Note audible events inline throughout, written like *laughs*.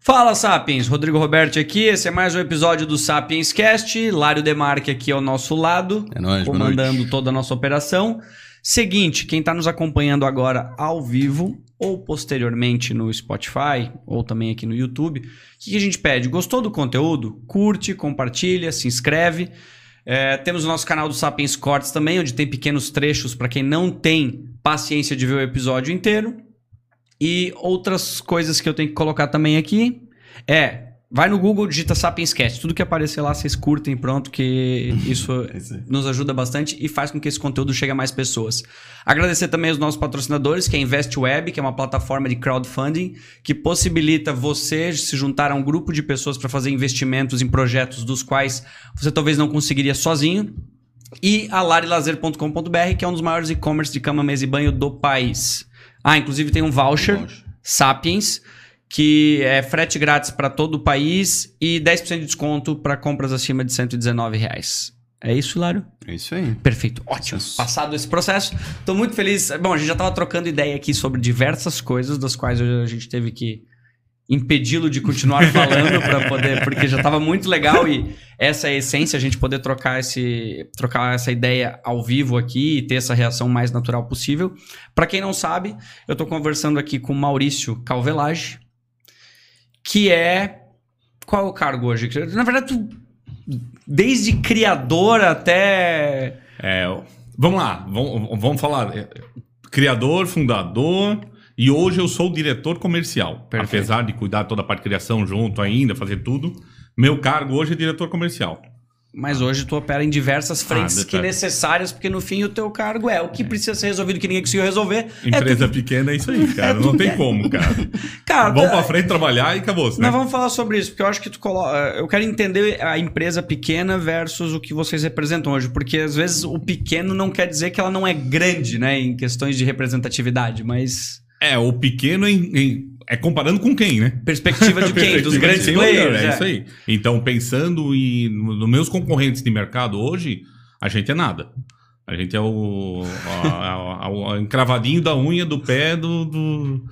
Fala, Sapiens! Rodrigo Roberto aqui. Esse é mais um episódio do Sapiens Cast. Lário Demarque aqui ao nosso lado, É nóis, comandando toda a nossa operação. Seguinte, quem está nos acompanhando agora ao vivo ou posteriormente no Spotify ou também aqui no YouTube, o que que a gente pede? Gostou do conteúdo? Curte, compartilha, se inscreve. É, temos o nosso canal do Sapiens Cortes também, onde tem pequenos trechos para quem não tem paciência de ver o episódio inteiro. E outras coisas que eu tenho que colocar também aqui é. Vai no Google, digita Sapiens Cast. Tudo que aparecer lá, vocês curtem, pronto, que *laughs* isso nos ajuda bastante e faz com que esse conteúdo chegue a mais pessoas. Agradecer também aos nossos patrocinadores, que é a InvestWeb, que é uma plataforma de crowdfunding que possibilita você se juntar a um grupo de pessoas para fazer investimentos em projetos dos quais você talvez não conseguiria sozinho. E a larilazer.com.br, que é um dos maiores e-commerce de cama, mesa e banho do país. Ah, inclusive tem um voucher, Sapiens, que é frete grátis para todo o país e 10% de desconto para compras acima de 119 reais. É isso, Hilário? É isso aí. Perfeito, ótimo. Passado esse processo, estou muito feliz. Bom, a gente já estava trocando ideia aqui sobre diversas coisas, das quais a gente teve que impedi-lo de continuar *laughs* falando para poder, porque já estava muito legal e essa é a essência, a gente poder trocar esse, trocar essa ideia ao vivo aqui e ter essa reação mais natural possível. Para quem não sabe, eu estou conversando aqui com Maurício Calvelage, que é qual é o cargo hoje? Na verdade, tu, desde criador até É, vamos lá, vamos, vamos falar. Criador, fundador, e hoje eu sou o diretor comercial. Perfeito. Apesar de cuidar toda a parte de criação junto ainda, fazer tudo, meu cargo hoje é diretor comercial. Mas hoje tu opera em diversas frentes Ah, que necessárias, porque no fim o teu cargo é o que precisa ser resolvido, que ninguém conseguiu resolver. É Empresa tu- pequena é isso aí, *laughs* cara. tu não tem quer. como, cara. *laughs* Cara, Vamos tá- pra frente trabalhar e acabou, né? Nós vamos falar sobre isso, porque eu acho que tu coloca. Eu quero entender a empresa pequena versus o que vocês representam hoje, porque às vezes o pequeno não quer dizer que ela não é grande, né, em questões de representatividade, mas É, o pequeno em- em- é comparando com quem, né? perspectiva de *laughs* quem? Dos grandes players. é. É isso aí. Então, pensando em, nos meus concorrentes de mercado hoje, a gente é nada. A gente é o, a- a- a- encravadinho da unha do pé do, do,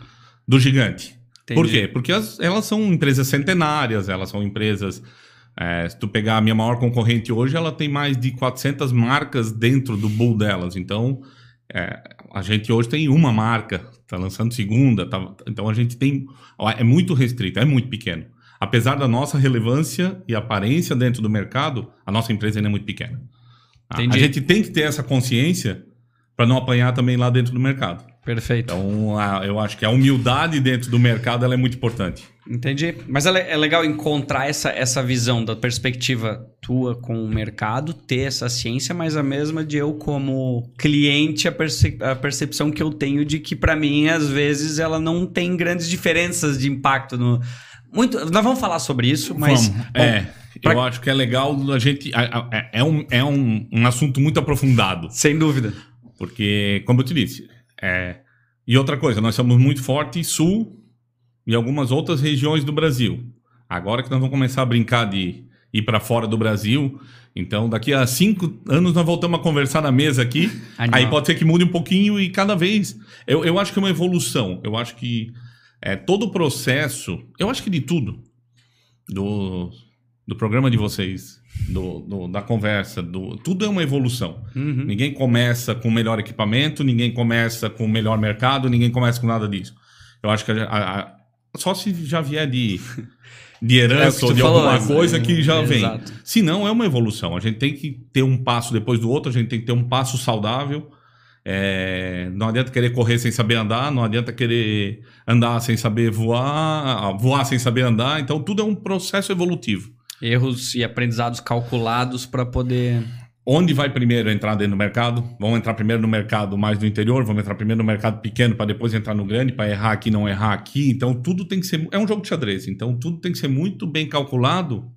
do gigante. Entendi. Por quê? Porque as- elas são empresas centenárias, elas são empresas. é, se tu pegar a minha maior concorrente hoje, ela tem mais de 400 marcas dentro do bull delas. Então, é, a gente hoje tem uma marca, tá lançando segunda, tá- então a gente tem. É muito restrito, é muito pequeno. Apesar da nossa relevância e aparência dentro do mercado, a nossa empresa ainda é muito pequena. Entendi. A gente tem que ter essa consciência para não apanhar também lá dentro do mercado. Perfeito. Então, eu acho que a humildade dentro do mercado é muito importante. Entendi. Mas é, é legal encontrar essa, essa visão da perspectiva tua com o mercado, ter essa ciência, mas a mesma de eu, como cliente, a, perce- a percepção que eu tenho de que, para mim, às vezes, ela não tem grandes diferenças de impacto no. Muito, nós vamos falar sobre isso, mas. Vamos. bom, é, pra- eu acho que é legal a gente. É, é um, é um, um assunto muito aprofundado. Sem dúvida. Porque, como eu te disse, é... e outra coisa, nós somos muito fortes sul e algumas outras regiões do Brasil. Agora que nós vamos começar a brincar de ir para fora do Brasil, então daqui a cinco anos nós voltamos a conversar na mesa aqui. Animal. Aí pode ser que mude um pouquinho e cada vez. Eu, eu acho que é uma evolução. Eu acho que é, todo o processo, eu acho que de tudo, do, do programa de vocês, do, do- da conversa, do, tudo é uma evolução. Uhum. Ninguém começa com o melhor equipamento, ninguém começa com o melhor mercado, ninguém começa com nada disso. Eu acho que a- a- a- só se já vier de, de *laughs* É herança tu ou de falou, alguma né? coisa que já vem. Exato. Se não, é uma evolução. A gente tem que ter um passo depois do outro, a gente tem que ter um passo saudável. É, não adianta querer correr sem saber andar, não adianta querer andar sem saber voar, voar sem saber andar. Então, tudo é um processo evolutivo. Erros e aprendizados calculados para poder. Onde vai primeiro entrar dentro do mercado? Vamos entrar primeiro no mercado mais do interior, vamos entrar primeiro no mercado pequeno para depois entrar no grande, para errar aqui, não errar aqui. Então, tudo tem que ser. É um jogo de xadrez, então tudo tem que ser muito bem calculado.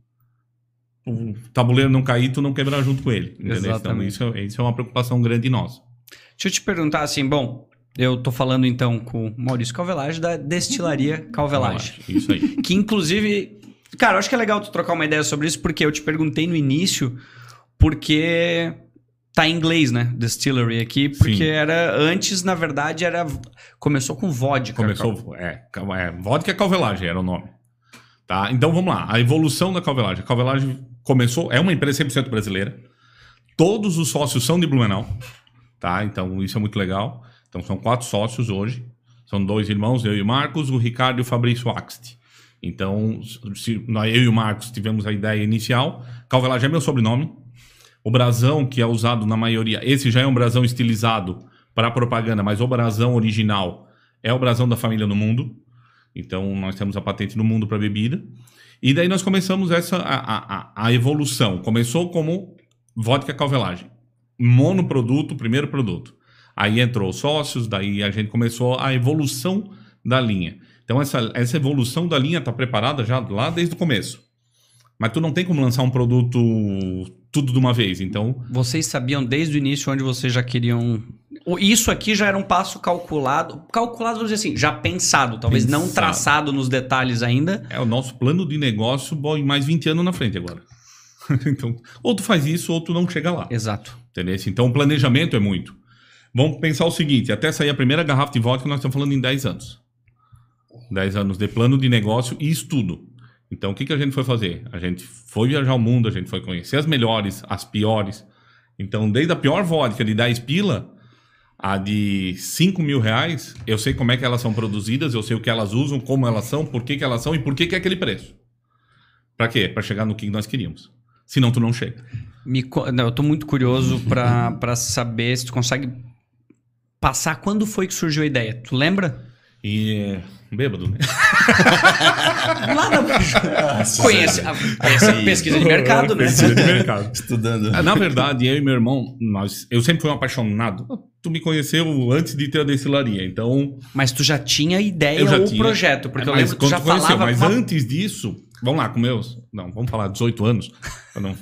O tabuleiro não cair, tu não quebrar junto com ele. Entendeu? Então, isso, é- isso é uma preocupação grande nossa. Deixa eu te perguntar assim, bom, eu tô falando então com o Maurício Calvelage da Destilaria Calvelage. Isso aí. *laughs* Que inclusive, cara, eu acho que é legal tu trocar uma ideia sobre isso, porque eu te perguntei no início, porque tá em inglês, né? Distillery aqui, porque Sim. era antes, na verdade, era começou com vodka. Começou. É, é, vodka calvelagem era o nome. Tá? Então vamos lá, a evolução da Calvelagem. A Calvelagem começou, é uma empresa 100% brasileira. Todos os sócios são de Blumenau, tá? Então isso é muito legal. Então são quatro sócios hoje. São dois irmãos, eu e o Marcos, o Ricardo e o Fabrício Axt. Então, se nós, eu e o Marcos tivemos a ideia inicial, Calvelagem é meu sobrenome. O brasão que é usado na maioria, esse já é um brasão estilizado para propaganda, mas o brasão original é o brasão da família no mundo. Então, nós temos a patente no mundo para bebida. E daí nós começamos essa a, a, a evolução. Começou como vodka calvelagem. Monoproduto, primeiro produto. Aí entrou sócios, daí a gente começou a evolução da linha. Então essa, essa evolução da linha está preparada já lá desde o começo. Mas tu não tem como lançar um produto tudo de uma vez, então... Vocês sabiam desde o início onde vocês já queriam... Isso aqui já era um passo calculado, calculado, vamos dizer assim, já pensado, talvez pensado. não traçado nos detalhes ainda. É o nosso plano de negócio em mais 20 anos na frente agora. *laughs* então, ou tu faz isso ou tu não chega lá. Exato. Entendeu? Então o planejamento é muito. Vamos pensar o seguinte, até sair a primeira garrafa de vodka, nós estamos falando em 10 anos. 10 anos de plano de negócio e estudo. Então, o que, que a gente foi fazer? A gente foi viajar o mundo, a gente foi conhecer as melhores, as piores. Então, desde a pior vodka de 10 pila, a de 5 mil reais, eu sei como é que elas são produzidas, eu sei o que elas usam, como elas são, por que, que elas são e por que, que é aquele preço. Para quê? Para chegar no que nós queríamos. Senão tu não chega. Me, não, eu tô muito curioso para *laughs* saber se tu consegue passar quando foi que surgiu a ideia. Tu lembra? E Bêbado, né? *laughs* Lá na... Conhece, pesquisa de mercado, né? Pesquisa de mercado. *laughs* Estudando. Ah, na verdade, eu e meu irmão, nós, eu sempre fui um apaixonado. Tu me conheceu antes de ter a destilaria, então... Mas tu já tinha ideia ou tinha. projeto? Porque é, eu lembro que tu já conheceu, falava... Mas antes disso, vamos lá, com meus... Não, vamos falar 18 anos. *laughs* Não,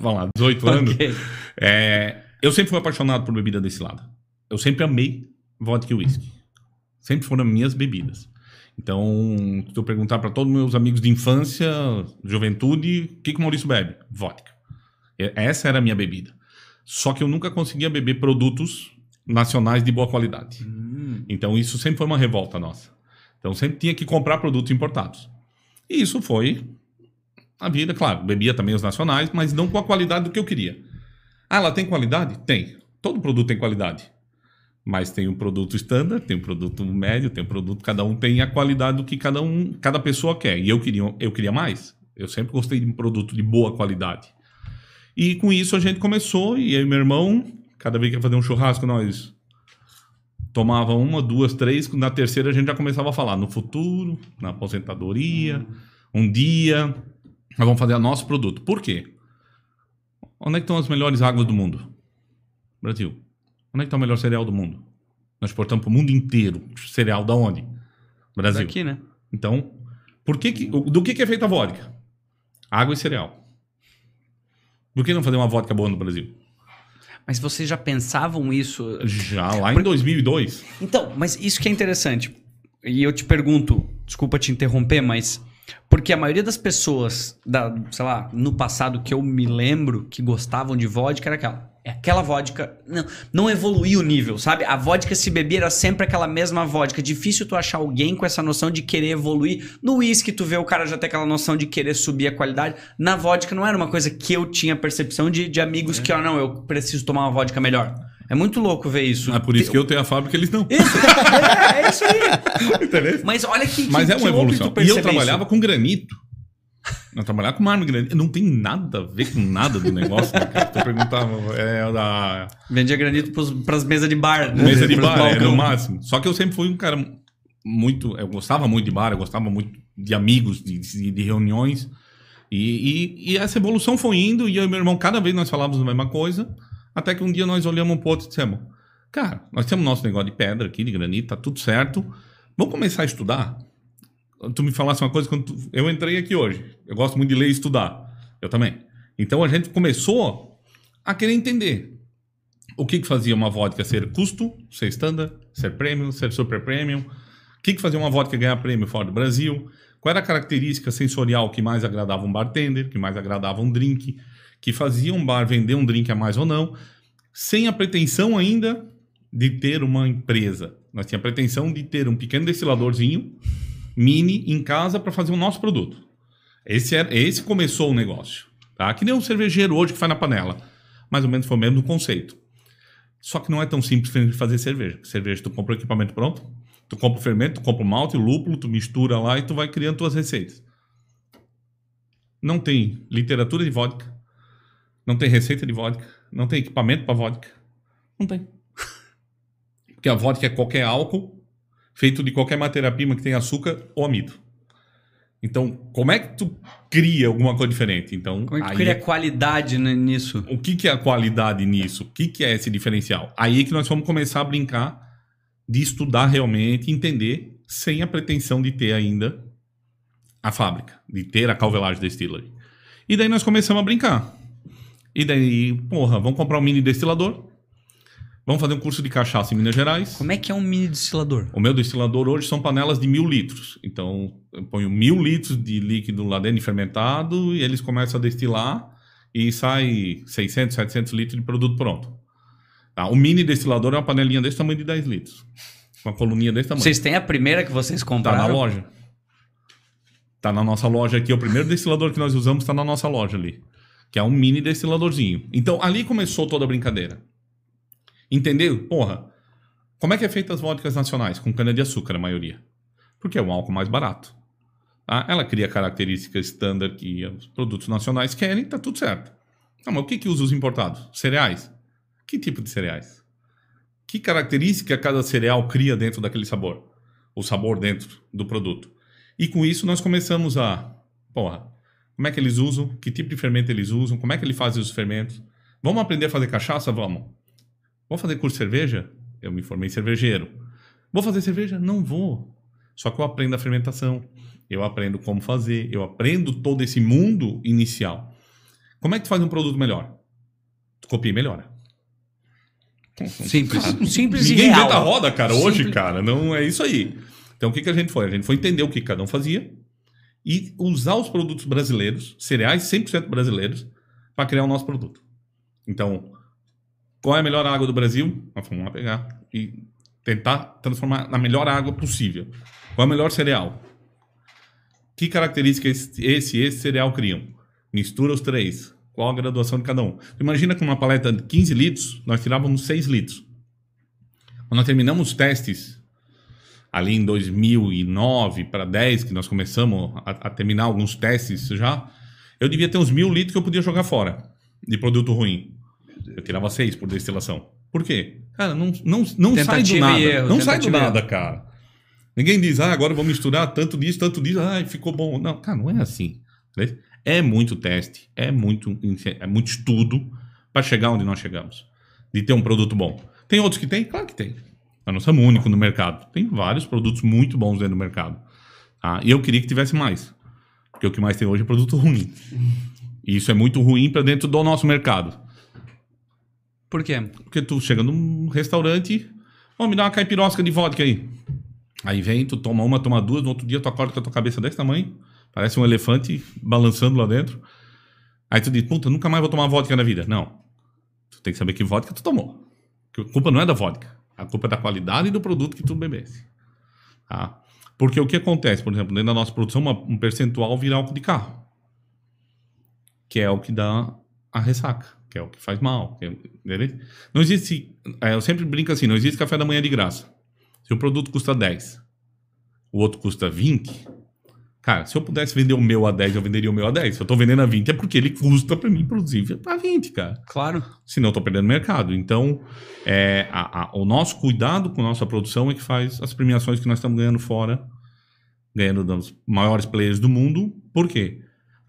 vamos lá, 18 anos. okay. É, eu sempre fui apaixonado por bebida destilada. Eu sempre amei vodka e whisky. Sempre foram minhas bebidas. Então, se eu perguntar para todos os meus amigos de infância, juventude, o que, que o Maurício bebe? Vodka. Essa era a minha bebida. Só que eu nunca conseguia beber produtos nacionais de boa qualidade. Hum. Então, isso sempre foi uma revolta nossa. Então, sempre tinha que comprar produtos importados. E isso foi a vida, claro. Bebia também os nacionais, mas não com a qualidade do que eu queria. Ah, ela tem qualidade? Tem. Todo produto tem qualidade. Mas tem um produto standard, tem um produto médio, tem um produto, cada um tem a qualidade do que cada um, cada pessoa quer. E eu queria, eu queria mais. Eu sempre gostei de um produto de boa qualidade. E com isso a gente começou, e e meu irmão, cada vez que ia fazer um churrasco, nós tomava uma, duas, três, na terceira a gente já começava a falar no futuro, na aposentadoria, um dia, nós vamos fazer o nosso produto. Por quê? Onde é que estão as melhores águas do mundo? Brasil. Onde é que está o melhor cereal do mundo? Nós exportamos para o mundo inteiro. Cereal da onde? Brasil. Daqui, né? Então, por que que, do que, que é feita a vodka? Água e cereal. Por que não fazer uma vodka boa no Brasil? Mas vocês já pensavam isso? Já, lá em 2002. Então, mas isso que é interessante. E eu te pergunto, desculpa te interromper, mas porque a maioria das pessoas, da, sei lá, no passado que eu me lembro que gostavam de vodka era aquela. É aquela vodka. Não, não evoluiu o nível, sabe? A vodka se beber era sempre aquela mesma vodka. Difícil tu achar alguém com essa noção de querer evoluir. No uísque, tu vê o cara já ter aquela noção de querer subir a qualidade. Na vodka não era uma coisa que eu tinha percepção de, de amigos é. que, ó, não, eu preciso tomar uma vodka melhor. É muito louco ver isso. É por isso que eu tenho a fábrica eles não. Isso, é, é isso aí. *laughs* Mas olha que. Mas que, é uma evolução. E eu trabalhava isso. com granito. Não, trabalhar com mármore granito não tem nada a ver com nada do negócio, né, cara? Tu perguntava, é da... Vendia granito para as mesas de bar. Né? Mesa de bar, é, no máximo. Só que eu sempre fui um cara muito... Eu gostava muito de bar, eu gostava muito de amigos, de, de, de reuniões. E, e, e, essa evolução foi indo, e eu e meu irmão, cada vez nós falávamos a mesma coisa, até que um dia nós olhamos um pro outro e dissemos, cara, nós temos nosso negócio de pedra aqui, de granito, tá tudo certo, vamos começar a estudar? Tu me falasse uma coisa, quando tu, eu entrei aqui hoje, eu gosto muito de ler e estudar, eu também. Então a gente começou a querer entender o que, que fazia uma vodka ser custo, ser standard, ser premium, ser super premium, o que, que fazia uma vodka ganhar prêmio fora do Brasil, qual era a característica sensorial que mais agradava um bartender, que mais agradava um drink, que fazia um bar vender um drink a mais ou não, sem a pretensão ainda de ter uma empresa. Nós tínhamos a pretensão de ter um pequeno destiladorzinho mini em casa para fazer o nosso produto. Esse, é, esse começou o negócio. Tá? Que nem um cervejeiro hoje que faz na panela. Mais ou menos foi o mesmo conceito. Só que não é tão simples fazer cerveja. Cerveja, tu compra o equipamento pronto, tu compra o fermento, tu compra o malte, o lúpulo, tu mistura lá e tu vai criando tuas receitas. Não tem literatura de vodka, não tem receita de vodka, não tem equipamento para vodka. Não tem. *laughs* Porque a vodka é qualquer álcool feito de qualquer matéria-prima que tem açúcar ou amido. Então, como é que tu cria alguma coisa diferente? Então, Como é que tu cria é- qualidade nisso? o que, que é a qualidade nisso? O que, que é esse diferencial? Aí é que nós vamos começar a brincar de estudar realmente, entender, sem a pretensão de ter ainda a fábrica, de ter a calvelagem distillery. E daí nós começamos a brincar. E daí, porra, vamos comprar um mini destilador, vamos fazer um curso de cachaça em Minas Gerais. Como é que é um mini destilador? O meu destilador hoje são panelas de mil litros. Então, eu ponho mil litros de líquido lá dentro, fermentado, e eles começam a destilar e sai 600, 700 litros de produto pronto. Tá? O mini destilador é uma panelinha desse tamanho de 10 litros. Uma coluninha desse tamanho. Vocês têm a primeira que vocês Tá compraram? na loja. Tá na nossa loja aqui. O primeiro destilador que nós usamos está na nossa loja ali. Que é um mini destiladorzinho. Então, ali começou toda a brincadeira. Entendeu? Porra, como é que é feita as vodkas nacionais? Com cana-de-açúcar, a maioria. Porque é um álcool mais barato. Tá? Ela cria características standard que os produtos nacionais querem, tá tudo certo. Não, mas o que, que usa os importados? Cereais. Que tipo de cereais? Que característica cada cereal cria dentro daquele sabor? O sabor dentro do produto. E com isso nós começamos a, porra, como é que eles usam? Que tipo de fermento eles usam? Como é que eles fazem os fermentos? Vamos aprender a fazer cachaça? Vamos. Vou fazer curso de cerveja? Eu me formei cervejeiro. Vou fazer cerveja? Não vou. Só que eu aprendo a fermentação. Eu aprendo como fazer. Eu aprendo todo esse mundo inicial. Como é que tu faz um produto melhor? Tu copia e melhora. Simples. Simples e Ninguém real. inventa a roda, cara, hoje, Simples. cara. Não é isso aí. Então, o que, que a gente foi? A gente foi entender o que cada um fazia e usar os produtos brasileiros, cereais 100% brasileiros, para criar o nosso produto. Então, qual é a melhor água do Brasil? Nós vamos lá pegar e tentar transformar na melhor água possível. Qual é o melhor cereal? Que características esse esse, esse cereal criam? Mistura os três. Qual a graduação de cada um? Imagina que uma paleta de 15 litros, nós tirávamos 6 litros. Quando nós terminamos os testes, ali em 2009 para 10, que nós começamos a, a terminar alguns testes já, eu devia ter uns mil litros que eu podia jogar fora de produto ruim. Eu tirava 6 por destilação. Por quê? Cara, não, não, não sai do nada. erro, não sai do nada, cara. Ninguém diz, ah, agora eu vou misturar tanto disso, tanto disso, ai, ficou bom. Não, cara, não é assim. É muito teste, é muito, é muito estudo para chegar onde nós chegamos. De ter um produto bom. Tem outros que tem? Claro que tem. Nós não somos únicos no mercado. Tem vários produtos muito bons dentro do mercado. Tá? E eu queria que tivesse mais. Porque o que mais tem hoje é produto ruim. E isso é muito ruim para dentro do nosso mercado. Por quê? Porque tu chega num restaurante, ó, me dá uma caipirosca de vodka aí. Aí vem, tu toma uma, toma duas, no outro dia tu acorda com a tua cabeça desse tamanho, parece um elefante balançando lá dentro. Aí tu diz, puta, nunca mais vou tomar vodka na vida. Não. Tu tem que saber que vodka tu tomou. Que a culpa não é da vodka. A culpa é da qualidade do produto que tu bebesse. Tá? Porque o que acontece, por exemplo, dentro da nossa produção, uma- um percentual vira álcool de carro. Que é o que dá a ressaca, que é o que faz mal. que é-? Não existe. é, eu sempre brinco assim: não existe café da manhã de graça. Se o produto custa 10, o outro custa 20. Cara, se eu pudesse vender o meu a 10, eu venderia o meu a 10. Se eu tô vendendo a 20, é porque ele custa para mim produzir a 20, cara. Claro. Senão eu tô perdendo mercado. Então, é, a- a- o nosso cuidado com a nossa produção é que faz as premiações que nós estamos ganhando fora, ganhando dos maiores players do mundo. Por quê?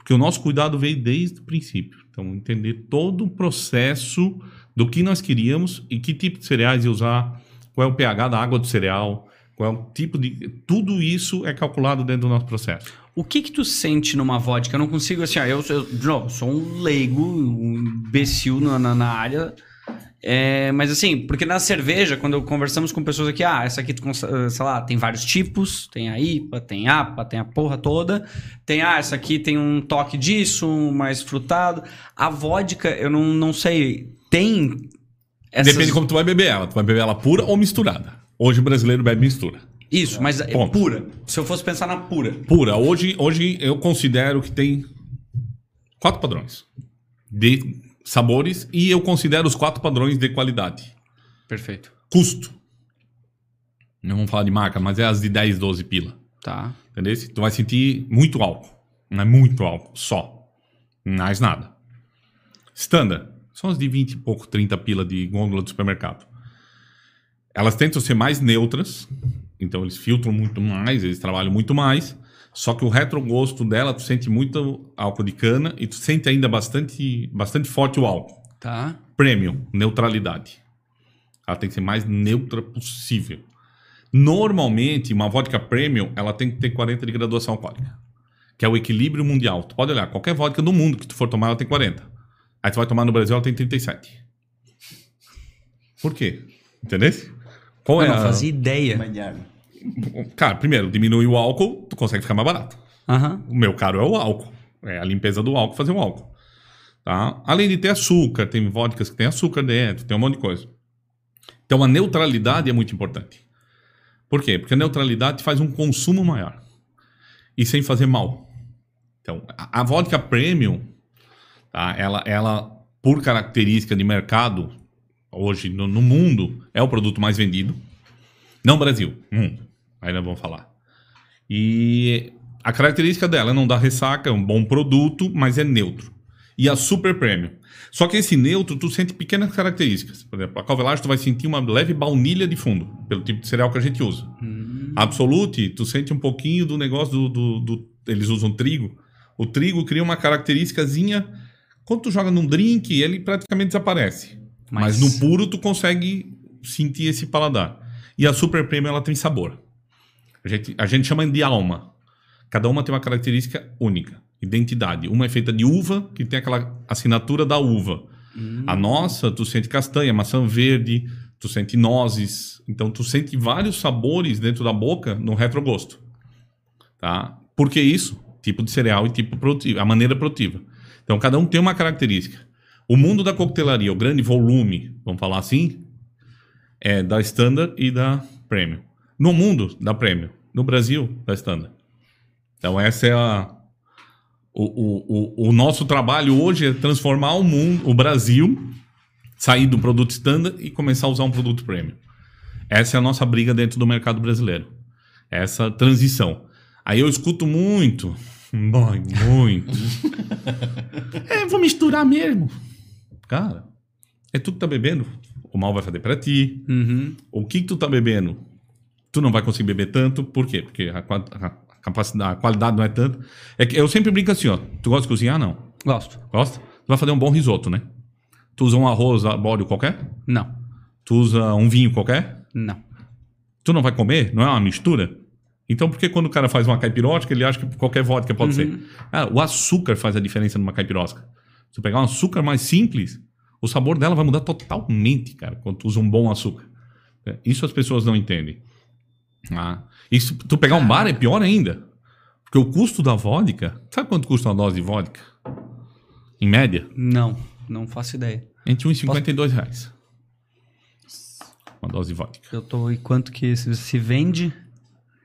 Porque o nosso cuidado veio desde o princípio. Então, entender todo o processo do que nós queríamos e que tipo de cereais ia usar, qual é o pH da água do cereal, qual é o tipo de. Tudo isso é calculado dentro do nosso processo. O que que tu sente numa vodka? Eu não consigo, assim, ó, eu, eu, novo, sou um leigo, um imbecil na, na, na área. É, mas assim, porque na cerveja, quando conversamos com pessoas aqui, ah, essa aqui, eh, sei lá, tem vários tipos, tem a IPA, tem a APA, tem a porra toda. Tem, ah, essa aqui tem um toque disso, um mais frutado. A vodka, eu não, não sei, tem... essas- Depende como tu vai beber ela. Tu vai beber ela pura ou misturada. Hoje o brasileiro bebe mistura. Isso, mas é Ponto. pura. Se eu fosse pensar na pura. Pura. Hoje, hoje eu considero que tem quatro padrões de sabores e eu considero os quatro padrões de qualidade. Perfeito. Custo. Não vamos falar de marca, mas é as de 10, 12 pila. Tá. Entendeu? Tu vai sentir muito álcool. Não é muito álcool, só. Mais nada. Standard. São as de 20 e pouco, 30 pila de gôndola do supermercado. Elas tentam ser mais neutras. Então eles filtram muito mais, eles trabalham muito mais. Só que o retrogosto dela, tu sente muito álcool de cana e tu sente ainda bastante, bastante forte o álcool. Tá. Premium, neutralidade. Ela tem que ser mais neutra possível. Normalmente, uma vodka premium, ela tem que ter 40 de graduação alcoólica. Que é o equilíbrio mundial. Tu pode olhar, qualquer vodka do mundo que tu for tomar, ela tem 40. Aí tu vai tomar no Brasil, ela tem 37. Por quê? Entendeu? Qual eu é não a... fazia ideia. Cara, primeiro, diminui o álcool, tu consegue ficar mais barato. Aham. O meu caro é o álcool. É a limpeza do álcool, fazer o álcool. Tá? Além de ter açúcar, tem vodkas que tem açúcar dentro, tem um monte de coisa. Então a neutralidade é muito importante. Por quê? Porque a neutralidade faz um consumo maior. E sem fazer mal. Então, a, a vodka premium, tá? ela, ela, por característica de mercado, hoje no, no mundo, é o produto mais vendido. Não Brasil, mundo. Aí nós vamos falar. E a característica dela é não dar ressaca, é um bom produto, mas é neutro. E a super premium. Só que esse neutro, tu sente pequenas características. Por exemplo, a Calvelage, tu vai sentir uma leve baunilha de fundo, pelo tipo de cereal que a gente usa. Absolute, tu sente um pouquinho do negócio do, do- do- Eles usam trigo. O trigo cria uma característicazinha. Quando tu joga num drink, ele praticamente desaparece. Mas, Mas- no puro, tu consegue sentir esse paladar. E a super premium, ela tem sabor. A gente, a gente chama de alma. Cada uma tem uma característica única, identidade. Uma é feita de uva, que tem aquela assinatura da uva. A nossa, tu sente castanha, maçã verde, tu sente nozes. Então, tu sente vários sabores dentro da boca no retrogosto. Tá? Por que isso? Tipo de cereal e tipo produtivo, a maneira produtiva. Então, cada um tem uma característica. O mundo da coquetelaria, o grande volume, vamos falar assim, é da Standard e da Premium. No mundo, da Premium. No Brasil, da Standard. Então, essa é a. O, o, o, nosso trabalho hoje é transformar o mundo, o Brasil, sair do produto standard e começar a usar um produto premium. Essa é a nossa briga dentro do mercado brasileiro. Essa transição. Aí eu escuto muito. Boy, muito. *laughs* é, vou misturar mesmo. Cara, é tu que tá bebendo. O mal vai fazer pra ti. Uhum. O que, que tu tá bebendo? Tu não vai conseguir beber tanto. Por quê? Porque a, a capacidade, a qualidade não é tanto. É que eu sempre brinco assim, ó. Tu gosta de cozinhar? Não. Gosto. Gosta? Tu vai fazer um bom risoto, né? Tu usa um arroz arbóreo qualquer? Não. Tu usa um vinho qualquer? Não. Tu não vai comer? Não é uma mistura? Então por que quando o cara faz uma caipirótica, ele acha que qualquer vodka pode ser? Ah, o açúcar faz a diferença numa caipirosca. Se tu pegar um açúcar mais simples, o sabor dela vai mudar totalmente, cara, quando tu usa um bom açúcar. É, Isso as pessoas não entendem. Ah, e se tu pegar um bar é pior ainda. Porque o custo da vodka... Sabe quanto custa uma dose de vodka? Em média? Não. Não faço ideia. Entre 1 e 52 reais. Uma dose de vodka. Eu tô. E quanto que se, se vende?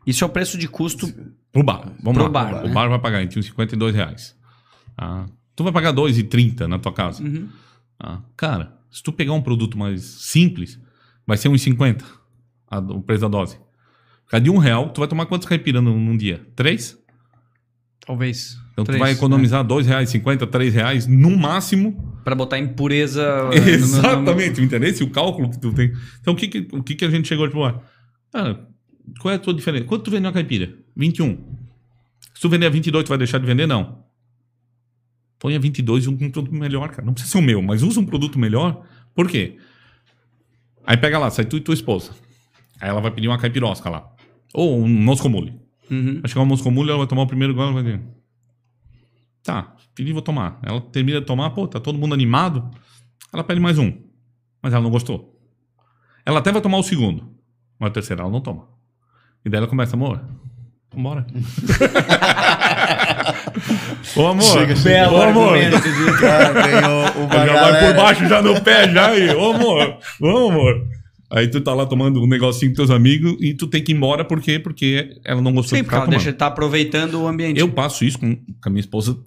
Isso é o preço de custo. Pro bar. Vamos Pro lá. bar, o né? bar vai pagar entre uns 52 reais. Tá? Tu vai pagar 2,30 na tua casa. Uhum. Tá? Cara, se tu pegar um produto mais simples, vai ser uns 50 a- o preço da dose. Cada de um real, tu vai tomar quantos caipira num, num dia? Três? Talvez. Então Três, tu vai economizar dois reais, 50, três reais no máximo. né? Pra botar impureza. eh, *laughs* no- no- Exatamente, entendeu? Esse é o cálculo que tu tem. Então o que, que- o que, que a gente chegou tipo, ah, ah, qual é a tua diferença? Quanto tu vendeu a caipira? 21. Se tu vender a 22, tu vai deixar de vender? Não. Põe a 22 e um produto melhor, cara. Não precisa ser o meu, mas usa um produto melhor. Por quê? Aí pega lá, sai tu e tua esposa. Aí ela vai pedir uma caipirosca lá. Ou um moscomule. Uhum. Vai chegar um moscomule, ela vai tomar o primeiro gole e vai dizer... Tá, pedi, vou tomar. Ela termina de tomar, pô, tá todo mundo animado. Ela pede mais um. Mas ela não gostou. Ela até vai tomar o segundo. Mas o terceiro ela não toma. E daí ela começa, amor, vambora. *laughs* Ô, amor. Chega, chega. Ô, amor. argumento, viu? Cara, ganhou *laughs* uma Já vai por baixo, já no pé, já aí. Ô, amor, vamos, amor. Aí tu tá lá tomando um negocinho com teus amigos e tu tem que ir embora, por quê? Porque ela não gostou Sim, de porque ficar ela deixa de estar aproveitando o ambiente. Eu passo isso com, com a minha esposa,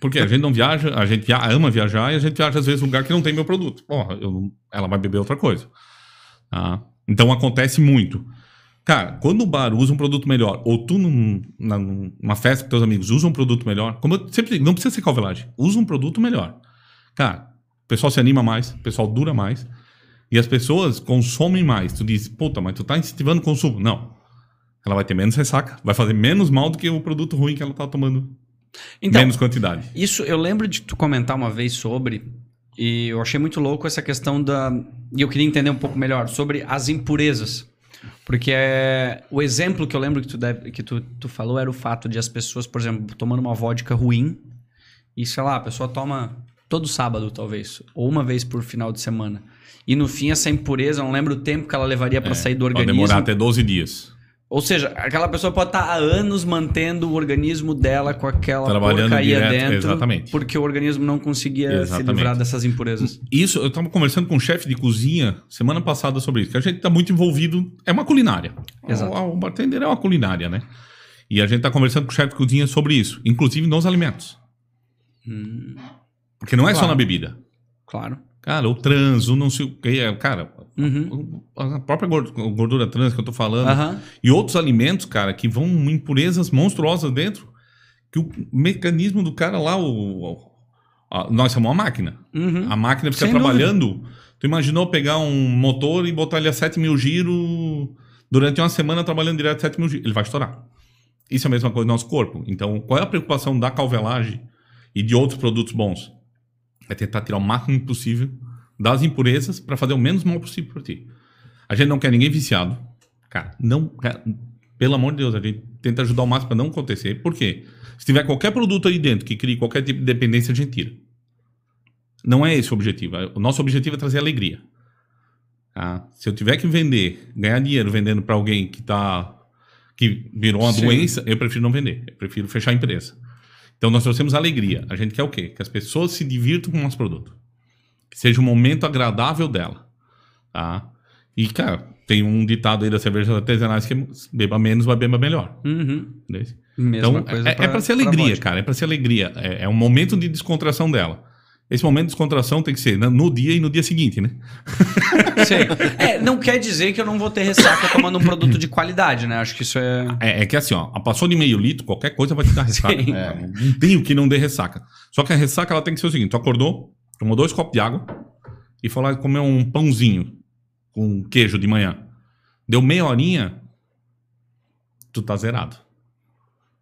porque a gente não viaja, a gente ama viajar e a gente viaja às vezes lugar que não tem meu produto. Porra, eu ela vai beber outra coisa. Tá? Então acontece muito. Cara, quando o bar usa um produto melhor, ou tu num- na- numa festa com teus amigos usa um produto melhor, como eu sempre digo, não precisa ser calvelagem, usa um produto melhor. Cara, o pessoal se anima mais, o pessoal dura mais, e as pessoas consomem mais. Tu diz, puta, mas tu tá incentivando o consumo. Não. Ela vai ter menos ressaca, vai fazer menos mal do que o produto ruim que ela tá tomando Então, menos quantidade. Isso eu lembro de tu comentar uma vez sobre, e eu achei muito louco essa questão da. E eu queria entender um pouco melhor sobre as impurezas. Porque é, o exemplo que eu lembro que, tu, deve, que tu, tu falou era o fato de as pessoas, por exemplo, tomando uma vodka ruim, e sei lá, a pessoa toma todo sábado, talvez, ou uma vez por final de semana. E no fim, essa impureza, eu não lembro o tempo que ela levaria para sair do Pode organismo. demorar até 12 dias. Ou seja, aquela pessoa pode estar há anos mantendo o organismo dela com aquela Trabalhando porcaria direto, dentro, exatamente. porque o organismo não conseguia se Exatamente. livrar dessas impurezas. Isso, eu estava conversando com um chefe de cozinha semana passada sobre isso, que a gente está muito envolvido. É uma culinária. Exato. O, o bartender é uma culinária, né? E a gente está conversando com o chefe de cozinha sobre isso, inclusive nos alimentos. Hum, Porque não é só Claro. na bebida. claro. Cara, o trans, o não sei o que. é, Cara, Uhum. a própria gor- gordura trans que eu tô falando. Aham. E outros alimentos, cara, que vão impurezas monstruosas dentro. Que o mecanismo do cara lá, o, o- a- nós somos uma máquina. Uhum. A máquina fica Sem trabalhando. Tu imaginou pegar um motor e botar ele a 7 mil giros durante uma semana trabalhando direto a 7 mil giros? Ele vai estourar. Isso é a mesma coisa no nosso corpo. Então, qual é a preocupação da calvelagem e de outros produtos bons? É tentar tirar o máximo possível das impurezas para fazer o menos mal possível para ti. A gente não quer ninguém viciado. Cara, não. cara, pelo amor de Deus, a gente tenta ajudar o máximo para não acontecer. Por quê? Se tiver qualquer produto aí dentro que crie qualquer tipo de dependência, a gente tira. Não é esse o objetivo. O nosso objetivo é trazer alegria. Tá? Se eu tiver que vender, ganhar dinheiro vendendo para alguém que tá que virou uma Sim. doença, eu prefiro não vender. Eu prefiro fechar a empresa. Então nós trouxemos alegria. A gente quer o quê? Que as pessoas se divirtam com o nosso produto. Que seja um momento agradável dela. Tá? E, cara, tem um ditado aí das cervejas artesanais que é beba menos, vai beber melhor. Uhum. Mesma Então, é, é pra ser pra alegria, vodka. cara. É pra ser alegria. É, é um momento de descontração dela. Esse momento de descontração tem que ser no- no dia e no dia seguinte, né? *laughs* É, não quer dizer que eu não vou ter ressaca tomando um produto de qualidade, né? Acho que isso é. É, é que assim, ó, passou de meio litro, qualquer coisa vai te dar ressaca. É, não tem o que não dê ressaca. Só que a ressaca ela tem que ser o seguinte: tu acordou, tomou dois copos de água e foi lá comer um pãozinho com queijo de manhã. Deu meia horinha, tu tá zerado.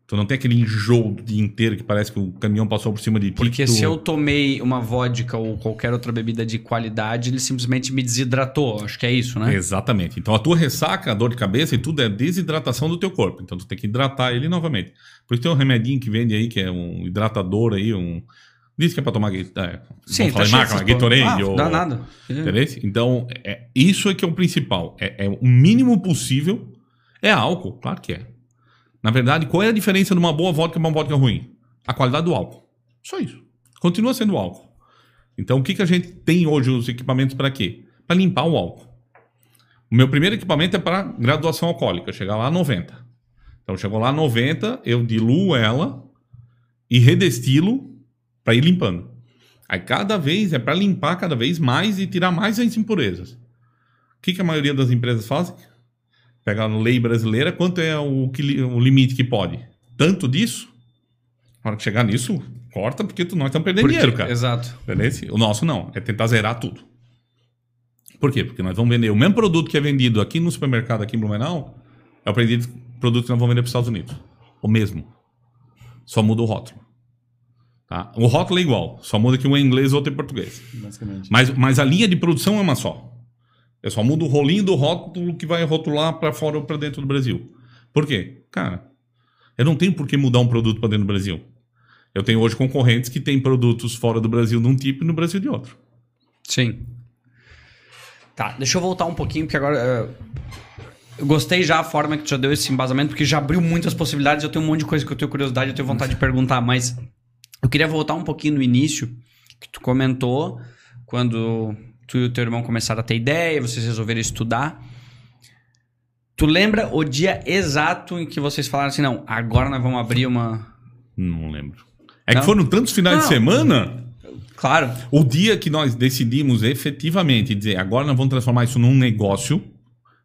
Tu não tem aquele enjoo o dia inteiro que parece que o caminhão passou por cima de ti. Porque tu... se eu tomei uma vodka ou qualquer outra bebida de qualidade, ele simplesmente me desidratou. Acho que é isso, né? Exatamente. Então a tua ressaca, a dor de cabeça e tudo é desidratação do teu corpo. Então tu tem que hidratar ele novamente. Por isso tem um remedinho que vende aí, que é um hidratador aí, um. Diz que é pra tomar. É, Sim, cheio marca, Gatorade. Ah, ou. Dá nada. Entendeu? Então, é, isso é que é o principal. É, é o mínimo possível. É álcool, claro que é. Na verdade, qual é a diferença de uma boa vodka e uma vodka ruim? A qualidade do álcool. Só isso. Continua sendo álcool. Então, o que, que a gente tem hoje, os equipamentos para quê? Para limpar o álcool. O meu primeiro equipamento é para graduação alcoólica, chegar lá a 90. Então, chegou lá a 90, eu diluo ela e redestilo para ir limpando. Aí, cada vez é para limpar cada vez mais e tirar mais as impurezas. O que, que a maioria das empresas fazem? Pegar a lei brasileira, quanto é o, que, o limite que pode? Tanto disso? Na hora que chegar nisso, corta, porque tu, nós estamos perdendo Porque- dinheiro, cara. Exato. Entendeu? O nosso não, é tentar zerar tudo. Por quê? Porque nós vamos vender o mesmo produto que é vendido aqui no supermercado, aqui em Blumenau, é o produto produto que nós vamos vender para os Estados Unidos. O mesmo. Só muda o rótulo. Tá? O rótulo é igual, só muda que um é em inglês e outro é em português. Basicamente. Mas, mas a linha de produção é uma só. Eu só mudo o rolinho do rótulo que vai rotular para fora ou para dentro do Brasil. Por quê? Cara, eu não tenho por que mudar um produto para dentro do Brasil. Eu tenho hoje concorrentes que têm produtos fora do Brasil de um tipo e no Brasil de outro. Sim. Tá, deixa eu voltar um pouquinho, porque agora. eh, eu gostei já a forma que tu já deu esse embasamento, porque já abriu muitas possibilidades. Eu tenho um monte de coisa que eu tenho curiosidade, eu tenho vontade de perguntar, mas eu queria voltar um pouquinho no início, que tu comentou quando tu e o teu irmão começaram a ter ideia, vocês resolveram estudar. Tu lembra o dia exato em que vocês falaram assim, não, agora nós vamos abrir uma... Não lembro. É Não? que foram tantos finais Não. de semana. Claro. O dia que nós decidimos efetivamente dizer agora nós vamos transformar isso num negócio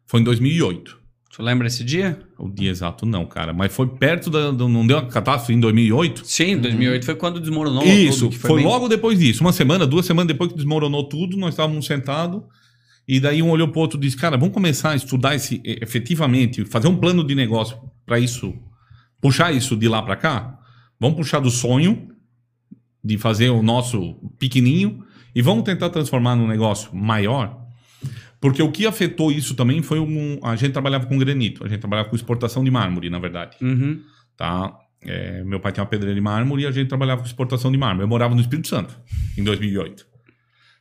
foi em 2008. Tu lembra esse dia? O dia exato não, cara. Mas foi perto da. do- não deu uma catástrofe em 2008? Sim, 2008 foi quando desmoronou Isso, tudo, foi, bem- logo depois disso. Uma semana, duas semanas depois que desmoronou tudo, nós estávamos sentados. E daí um olhou pro outro e disse: Cara, vamos começar a estudar esse, efetivamente, fazer um plano de negócio para isso, puxar isso de lá para cá. Vamos puxar do sonho de fazer o nosso pequenininho e vamos tentar transformar num negócio maior. Porque o que afetou isso também foi um. A gente trabalhava com granito, a gente trabalhava com exportação de mármore, na verdade Uhum. tá? É, meu pai tinha uma pedreira de mármore e a gente trabalhava com exportação de mármore. Eu morava no Espírito Santo, em 2008.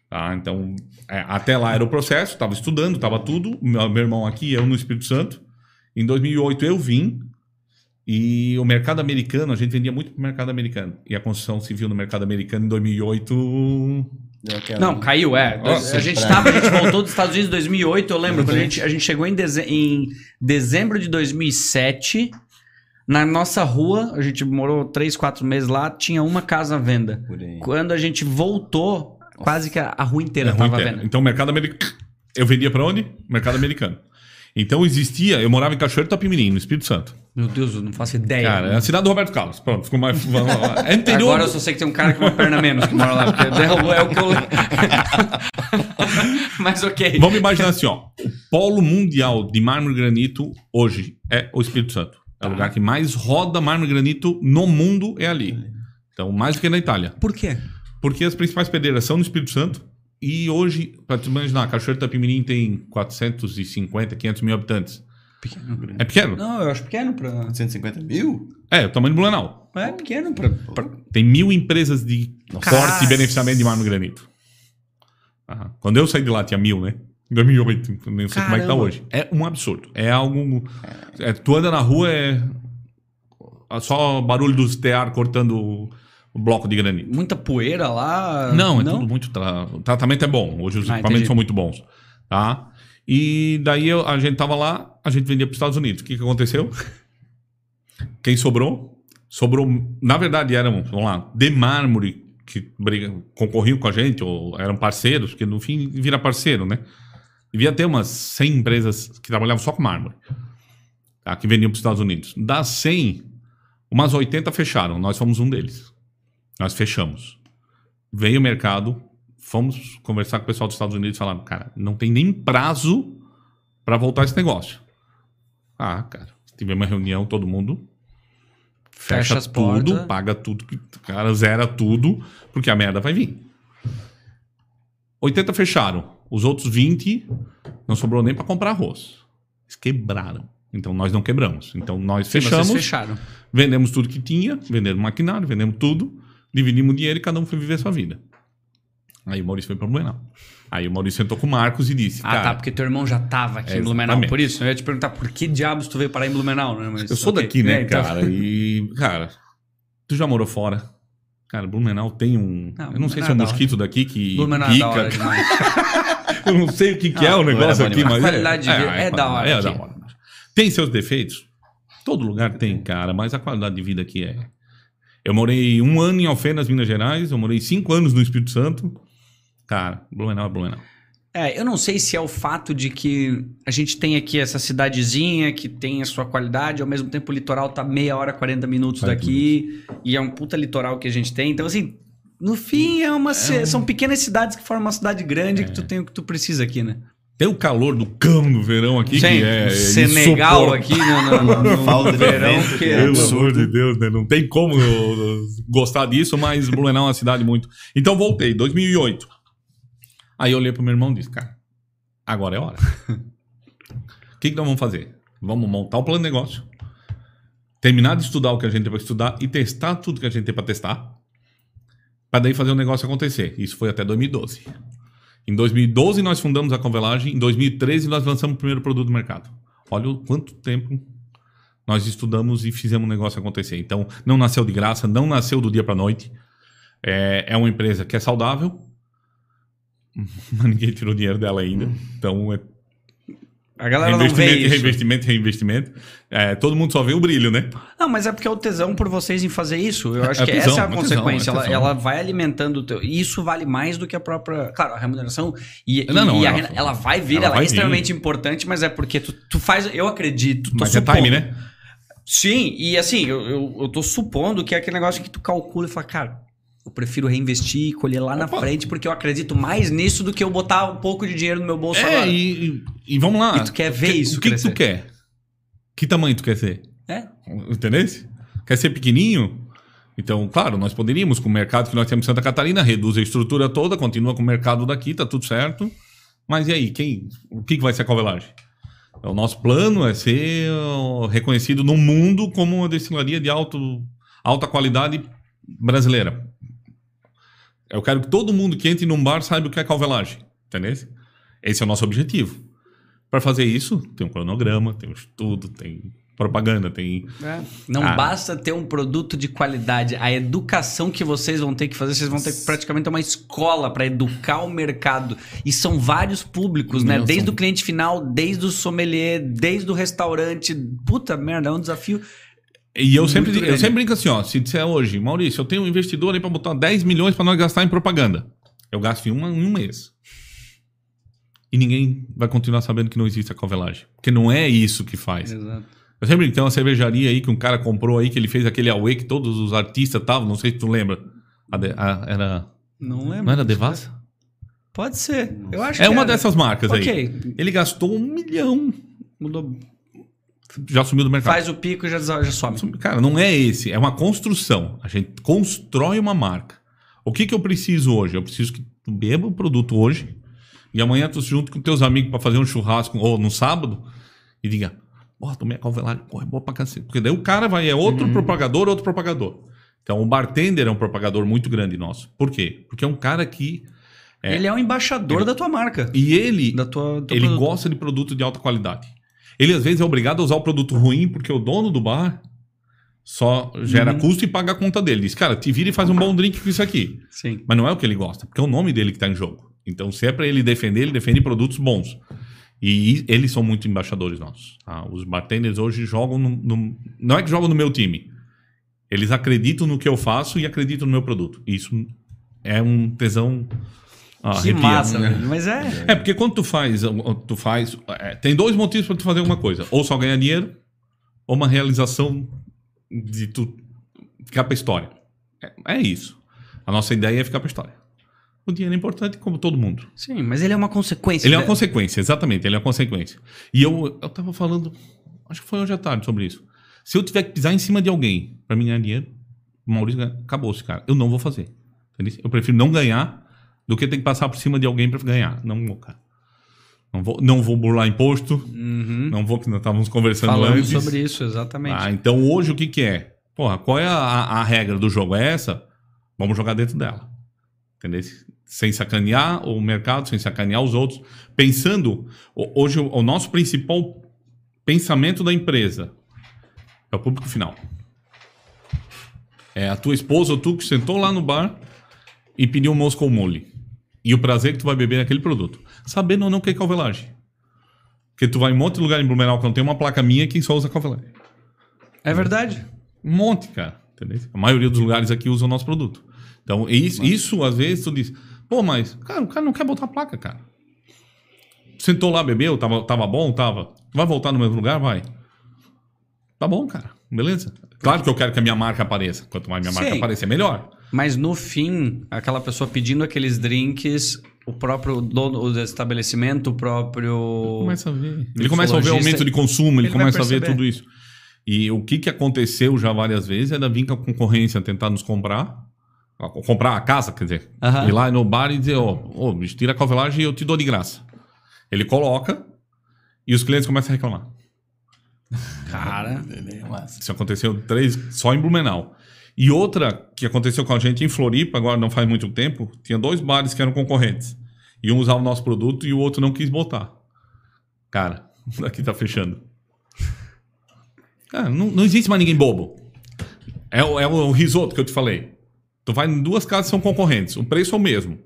Tá? Então, é, até lá era o processo, estava estudando, estava tudo. Meu, meu irmão aqui, eu no Espírito Santo. Em 2008 eu vim e o mercado americano, a gente vendia muito para o mercado americano. E a construção civil no mercado americano em 2008... Deu aquela- Não, caiu, é. Nossa, a gente pra- tava, a gente voltou dos Estados Unidos em 2008, eu lembro, quando a gente, a gente chegou em, deze- em dezembro de 2007, na nossa rua, a gente morou três, quatro meses lá, tinha uma casa à venda. Quando a gente voltou, quase que a, a rua inteira É ruim tava à venda. Então, mercado americano. Eu vendia para onde? Mercado americano. Então existia, eu morava em Cachoeiro do Itapimirim, no Espírito Santo. Meu Deus, eu não faço ideia. Cara, é a cidade do Roberto Carlos. Pronto, ficou mais. É interior. Agora eu só sei que tem um cara com uma perna menos que mora lá, porque é o que eu. *laughs* Mas ok. Vamos imaginar assim, ó. O polo mundial de mármore e granito hoje é o Espírito Santo. É o lugar que mais roda mármore e granito no mundo é ali. Então, mais do que na Itália. Por quê? Porque as principais pedreiras são no Espírito Santo. E hoje, para tu imaginar, Cachoeiro do Itapimirim tem 450, 500 mil habitantes. Pequeno. É pequeno? Não, eu acho pequeno pra. 150 mil? É, o tamanho do Blumenau. É pequeno pra. pra- Tem mil empresas de Nossa. corte e beneficiamento de mármore granito. Quando eu saí de lá tinha mil, né? Em 2008, nem sei como é que tá Caramba. hoje. É um absurdo. É algo. é, tu anda na rua, é. Só barulho dos tear cortando bloco de granito. Muita poeira lá. Não, é tudo muito. Tra... O tratamento é bom. Hoje os Ah, equipamentos entendi. são muito bons. Tá? E daí eu- a gente tava lá, a gente vendia para os Estados Unidos. O que, que aconteceu? *laughs* Quem sobrou? Sobrou. Na verdade, eram, vamos lá, de mármore que briga, concorriam com a gente, ou eram parceiros, porque no fim vira parceiro, né? Devia ter umas 100 empresas que trabalhavam só com mármore, tá? que vendiam para os Estados Unidos. Das 100, umas 80 fecharam. Nós fomos um deles. Nós fechamos. Veio o mercado, fomos conversar com o pessoal dos Estados Unidos e falaram, cara, não tem nem prazo para voltar esse negócio. Ah, cara, tivemos uma reunião, todo mundo Fecha fecha, tudo, portas. paga tudo, cara zera tudo, porque a merda vai vir. 80 fecharam, os outros 20 não sobrou nem para comprar arroz. Eles quebraram. Então nós não quebramos. Então nós fechamos, fecharam. vendemos tudo que tinha, vendemos maquinário, vendemos tudo, dividimos o dinheiro e cada um foi viver a sua vida. Aí o Maurício foi para Blumenau. Aí o Maurício sentou com o Marcos e disse, Ah, tá, porque teu irmão já tava aqui É, em Blumenau. exatamente. Por isso, eu ia te perguntar por que diabos tu veio parar em Blumenau, né? Mas, Eu sou ok. daqui, né, É, então- cara? E, cara, tu já morou fora? Cara, Blumenau tem um. Não, eu não sei se é um é mosquito daqui que. Blumenau é da hora pica. demais. *laughs* eu não sei o que, que é Ah, o negócio bom aqui, mas. A qualidade de vida é da hora É da hora. Tem seus defeitos? Todo lugar tem, cara, mas a qualidade de vida aqui é. Eu morei um ano em Alfenas, Minas Gerais, eu morei cinco anos no Espírito Santo. Cara, Blumenau é Blumenau. É, eu não sei se é o fato de que a gente tem aqui essa cidadezinha que tem a sua qualidade, ao mesmo tempo o litoral tá meia hora, 40 minutos 40 daqui, e é um puta litoral que a gente tem. Então, assim, no fim, é uma, ci- são pequenas cidades que formam uma cidade grande que tu tem o que tu precisa aqui, né? Tem o calor do cão no verão aqui, Sim, que é. o Senegal aqui no, no, no, no Falta de verão, que é Pelo absurdo. amor de Deus, né? Não tem como eu- eu gostar disso, mas Blumenau é uma cidade muito. Então voltei, 2008. Aí eu olhei pro meu irmão e disse, cara, agora é hora. O que, que nós vamos fazer? Vamos montar o plano de negócio, terminar de estudar o que a gente tem para estudar e testar tudo que a gente tem para testar, para daí fazer o negócio acontecer. Isso foi até 2012. Em 2012 nós fundamos a Convelagem, em 2013 nós lançamos o primeiro produto no mercado. Olha o quanto tempo nós estudamos e fizemos o negócio acontecer. Então, não nasceu de graça, não nasceu do dia para noite. É, é uma empresa que é saudável, *laughs* mas ninguém tirou dinheiro dela ainda. Então é A galera não vê investimento, isso. reinvestimento, reinvestimento. É, todo mundo só vê o brilho, né? Não, mas é porque é o tesão por vocês em fazer isso. Eu acho É que tesão, essa é a é tesão, consequência. é ela, tesão. ela vai alimentando o teu. E isso vale mais do que a própria. Claro, a remuneração. E, Não, e- não, e a ela- rena- ela, vai vir, ela ela, vai é vir. extremamente importante, mas é porque tu, tu faz. Eu acredito. Mas é supondo. time, né? Sim, e assim, eu, eu, eu tô supondo que é aquele negócio que tu calcula e fala, cara, eu prefiro reinvestir e colher lá na Opa. frente, porque eu acredito mais nisso do que eu botar um pouco de dinheiro no meu bolso É, agora. e, e- vamos lá. E tu quer ver Que- isso O que, que tu quer? Que tamanho tu quer ser? É? Entendeu? Quer ser pequenininho? Então, claro, nós poderíamos, com o mercado que nós temos em Santa Catarina, reduz a estrutura toda, continua com o mercado daqui, tá tudo certo. Mas e aí, quem, o que, que vai ser a Covelage? O nosso plano é ser reconhecido no mundo como uma destilaria de alto, alta qualidade brasileira. Eu quero que todo mundo que entre num bar saiba o que é Calvelage. Entendeu? Esse é o nosso objetivo. Para fazer isso, tem um cronograma, tem um estudo, tem propaganda, tem. Não Ah. basta ter um produto de qualidade. A educação que vocês vão ter que fazer, vocês vão ter que praticamente uma escola para educar o mercado. E são vários públicos, né? Não, Desde são- o cliente final, desde o sommelier, desde o restaurante. Puta merda, é um desafio. E eu Muito sempre, eu sempre brinco assim, ó. Se disser hoje, Maurício, eu tenho um investidor aí para botar 10 milhões para nós gastar em propaganda. Eu gasto em, uma, em um mês. E ninguém vai continuar sabendo que não existe a covelagem. Porque não é isso que faz. Exato. Eu sempre brinco, tem uma cervejaria aí que um cara comprou aí, que ele fez aquele Aue que todos os artistas estavam, não sei se tu lembra. A de- a- era, Não lembro. não era Devassa? Pode ser. Eu acho É que uma era. dessas marcas aí. Ok. Ele gastou um milhão. Mudou. Já sumiu do mercado. Faz o pico e já, já some. Cara, não é esse. É uma construção. A gente constrói uma marca. O que, que eu preciso hoje? Eu preciso que tu beba o produto hoje e amanhã tu se junto com teus amigos para fazer um churrasco ou no sábado e diga, porra, tomei a calvelagem, porra, é boa pra cacete. Porque daí o cara vai, é outro propagador, outro propagador. Então o bartender é um propagador muito grande nosso. Por quê? Porque é um cara que... É. Ele é o embaixador Ele- da tua marca. E ele, Da tua, ele produto. gosta de produto de alta qualidade. Ele às vezes é obrigado a usar o produto ruim porque o dono do bar só gera Uhum. custo e paga a conta dele. Diz, cara, te vira e faz um bom drink com isso aqui. Sim. Mas não é o que ele gosta, porque é o nome dele que está em jogo. Então, se é para ele defender, ele defende produtos bons. E eles são muito embaixadores nossos. tá? Os bartenders hoje jogam no, no- Não é que jogam no meu time. Eles acreditam no que eu faço e acreditam no meu produto. Isso é um tesão. Ah, Que arrepia. massa, velho. Mas é. É, porque quando tu faz, tu faz, é, tem dois motivos para tu fazer alguma coisa. Ou só ganhar dinheiro, ou uma realização de tu ficar pra história. É, é isso. A nossa ideia é ficar pra história. O dinheiro é importante como todo mundo. Sim, mas ele é uma consequência. Ele é uma né? consequência, exatamente, ele é uma consequência. E eu, eu tava falando, acho que foi hoje à tarde sobre isso. Se eu tiver que pisar em cima de alguém para mim ganhar dinheiro, o Maurício ganha- acabou-se, cara. Eu não vou fazer. Eu prefiro não ganhar do que ter que passar por cima de alguém para ganhar. Não vou, cara. Não vou, não vou burlar imposto, Uhum. não vou, que nós estávamos conversando Falando antes. sobre isso, exatamente. Ah, então hoje o que que é? Porra, qual é a, a- regra do jogo? É essa? Vamos jogar dentro dela. Entendeu? Sem sacanear o mercado, sem sacanear os outros. Pensando, ho- hoje o, o nosso principal pensamento da empresa é o público final. É a tua esposa ou tu que sentou lá no bar e pediu um Moscow Mule. E o prazer que tu vai beber naquele produto. Sabendo ou não o que é calvelagem. Porque tu vai em um monte de lugar em Blumenau que não tem uma placa minha que só usa calvelagem. É verdade. Um monte, cara. Entendeu? A maioria dos lugares aqui usa o nosso produto. Então, isso, isso às vezes tu diz, pô, mas, cara, o cara não quer botar placa, cara. Sentou lá, bebeu, tava, tava bom, tava. Vai voltar no mesmo lugar? Vai. Tá bom, cara. Beleza. Claro que eu quero que a minha marca apareça. Quanto mais minha marca Sim. aparecer, melhor. Mas no fim, aquela pessoa pedindo aqueles drinks, o próprio dono do estabelecimento, o próprio. Começa a ver. Ele começa a ver Mixologista, aumento de consumo, ele, ele começa a ver tudo isso. E o que, que aconteceu já várias vezes é da vir com a concorrência tentar nos comprar, a- comprar a casa, quer dizer, Aham. ir lá no bar e dizer, ó, ô, bicho, tira a covelagem e eu te dou de graça. Ele coloca e os clientes começam a reclamar. Cara. Isso aconteceu três, só em Blumenau. E outra que aconteceu com a gente em Floripa, agora não faz muito tempo, tinha dois bares que eram concorrentes. E um usava o nosso produto e o outro não quis botar. Cara, *laughs* daqui tá fechando. Cara, não, não existe mais ninguém bobo. É, o- é o risoto que eu te falei. Tu vai em duas casas que são concorrentes, o preço é o mesmo.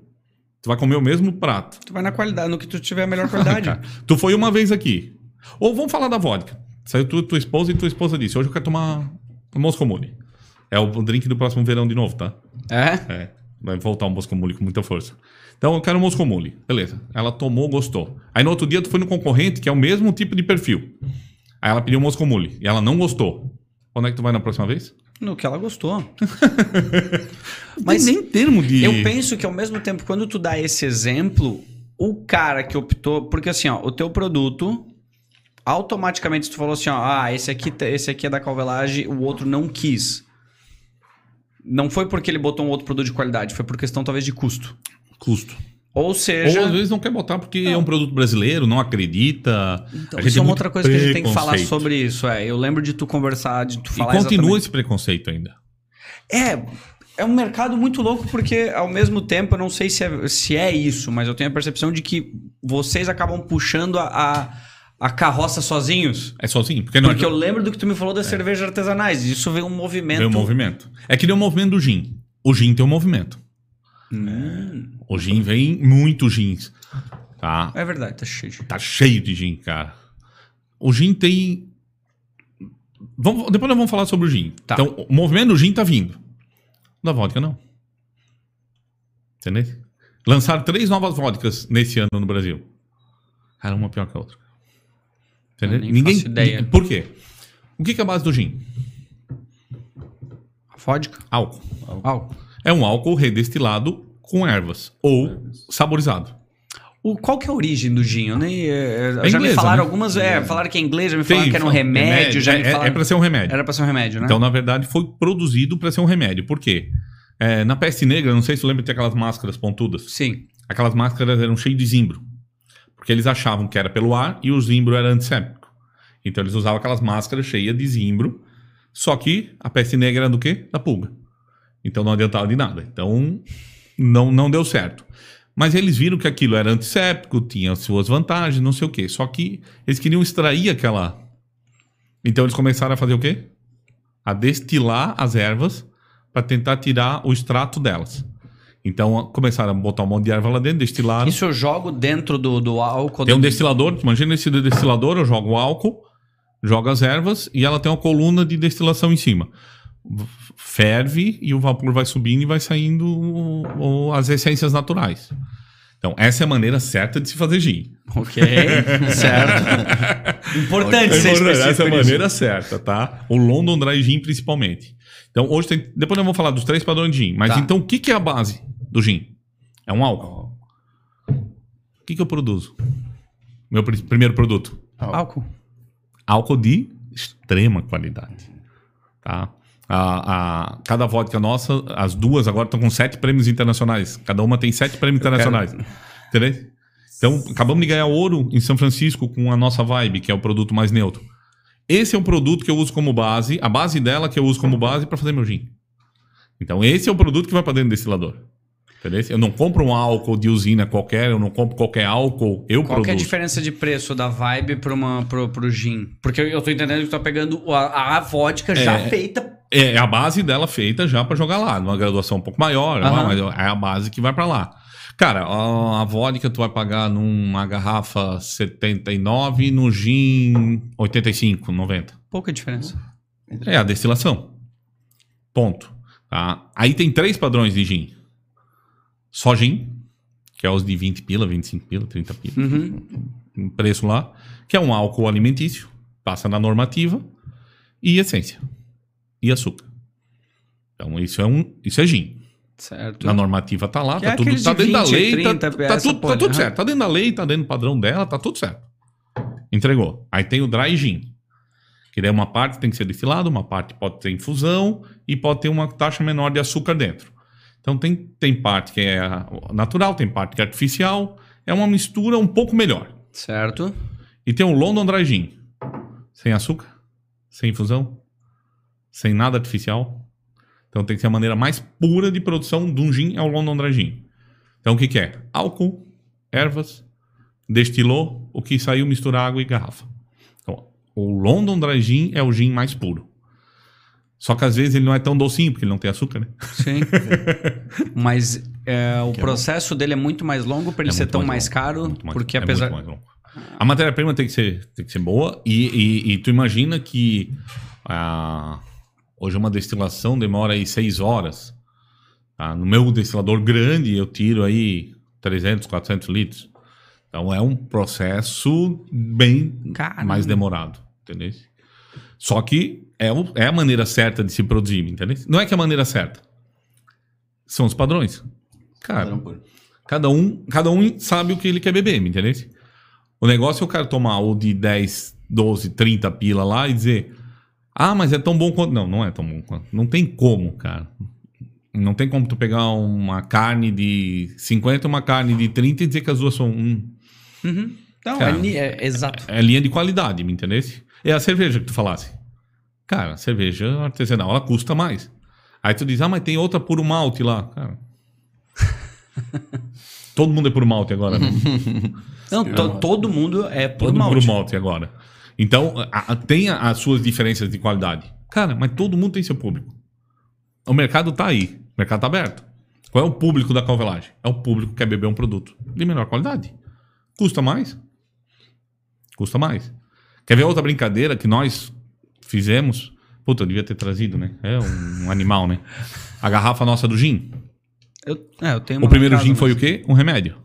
Tu vai comer o mesmo prato. Tu vai na qualidade, no que tu tiver a melhor qualidade. *laughs* Cara, tu foi uma vez aqui. Ou vamos falar da vodka. Saiu tu, tua esposa e tua esposa disse: Hoje eu quero tomar Moscow Mule. É o drink do próximo verão de novo, tá? é? É. Vai voltar um Moscow Mule com muita força. Então eu quero um Moscow Mule. Beleza. Ela tomou, gostou. Aí no outro dia tu foi no concorrente, que é o mesmo tipo de perfil. Aí ela pediu um Moscow Mule. E ela não gostou. Quando é que tu vai na próxima vez? No que ela gostou. *laughs* Mas nem termo de. eu penso que ao mesmo tempo, quando tu dá esse exemplo, o cara que optou. Porque assim, ó, o teu produto. Automaticamente, se tu falou assim, ó, ah, esse aqui, esse aqui é da Calvelage, o outro não quis. Não foi porque ele botou um outro produto de qualidade, foi por questão talvez de custo. Custo. Ou seja. Ou às vezes não quer botar porque é um produto brasileiro, não acredita. Então, isso é uma muito outra coisa que a gente tem que falar sobre isso. É, eu lembro de tu conversar, de tu E falar continua exatamente- esse preconceito ainda. É, é um mercado muito louco porque, ao mesmo tempo, eu não sei se é, se é isso, mas eu tenho a percepção de que vocês acabam puxando a, a, a carroça sozinhos. É sozinho. Porque não Porque eu lembro do que tu me falou das cervejas artesanais. Isso veio um movimento. Vem o movimento. É que nem o movimento do gin. O gin tem um movimento. Hum, O gin vem muito gins. Tá? é verdade, tá cheio. de- Tá cheio de gin, cara. O gin tem. Vamos, depois nós vamos falar sobre o gin. Tá. Então, o movimento do gin tá vindo. Da vodka, não. Entendeu? Lançaram três novas vodkas nesse ano no Brasil. Cara, uma pior que a outra. Entendeu? Eu nem faço ideia. Por quê? O que que é a base do gin? Vodka? Álcool. Álcool. É um álcool redestilado com ervas ou saborizado. O, qual que é a origem do gin? Eu nem, é, é, já me inglesa, falaram né? algumas, é, falaram que é inglês, já me falaram que era um fala- remédio, já é, me é, falaram... é para ser um remédio. Era pra ser um remédio, né? Então, na verdade, foi produzido para ser um remédio. Por quê? É, na peste negra, não sei se você lembra de aquelas máscaras pontudas. Sim. Aquelas máscaras eram cheias de zimbro. Porque eles achavam que era pelo ar e o zimbro era antisséptico. Então eles usavam aquelas máscaras cheias de zimbro. Só que a peste negra era do quê? Da pulga. Então não adiantava de nada. Então não, não deu certo. Mas eles viram que aquilo era antisséptico, tinha suas vantagens, não sei o quê. Só que eles queriam extrair aquela. Então eles começaram a fazer o quê? A destilar as ervas para tentar tirar o extrato delas. Então começaram a botar um monte de erva lá dentro, destilaram. Isso eu jogo dentro do, do álcool. Tem um do... destilador, imagina esse destilador, eu jogo o álcool, jogo as ervas e ela tem uma coluna de destilação em cima. Ferve e o vapor vai subindo e vai saindo o- o- as essências naturais. Então, essa é a maneira certa de se fazer gin. Ok, *laughs* certo. Importante ser Essa específico é a maneira certa, tá? O London Dry Gin, principalmente. Então, hoje tem... Depois nós vamos falar dos três padrões de gin. Mas Tá. então, o que, que é a base do gin? É um álcool. O que, que eu produzo? Meu pr- primeiro produto? Álcool. álcool de extrema qualidade. Tá? A, a- cada vodka nossa, as duas agora estão com sete prêmios internacionais. Cada uma tem sete prêmios internacionais. Entendeu? Então, acabamos de ganhar ouro em São Francisco com a nossa Vibe, que é o produto mais neutro. Esse é o produto que eu uso como base, a base dela que eu uso como base para fazer meu gin. Então, esse é o produto que vai para dentro do destilador. Entendeu? Eu não compro um álcool de usina qualquer, eu não compro qualquer álcool, eu Qual que é a produzo. diferença de preço da Vibe pro, uma, pro, pro gin? Porque eu tô entendendo que tu tá pegando a, a vodka já feita. É a base dela feita já para jogar lá, numa graduação um pouco maior, Aham. mas é a base que vai para lá. Cara, a, a vodka tu vai pagar numa garrafa 79 no gin 85, 90. Pouca diferença. É a destilação. Ponto. Tá? Aí tem três padrões de gin. Só gin, que é os de 20 pila, 25 pila, 30 pila. Uhum. Um preço lá. Que é um álcool alimentício, passa na normativa. E essência. E açúcar. Então isso é um, isso é gin. Certo. Na normativa tá lá, Que tá é tudo tá de dentro da 20, lei, 30, tá, tá tudo, tá porra, tudo aham. certo. Tá dentro da lei, tá dentro do padrão dela, tá tudo certo. Entregou. Aí tem o dry gin. Que daí uma parte tem que ser destilado, uma parte pode ter infusão e pode ter uma taxa menor de açúcar dentro. Então tem, tem parte que é natural, tem parte que é artificial. É uma mistura um pouco melhor. Certo. E tem o London Dry Gin. Sem açúcar, sem infusão, sem nada artificial. Então tem que ser a maneira mais pura de produção de um gin é o London Dry Gin. Então o que, que é? Álcool, ervas, destilou, o que saiu mistura água e garrafa. Então, o London Dry Gin é o gin mais puro. Só que às vezes ele não é tão docinho, porque ele não tem açúcar, né? Sim. *laughs* Mas é, o processo dele é muito mais longo para ele É ser tão mais mais, caro, mais- porque é apesar... A matéria-prima tem, que ser- tem que ser boa e, e- e tu imagina que ah, hoje uma destilação demora aí seis horas. tá? No meu destilador grande eu tiro aí 300, 400 litros. Então é um processo bem Caramba. mais demorado, entendeu? Só que é, o- é a maneira certa de se produzir, entendeu? Não é que é a maneira certa. São os padrões. Cara, Cada um, cada um sabe o que ele quer beber, me entendeu? O negócio é o cara tomar o de 10, 12, 30 pila lá e dizer: Ah, mas é tão bom quanto. Não, não é tão bom quanto. Não tem como, cara. Não tem como tu pegar uma carne de 50 e uma carne de 30 e dizer que as duas são. Hum, Uhum. Não, Cara, é, ni- é exato. é linha de qualidade, me entendeu? É a cerveja que tu falasse. Cara, a cerveja artesanal, ela custa mais. Aí tu diz, ah, mas tem outra puro malte lá. Cara. *laughs* Todo mundo é puro malte agora, né? *laughs* Não, to- todo mundo é por Todo malte. puro malte agora. Então, a- a- tem a- as suas diferenças de qualidade. Cara, mas todo mundo tem seu público. O mercado tá aí. O mercado tá aberto. Qual é o público da Calvelagem? É o público que quer beber um produto de menor qualidade. Custa mais. Custa mais. Quer ver outra brincadeira que nós fizemos? Puta, eu devia ter trazido, né? É um, um animal, né? A garrafa nossa do gin. Eu, é, eu tenho uma O primeiro casa, gin foi mas- o quê? Um remédio.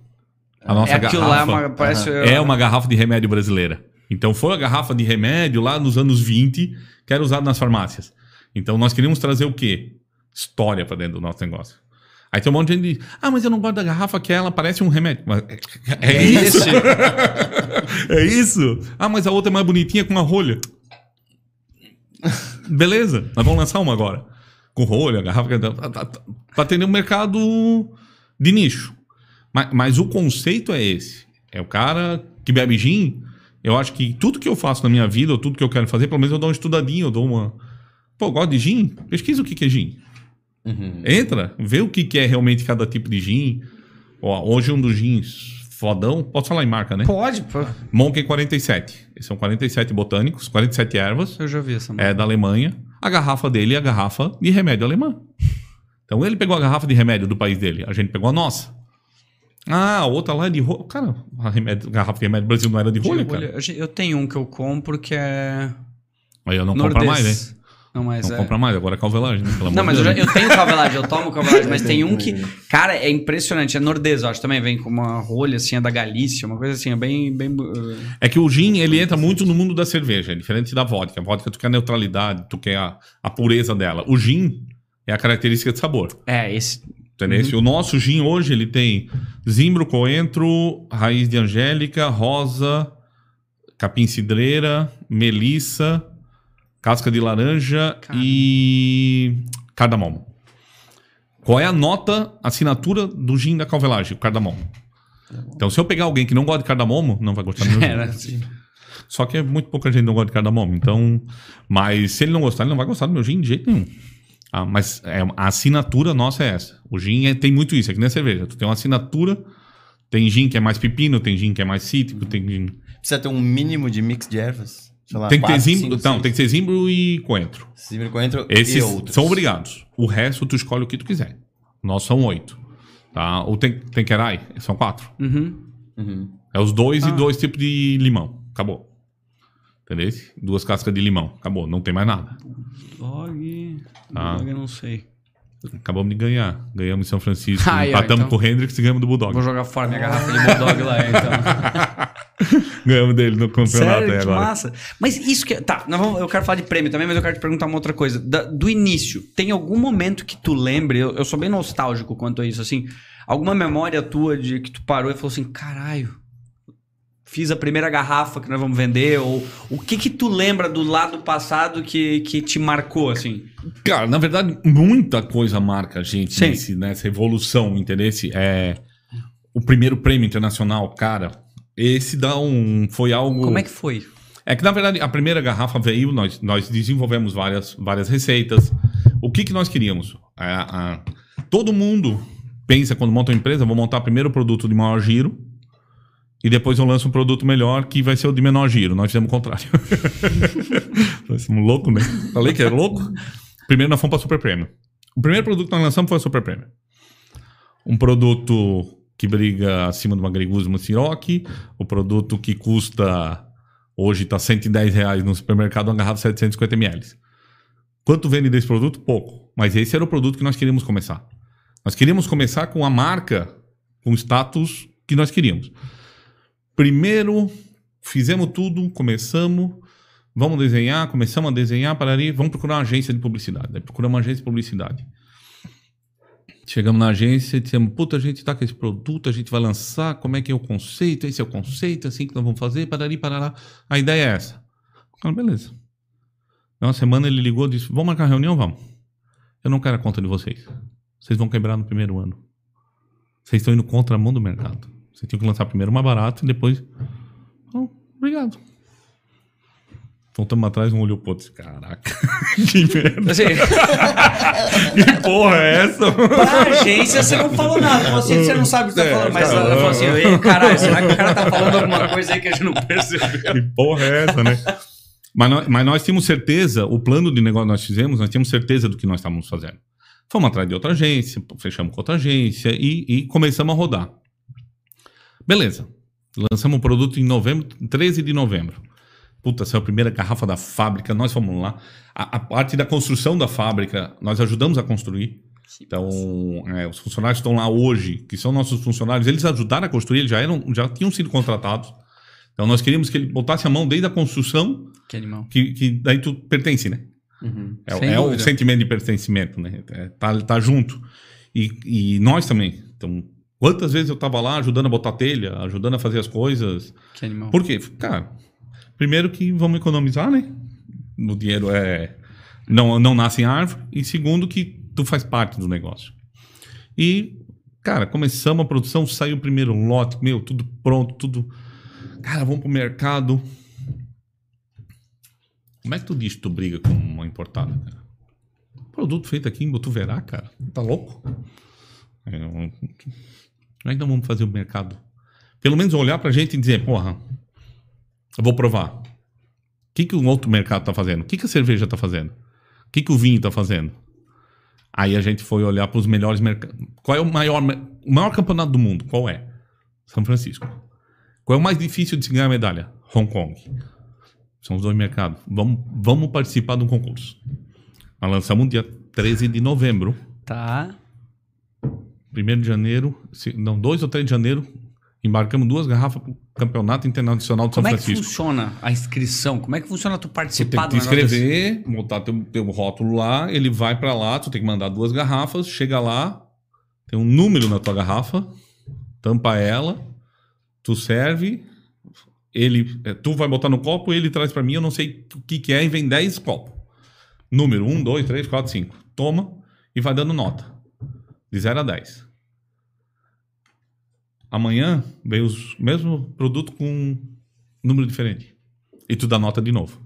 A nossa É aquilo lá, garrafa. uma- parece... É uma garrafa de remédio brasileira. Então foi a garrafa de remédio lá nos anos 20 que era usada nas farmácias. Então nós queríamos trazer o quê? História para dentro do nosso negócio. Aí tem um monte de gente que diz, ah, mas eu não gosto da garrafa que ela parece um remédio. Mas é, é isso? *laughs* é isso? Ah, mas a outra é mais bonitinha com uma rolha. *laughs* Beleza, nós vamos lançar uma agora. Com rolha, garrafa... Para atender um mercado de nicho. Mas, mas o conceito é esse. É o cara que bebe gin. Eu acho que tudo que eu faço na minha vida, ou tudo que eu quero fazer, pelo menos eu dou uma estudadinha, eu dou uma. Pô, eu gosto de gin? Pesquisa o que, é gin. Entra, vê o que, que é realmente cada tipo de gin. Ó, hoje um dos gins fodão, posso falar em marca, né? Pode, pô. Monkey 47. Esses são 47 botânicos, 47 ervas. Eu já vi essa É da Alemanha. A garrafa dele é a garrafa de remédio alemã. Então ele pegou a garrafa de remédio do país dele, a gente pegou a nossa. Ah, a outra lá é de rolha. Cara, a remédio- garrafa de remédio do Brasil não era de rolha, cara. Eu, tenho um que eu compro que é... Aí eu não Nordês. compro mais, né? Não, mas Não é... compra mais, agora é calvelagem, né? Pelo Não, amor mas de eu, já, eu tenho calvelagem, eu tomo calvelagem, mas tem um que, cara, é impressionante, é nordês, eu acho, também vem com uma rolha, assim, é da Galícia, uma coisa assim, é bem, bem, uh, É que o gin, ele entra muito no mundo da cerveja, é diferente da vodka. A vodka, tu quer a neutralidade, tu quer a, a pureza dela. O gin é a característica de sabor. é, esse, Entendeu? Uhum. O nosso gin hoje, ele tem zimbro, coentro, raiz de angélica, rosa, capim cidreira, melissa, casca de laranja e cardamomo. Qual é a nota, assinatura do gin da calvelagem? O cardamomo. Então, se eu pegar alguém que não gosta de cardamomo, não vai gostar do meu gin. era, assim. Só que é muito pouca gente que não gosta de cardamomo. Então, mas se ele não gostar, ele não vai gostar do meu gin de jeito nenhum. Ah, mas é, a assinatura nossa é essa. O gin é- tem muito isso, é que nem a cerveja. Tu tem uma assinatura, tem gin que é mais pepino, tem gin que é mais cítrico, tem gin... Precisa ter um mínimo de mix de ervas? Lá, tem que ter quatro, zimbro, cinco, não, seis. tem que ter zimbro e coentro. Zimbro, coentro Esses e outros. são obrigados. O resto tu escolhe o que tu quiser. Nós são oito. Tá? O tem, tem querai, são quatro. Uhum. Uhum. É os dois Ah. e dois tipos de limão. Acabou. Entendeu? Duas cascas de limão. Acabou. Não tem mais nada. Dog, Ah. dog eu não sei. Acabamos de ganhar. Ganhamos em São Francisco. *laughs* Ah, é, empatamos então. com o Hendrix e ganhamos do Bulldog. Vou jogar fora minha garrafa de Bulldog lá, *laughs* então. Ganhamos dele no campeonato Sério, aí que agora. massa. Mas isso que... Tá, nós vamos- eu quero falar de prêmio também, mas eu quero te perguntar uma outra coisa. Da- do início, tem algum momento que tu lembre, eu, eu sou bem nostálgico quanto a isso, assim, alguma memória tua de que tu parou e falou assim, caralho, fiz a primeira garrafa que nós vamos vender, ou o que que tu lembra do lado passado que, que te marcou, assim? Cara, na verdade, muita coisa marca a gente Sim. nesse, nessa evolução, entendeu? Esse, É, o primeiro prêmio internacional, cara, esse dá um. Foi algo. Como é que foi? É que, na verdade, a primeira garrafa veio, nós, nós desenvolvemos várias, várias receitas. O que, que nós queríamos? A- todo mundo pensa, quando monta uma empresa, vou montar primeiro o produto de maior giro e depois eu lanço um produto melhor que vai ser o de menor giro. Nós fizemos o contrário. *laughs* nós somos loucos, né? Falei que era louco? Primeiro nós fomos para Super Prêmio. O primeiro produto que nós lançamos foi a Super Prêmio. um produto que briga acima de uma Gregusa, uma Ciroc, o produto que custa, hoje está 110 reais no supermercado, uma garrafa de 750 ml. Quanto vende desse produto? Pouco. Mas esse era o produto que nós queríamos começar. Nós queríamos começar com a marca, com o status que nós queríamos. Primeiro, fizemos tudo, começamos, vamos desenhar, começamos a desenhar, para ali, vamos procurar uma agência de publicidade. Aí procuramos uma agência de publicidade. Chegamos na agência e dissemos, puta, a gente está com esse produto, a gente vai lançar, como é que é o conceito, esse é o conceito, assim que nós vamos fazer, parari, parará. A ideia é essa. Falei, beleza. Na uma semana ele ligou e disse, vamos marcar reunião? Vamos. Eu não quero a conta de vocês. Vocês vão quebrar no primeiro ano. Vocês estão indo contra a mão do mercado. Vocês tinham que lançar primeiro mais barato e depois... Então, obrigado. Voltamos atrás, um olhou pro outro. Caraca, *laughs* que merda. Assim, *laughs* Que porra é essa? pra agência você não falou nada. Falou assim, você não sabe o que você tá É, falando. Mas ela falou assim, "Ei, caralho, será que o cara tá falando alguma coisa aí que a gente não percebeu? Que porra é essa, né? Mas nós, mas nós tínhamos certeza, o plano de negócio que nós fizemos, nós tínhamos certeza do que nós estávamos fazendo. Fomos atrás de outra agência, fechamos com outra agência e, e começamos a rodar. Beleza. Lançamos o produto em novembro, 13 de novembro. Puta, saiu a primeira garrafa da fábrica, nós fomos lá. A, a parte da construção da fábrica, nós ajudamos a construir. Então, é, os funcionários que estão lá hoje, que são nossos funcionários, eles ajudaram a construir, eles já, eram, já tinham sido contratados. Então, nós queríamos que ele botasse a mão desde a construção, Que animal. que, que daí tu pertence, né? Uhum. É, é o sentimento de pertencimento, né? É, tá, tá junto. E, e nós também. Então, quantas vezes eu tava lá ajudando a botar telha, ajudando a fazer as coisas. Que animal. Por quê? Cara, primeiro que vamos economizar, né? O dinheiro é não, não nasce em árvore. E segundo que tu faz parte do negócio. E, cara, começamos a produção, saiu o primeiro lote, meu, tudo pronto, tudo... Cara, vamos pro mercado. Como é que tu diz que tu briga com uma importada, cara? Produto feito aqui em Botuverá, cara. Tá louco? É, um- Como é que nós vamos fazer o mercado? Pelo menos olhar pra gente e dizer, porra, eu vou provar. O que, que o outro mercado tá fazendo? O que, que a cerveja tá fazendo? O que, que o vinho tá fazendo? Aí a gente foi olhar para os melhores mercados. Qual é o maior, o maior campeonato do mundo? Qual é? São Francisco. Qual é o mais difícil de se ganhar medalha? Hong Kong. São os dois mercados. Vamos, vamos participar de um concurso. Nós lançamos dia 13 de novembro. Tá. 1 de janeiro, não, 2 ou 3 de janeiro, embarcamos duas garrafas para o Campeonato Internacional de São Como é que Francisco. funciona a inscrição? Como é que funciona tu Tu participar tem que te negócio desse? inscrever, botar teu, teu rótulo lá, ele vai pra lá, tu tem que mandar duas garrafas, chega lá, tem um número na tua garrafa, tampa ela, tu serve, ele, é, tu vai botar no copo, ele traz pra mim, eu não sei o que que é, e vem 10 copos. Número 1, 2, 3, 4, 5. Toma e vai dando nota. De 0 a 10. Amanhã vem os mesmo produto com número diferente. E tu dá nota de novo.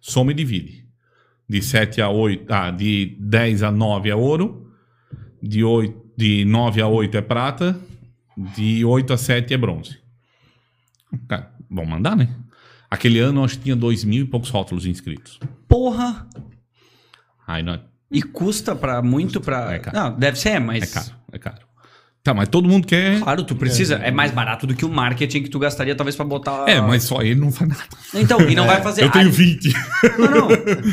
Soma e divide. De 7 a 8, ah, de 10 a 9 é ouro, de, 8, de 9 a 8 é prata, de 8 a 7 é bronze. Cara, vamos mandar, né? Aquele ano acho que tinha 2 mil e poucos rótulos inscritos. Porra! Aí nós, E custa pra muito pra. É caro. Não, deve ser, mas. é caro, é caro. Tá, mas todo mundo quer. Claro, tu precisa. É mais barato do que o marketing que tu gastaria, talvez, pra botar. É, mas só ele não faz nada. Então, e não vai fazer. Eu tenho Ah, 20. Não, não.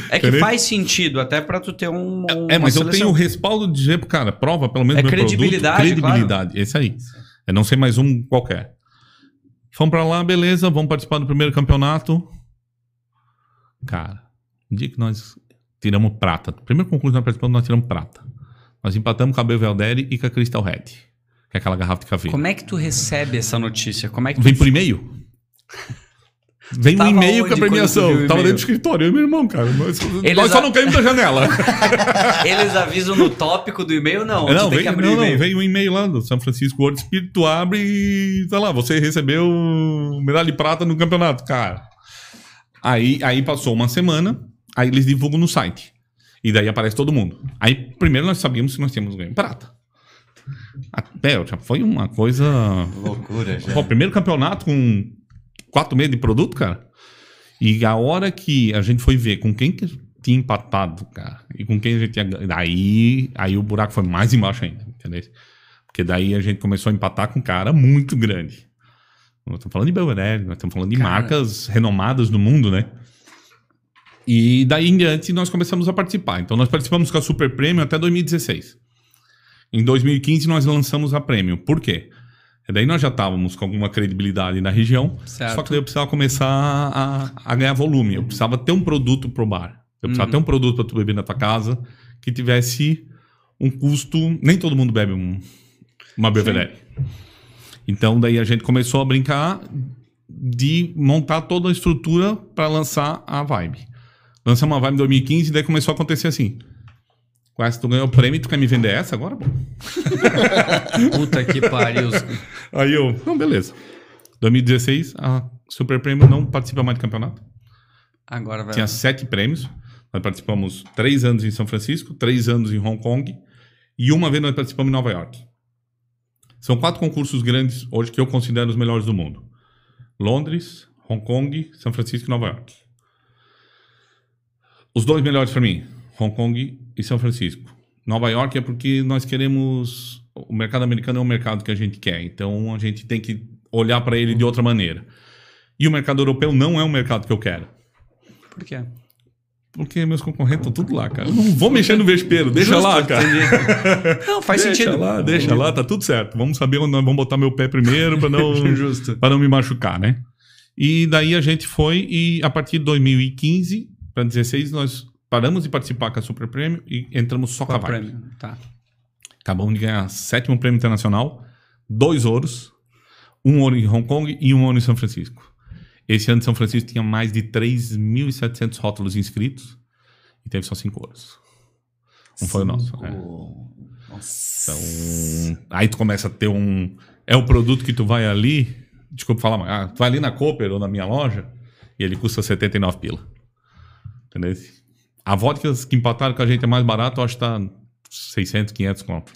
É que faz sentido, até pra tu ter um. É, uma mas eu tenho o respaldo de dizer, cara, prova pelo menos É meu credibilidade, produto. Credibilidade, esse aí. É não ser mais um qualquer. Fomos pra lá, beleza, vamos participar do primeiro campeonato. Cara, no dia que nós tiramos prata, primeiro concurso que nós participamos, nós tiramos prata. Nós empatamos com a Belvedere e com a Crystal Red, que é aquela garrafa de café. Como é que tu recebe essa notícia? Como é que tu... Vem por e-mail. *laughs* Vem um e-mail com a premiação. tu Tava dentro do escritório, eu e meu irmão, cara. Nós, nós só a- não caímos da janela. *laughs* Eles avisam no tópico do e-mail? Não, tu Não, tem vem, que abrir não, não, vem um e-mail lá do São Francisco World Spirit, tu abre e, sei lá, você recebeu medalha de prata no campeonato, cara. Aí, aí passou uma semana, aí eles divulgam no site. E daí aparece todo mundo. Aí primeiro nós sabíamos que nós tínhamos ganho prata. Até, já foi uma coisa... Loucura, já. Pô, primeiro campeonato com quatro meses de produto, cara. E a hora que a gente foi ver com quem que tinha empatado, cara, e com quem a gente tinha. ganho, Aí, o buraco foi mais embaixo ainda, entendeu? Porque daí a gente começou a empatar com um cara muito grande. Nós estamos falando de Belvedere, nós estamos falando de Cara. marcas renomadas no mundo, né? E daí em diante nós começamos a participar. Então nós participamos com a Super Premium até 2016. Em 2015 nós lançamos a Premium. Por quê? E daí nós já estávamos com alguma credibilidade na região, Certo. só que daí eu precisava começar a, a ganhar volume. Eu precisava ter um produto pro bar. Eu precisava Uhum. ter um produto para tu beber na tua casa que tivesse um custo. Nem todo mundo bebe um- uma Belvedere. Então daí a gente começou a brincar de montar toda a estrutura para lançar a Vibe. Lançamos a Vibe em 2015 e daí começou a acontecer assim. Quase tu ganhou o prêmio e tu quer me vender essa agora? pô? *laughs* Puta que pariu. Aí eu, não, beleza. 2016, a Super Prêmio não participa mais de campeonato. Agora vai. Tinha sete prêmios. Nós participamos três anos em São Francisco, três anos em Hong Kong e uma vez nós participamos em Nova York. São quatro concursos grandes hoje que eu considero os melhores do mundo: Londres, Hong Kong, São Francisco e Nova York. Os dois melhores para mim, Hong Kong e São Francisco. Nova York é porque nós queremos. O mercado americano é um mercado que a gente quer, então a gente tem que olhar para ele de outra maneira. E o mercado europeu não é um mercado que eu quero. Por quê? Porque meus concorrentes estão tudo lá, cara. Eu não vou mexer no vespeiro, deixa Justo, lá, cara. entendi. Não, faz deixa sentido. lá, deixa lá, tá tudo certo. Vamos saber onde nós vamos botar meu pé primeiro para não, *laughs* pra não me machucar, né? E daí a gente foi e a partir de 2015 para 2016 nós paramos de participar com a Super Prêmio e entramos só com a Vibe. prêmio? Tá. Acabamos de ganhar sétimo prêmio internacional, dois ouros, um ouro em Hong Kong e um ouro em São Francisco. Esse ano São Francisco tinha mais de 3.700 rótulos inscritos e teve só cinco ouros. Um foi o nosso. é. Nossa. Então, aí tu começa a ter um. É o produto que tu vai ali. Desculpa falar, mas ah, tu vai ali na Cooper ou na minha loja e ele custa 79 pila. Entendeu? A vodka que empataram com a gente é mais barato, eu acho que tá 600, 500 conto.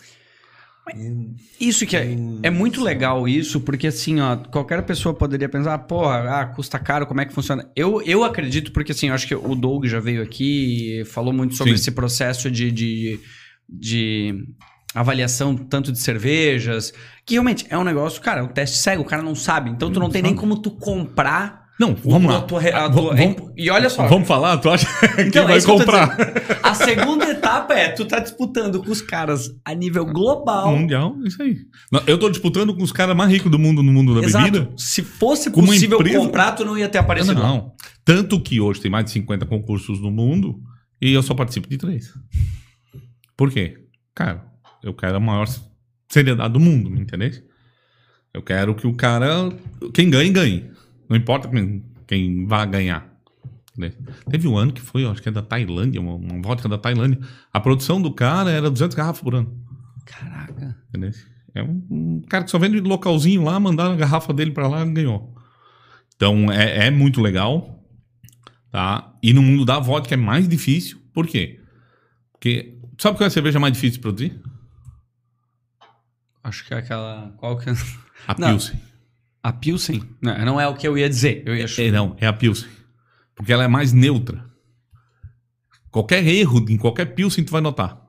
Isso que é, é muito legal isso, porque assim, ó, qualquer pessoa poderia pensar, porra, ah, custa caro, como é que funciona? Eu, eu acredito, porque assim, eu acho que o Doug já veio aqui e falou muito sobre Sim. esse processo de, de, de avaliação tanto de cervejas, que realmente é um negócio, cara, é um teste cego, o cara não sabe, então tu não tem nem como tu comprar Não, o- vamos a lá. tua a tua- vamos, E olha só, vamos falar? Tu acha *laughs* que Então, é vai que tô comprar? dizendo. A segunda etapa é tu tá disputando com os caras a nível global. Mundial, isso aí. Não, Eu tô disputando com os caras mais ricos do mundo no mundo da Exato. bebida. Se fosse possível empresa- comprar, tu não ia ter aparecido lá. Não. Tanto que hoje tem mais de 50 concursos no mundo e eu só participo de três. Por quê? Cara, eu quero a maior seriedade do mundo, me entendeu? Eu quero que o cara. Quem ganhe, ganhe. Não importa quem, quem vai ganhar. entendeu? Teve um ano que foi, eu acho que é da Tailândia, uma, uma vodka da Tailândia. A produção do cara era 200 garrafas por ano. Caraca. Entendeu? É um, um cara que só vende localzinho lá, mandaram a garrafa dele pra lá e ganhou. Então é, é muito legal. Tá? E no mundo da vodka é mais difícil. Por quê? Porque sabe qual é a cerveja mais difícil de produzir? Acho que é aquela. Qual que é? A Não. Pilsen. A Pilsen? Não, não é o que eu ia dizer. Eu ia É, não, é a Pilsen. Porque ela é mais neutra. Qualquer erro em qualquer Pilsen tu vai notar.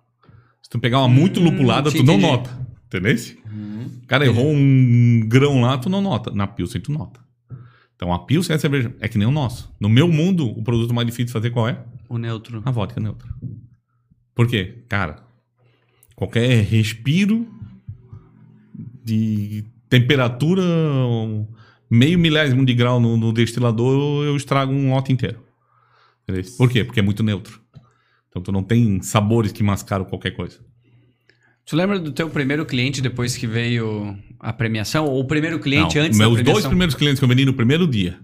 Se tu pegar uma muito Hum, lupulada, tu não entendi. nota. Entendeu? O cara errou um grão lá, tu não nota. Na Pilsen tu nota. Então a Pilsen é a cerveja. É que nem o nosso. No meu mundo, o produto mais difícil de fazer qual é? O neutro. A vodka neutra. Por quê? Cara, qualquer respiro de temperatura, meio milésimo de grau no, no destilador, eu estrago um lote inteiro. Por quê? Porque é muito neutro. Então tu não tem sabores que mascaram qualquer coisa. Tu lembra do teu primeiro cliente depois que veio a premiação? Ou o primeiro cliente Não, antes meus da premiação? dois primeiros clientes que eu vendi no primeiro dia.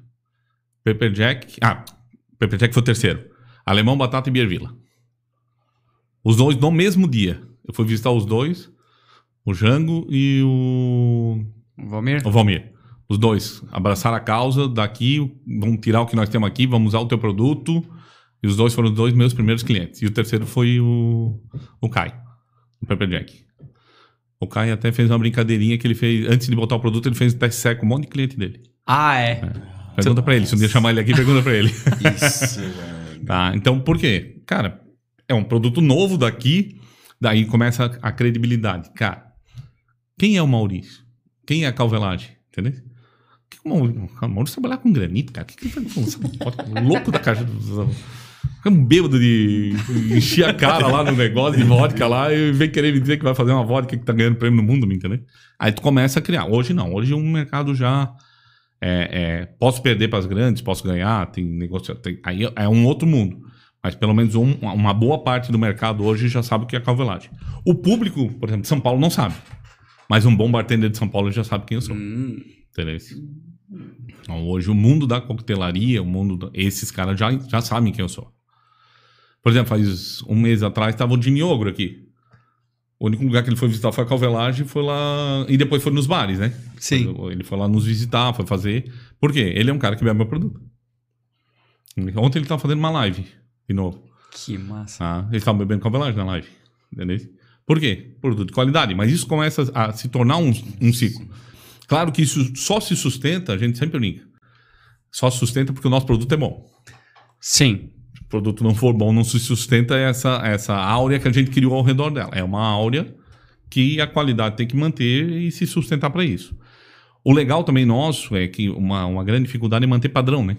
Pepper Jack. Ah, Pepper Jack foi o terceiro. Alemão, Batata e Biervilla. Os dois no mesmo dia. Eu fui visitar os dois. O Jango e o, Valmir? o Valmir. Os dois abraçaram a causa daqui, vamos tirar o que nós temos aqui, vamos usar o teu produto. E os dois foram os dois meus primeiros clientes. E o terceiro foi o, o Kai, o Pepper Jack. O Kai até fez uma brincadeirinha que ele fez, antes de botar o produto, ele fez um teste seco com um monte de cliente dele. Ah, é. Pergunta pra ele, se um dia chamar ele aqui, pergunta pra ele. *laughs* Isso, *laughs* velho. Tá? Então, por quê? Cara, é um produto novo daqui, daí começa a credibilidade. Cara, Quem é o Maurício? Quem é a Calvelagem? Entendeu? Que o Maurício, trabalhar com granito, cara. O que, que ele vodka? Louco da caixa. Fica um bêbado de encher a cara lá no negócio de vodka lá e vem querer me dizer que vai fazer uma vodka que tá ganhando prêmio no mundo, me entendeu? Aí tu começa a criar. Hoje não. Hoje o mercado já. É, é, posso perder para as grandes, posso ganhar, tem negócio. Tem, aí é um outro mundo. Mas pelo menos um- uma boa parte do mercado hoje já sabe o que é calvelagem. O público, por exemplo, de São Paulo não sabe. Mas um bom bartender de São Paulo já sabe quem eu sou. Hum, Entendeu? Então, hoje o mundo da coquetelaria, o mundo da- esses caras já, já sabem quem eu sou. Por exemplo, faz um mês atrás estava o Jimmy Ogro aqui. O único lugar que ele foi visitar foi a Calvelagem, foi lá e depois foi nos bares, né? sim. Ele foi lá nos visitar, foi fazer. Por quê? Ele é um cara que bebe meu produto. Ontem ele estava fazendo uma live de novo. Que massa. Tá? Eles estavam bebendo calvelagem na live. Entendeu? Por quê? Produto de qualidade. Mas isso começa a se tornar um, um ciclo. Claro que isso só se sustenta, a gente sempre brinca. Só se sustenta porque o nosso produto é bom. Sim. Se o produto não for bom, não se sustenta essa, essa áurea que a gente criou ao redor dela. É uma áurea que a qualidade tem que manter e se sustentar para isso. O legal também nosso é que uma, uma grande dificuldade é manter padrão, né?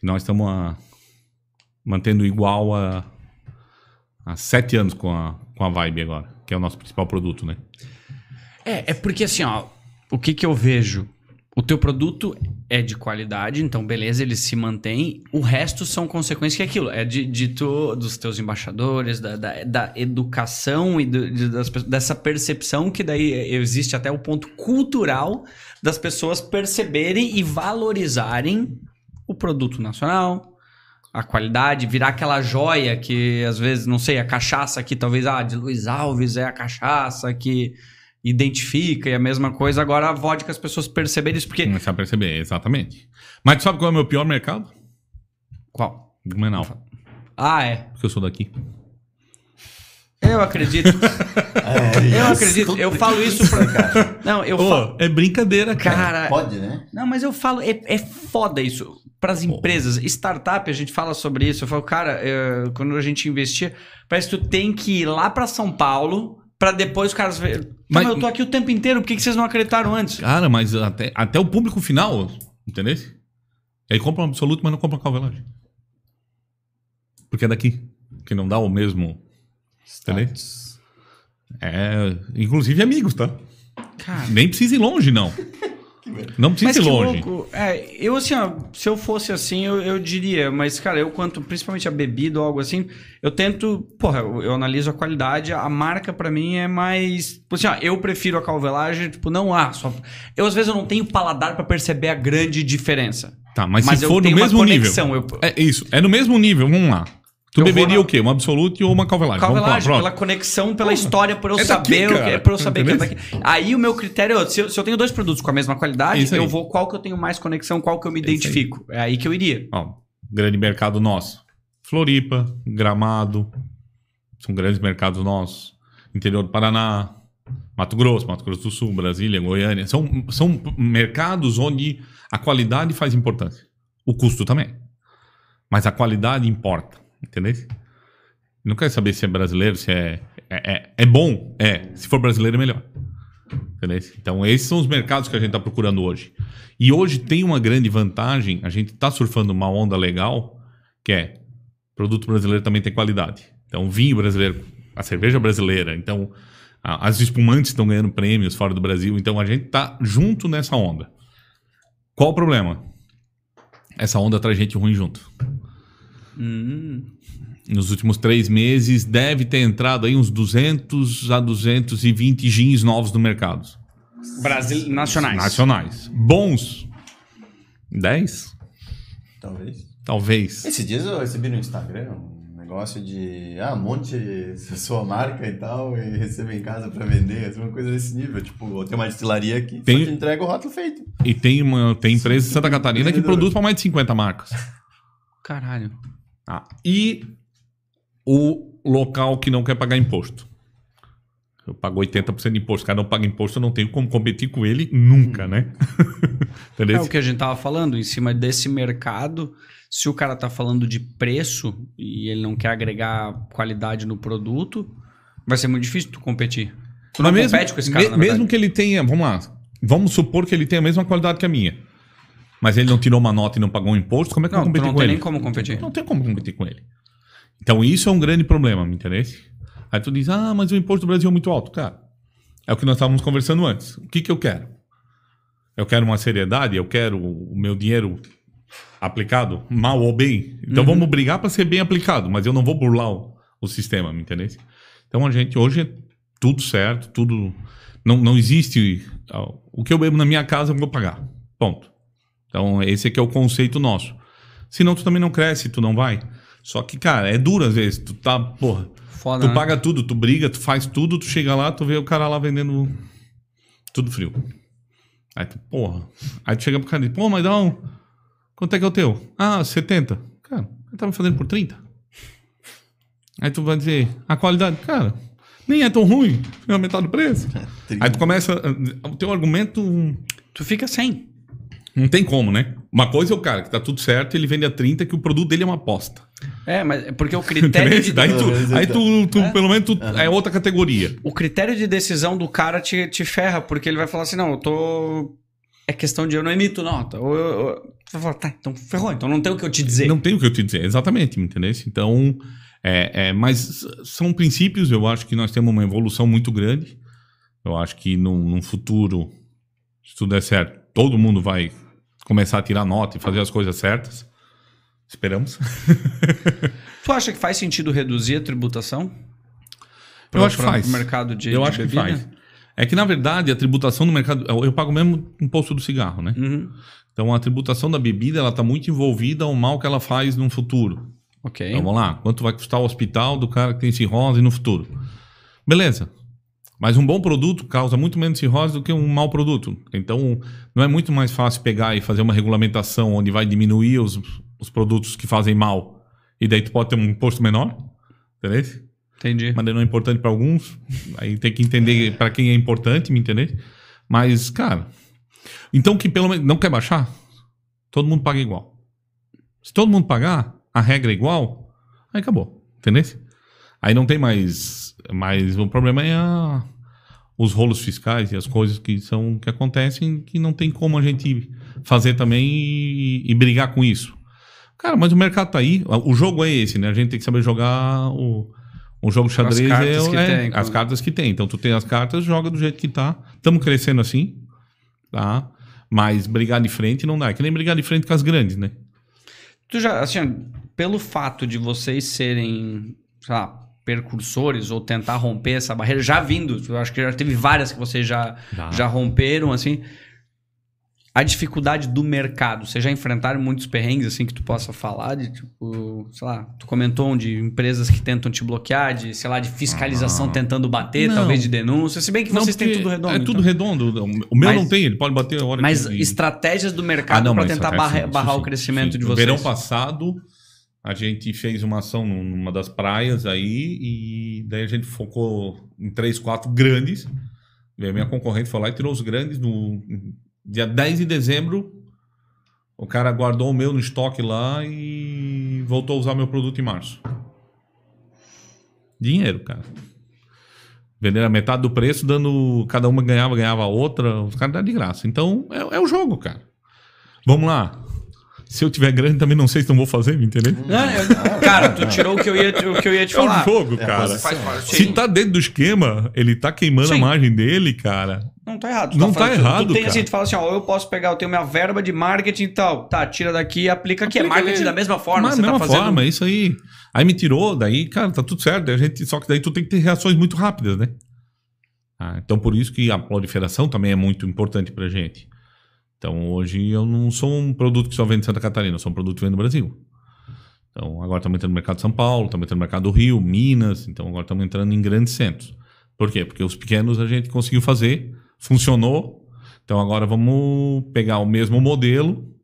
Nós estamos a- mantendo igual a, há sete anos com a, com a Vibe agora, que é o nosso principal produto, né? É, é porque assim, ó, o que que eu vejo? O teu produto é de qualidade, então beleza, ele se mantém. O resto são consequências que é aquilo. É de, de tu, dos teus embaixadores, da, da, da educação e do- de- das dessa percepção que daí existe até o ponto cultural das pessoas perceberem e valorizarem o produto nacional, a qualidade, virar aquela joia que às vezes, não sei, a cachaça que talvez, ah, de Luiz Alves é a cachaça que identifica e a mesma coisa. Agora a vodka as pessoas perceberem isso, porque. Começar a perceber, exatamente. Mas tu sabe qual é o meu pior mercado? Qual? Blumenau, Ah, é. porque eu sou daqui. Eu acredito. *laughs* eu acredito. Eu falo isso pra. Não, eu falo. é brincadeira, Cara, Pode, né? Não, mas eu falo, é, é foda isso. Para as empresas, startup, a gente fala sobre isso. Eu falo, cara, é, quando a gente investia, parece que tu tem que ir lá para São Paulo para depois os caras verem. Mas Mas- eu tô aqui o tempo inteiro, por que, que vocês não acreditaram antes? Cara, mas até, até o público final, entendeu? Ele compra um absoluto, mas não compra calvelagem. Porque é daqui. Que não dá o mesmo. Status. É. Inclusive amigos, tá? Cara. Nem precisa ir longe, não. *laughs* Não precisa Mas ir que longe. louco. É, eu assim, ó, se eu fosse assim, eu, eu diria, mas cara, eu quanto principalmente a bebida ou algo assim, eu tento, porra, eu, eu analiso a qualidade, a marca pra mim é mais, tipo assim, ó, eu prefiro a calvelagem, tipo, não há, só eu às vezes eu não tenho paladar pra perceber a grande diferença. Tá, mas, Mas se eu for no mesmo nível. eu- É isso, é no mesmo nível, vamos lá. Tu Eu na- o quê? Um absolute ou uma calvelagem? Calvelagem, pela conexão, pela história, por eu é daqui, saber, o que, é pra eu saber que é daqui. Aí o meu critério é, se eu, se eu tenho dois produtos com a mesma qualidade, eu vou qual que eu tenho mais conexão, qual que eu me isso aí. identifico. É aí que eu iria. Ó, grande mercado nosso. Floripa, Gramado, são grandes mercados nossos. Interior do Paraná, Mato Grosso, Mato Grosso do Sul, Brasília, Goiânia. São, são mercados onde a qualidade faz importância. O custo também. Mas a qualidade importa, entendeu? Não quero saber se é brasileiro, se é, é, é, é bom. É. Se for brasileiro, é melhor. Entendeu? Então, esses são os mercados que a gente está procurando hoje. E hoje tem uma grande vantagem, a gente está surfando uma onda legal, que é produto brasileiro também tem qualidade. Então, vinho brasileiro, a cerveja brasileira, então a- as espumantes estão ganhando prêmios fora do Brasil, então a gente está junto nessa onda. Qual o problema? Essa onda traz gente ruim junto. Hum. Nos últimos três meses deve ter entrado aí uns 200 a 220 gins novos no mercado. Brasil, nacionais. Nacionais. Bons. 10? Talvez. Talvez. Esses dias eu recebi no Instagram um negócio de. Ah, monte sua marca e tal, e receba em casa pra vender, assim, uma coisa desse nível. Tipo, tem uma destilaria aqui Tem- só te entrega o rótulo feito. E tem, uma, tem empresa em Santa Catarina que produz para mais de 50 marcas. Caralho. Ah, e o local que não quer pagar imposto. Eu pago 80% de imposto. O cara não paga imposto, eu não tenho como competir com ele nunca, né? *laughs* Entendeu? É o que a gente tava falando, em cima desse mercado, se o cara tá falando de preço e ele não quer agregar qualidade no produto, vai ser muito difícil tu competir. Tu não mesmo, compete com esse cara, me- mesmo que ele tenha, vamos lá, vamos supor que ele tenha a mesma qualidade que a minha. Mas ele não tirou uma nota e não pagou um imposto, como é que eu Não, tu competir não com tem ele? nem como competir. Não tem como competir com ele. Então isso é um grande problema, me interessa? Aí tu diz, ah, mas o imposto do Brasil é muito alto. Cara, é o que nós estávamos conversando antes. O que, que eu quero? Eu quero uma seriedade, eu quero o meu dinheiro aplicado, mal ou bem. Então vamos brigar para ser bem aplicado, mas eu não vou burlar o, o sistema, me entende? Então a gente hoje é tudo certo, tudo. Não, não existe. ó, O que eu bebo na minha casa eu vou pagar. Ponto. Então esse aqui é o conceito nosso. Senão tu também não cresce, tu não vai. Só que, cara, é duro às vezes. Tu tá, porra. Foda, Tu né? paga tudo, tu briga, tu faz tudo, tu chega lá, tu vê o cara lá vendendo tudo frio. Aí tu, porra. Aí tu chega pro cara e diz, pô, mas dá um. Quanto é que é o teu? Ah, 70. Cara, ele tava fazendo por 30. Aí tu vai dizer, a qualidade, cara, nem é tão ruim, é a metade do preço. Aí tu começa. O teu argumento Tu fica sem. Não tem como, né? Uma coisa é o cara que tá tudo certo, ele vende a 30, que o produto dele é uma aposta. É, mas é porque o *laughs* critério de, Daí tu, aí tu, tu pelo menos, tu, é outra categoria. o critério de decisão do cara te, te ferra, porque ele vai falar assim, não, eu tô... É questão de eu não emito nota. Ou eu, eu... Tu vai falar, tá, então ferrou, então não tem o que eu te dizer. Não tem o que eu te dizer, exatamente, me entendeu? Então, é, é, mas são princípios, eu acho que nós temos uma evolução muito grande. Eu acho que num, num futuro, se tudo der certo, todo mundo vai começar a tirar nota e fazer as coisas certas. Esperamos. *laughs* Tu acha que faz sentido reduzir a tributação? Eu acho que faz. mercado de eu de acho que bebida? faz. É que, na verdade, a tributação no mercado. Eu, eu pago mesmo imposto do cigarro, né? Uhum. Então, a tributação da bebida ela está muito envolvida ao mal que ela faz no futuro. Ok. Então, vamos lá. Quanto vai custar o hospital do cara que tem cirrose no futuro? Beleza. Mas um bom produto causa muito menos cirrose do que um mau produto. Então, não é muito mais fácil pegar e fazer uma regulamentação onde vai diminuir os, os produtos que fazem mal. E daí tu pode ter um imposto menor. Entendeu? Entendi. Mas não é importante para alguns. Aí tem que entender para quem é importante, me entender? Mas, cara, então que pelo menos não quer baixar, todo mundo paga igual. Se todo mundo pagar, a regra é igual, aí acabou, entendeu? Aí não tem mais, mais o problema é a- os rolos fiscais e as coisas que são que acontecem que não tem como a gente fazer também e, e brigar com isso. Cara, mas o mercado tá aí, o jogo é esse, né? A gente tem que saber jogar o o jogo xadrez cartas é, o- que é tem, as cartas que tem. Então tu tem as cartas, joga do jeito que tá. Estamos crescendo assim, tá? Mas brigar de frente não dá. É que nem brigar de frente com as grandes, né? Tu já, assim, pelo fato de vocês serem, sei lá, percursores ou tentar romper essa barreira, já vindo, eu acho que já teve várias que vocês já, Já. já romperam, assim. A dificuldade do mercado, vocês já enfrentaram muitos perrengues, assim, que tu possa falar de, tipo, sei lá, tu comentou de empresas que tentam te bloquear, de, sei lá, de fiscalização Ah. tentando bater, Não. talvez de denúncia, se bem que Não, vocês têm tudo redondo. É tudo então. redondo. O meu Mas- não tem, ele pode bater a hora Mas que estratégias do mercado Ah, para tentar isso- barra- isso barrar sim, o crescimento sim. de No vocês. verão passado, a gente fez uma ação num- numa das praias aí e daí a gente focou em três, quatro grandes. E a minha concorrente foi lá e tirou os grandes no dia 10 de dezembro. O cara guardou o meu no estoque lá e voltou a usar meu produto em março. Dinheiro, cara. Venderam a metade do preço, dando. Cada uma ganhava, ganhava a outra. Os caras dão de graça. Então, é, é o jogo, cara. Vamos lá. Se eu tiver grande, também não sei se não vou fazer, me entendeu? Não, eu- cara, tu tirou o que eu ia, o que eu ia te É o falar. jogo, É a cara. posição. Faz parte. Se tá dentro do esquema, ele tá queimando Sim. a margem dele, cara. Não tá errado. Tu Não tá falando- tu- errado, Tu tem cara. assim, tu fala assim, ó, eu posso pegar, eu tenho minha verba de marketing e tal. Tá, tira daqui e aplica aqui. É Aplica marketing ali. da mesma forma. Mas você da tá mesma fazendo... forma, é isso aí. Aí me tirou, daí, cara, tá tudo certo. A gente, só que daí tu tem que ter reações muito rápidas, né? Ah, então por isso que a proliferação também é muito importante pra gente. Então hoje eu não sou um produto que só vende em Santa Catarina, eu sou um produto que vende no Brasil. Então agora estamos entrando no mercado de São Paulo, estamos entrando no mercado do Rio, Minas, então agora estamos entrando em grandes centros. Por quê? Porque os pequenos a gente conseguiu fazer, funcionou. Então agora vamos pegar o mesmo modelo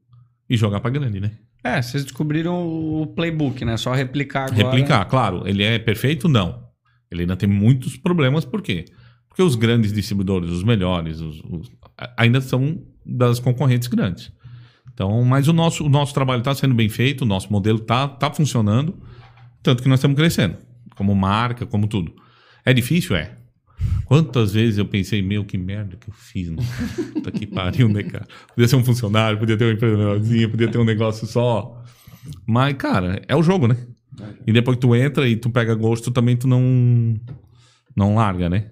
e jogar pra grande, né? É, vocês descobriram o playbook, né? Só replicar agora. Replicar, claro. Ele é perfeito? Não. Ele ainda tem muitos problemas, por quê? Porque os grandes distribuidores, os melhores, os- os- ainda são das concorrentes grandes. Então, mas o nosso, o nosso trabalho está sendo bem feito, o nosso modelo está tá funcionando, tanto que nós estamos crescendo, como marca, como tudo. É difícil? É. Quantas vezes eu pensei, meu, que merda que eu fiz, né? *laughs* Puta que pariu, né, cara? Podia ser um funcionário, podia ter uma empresa menorzinha, podia ter um negócio só. Mas, cara, é o jogo, né? E depois que tu entra e tu pega gosto, também tu não, não larga, né?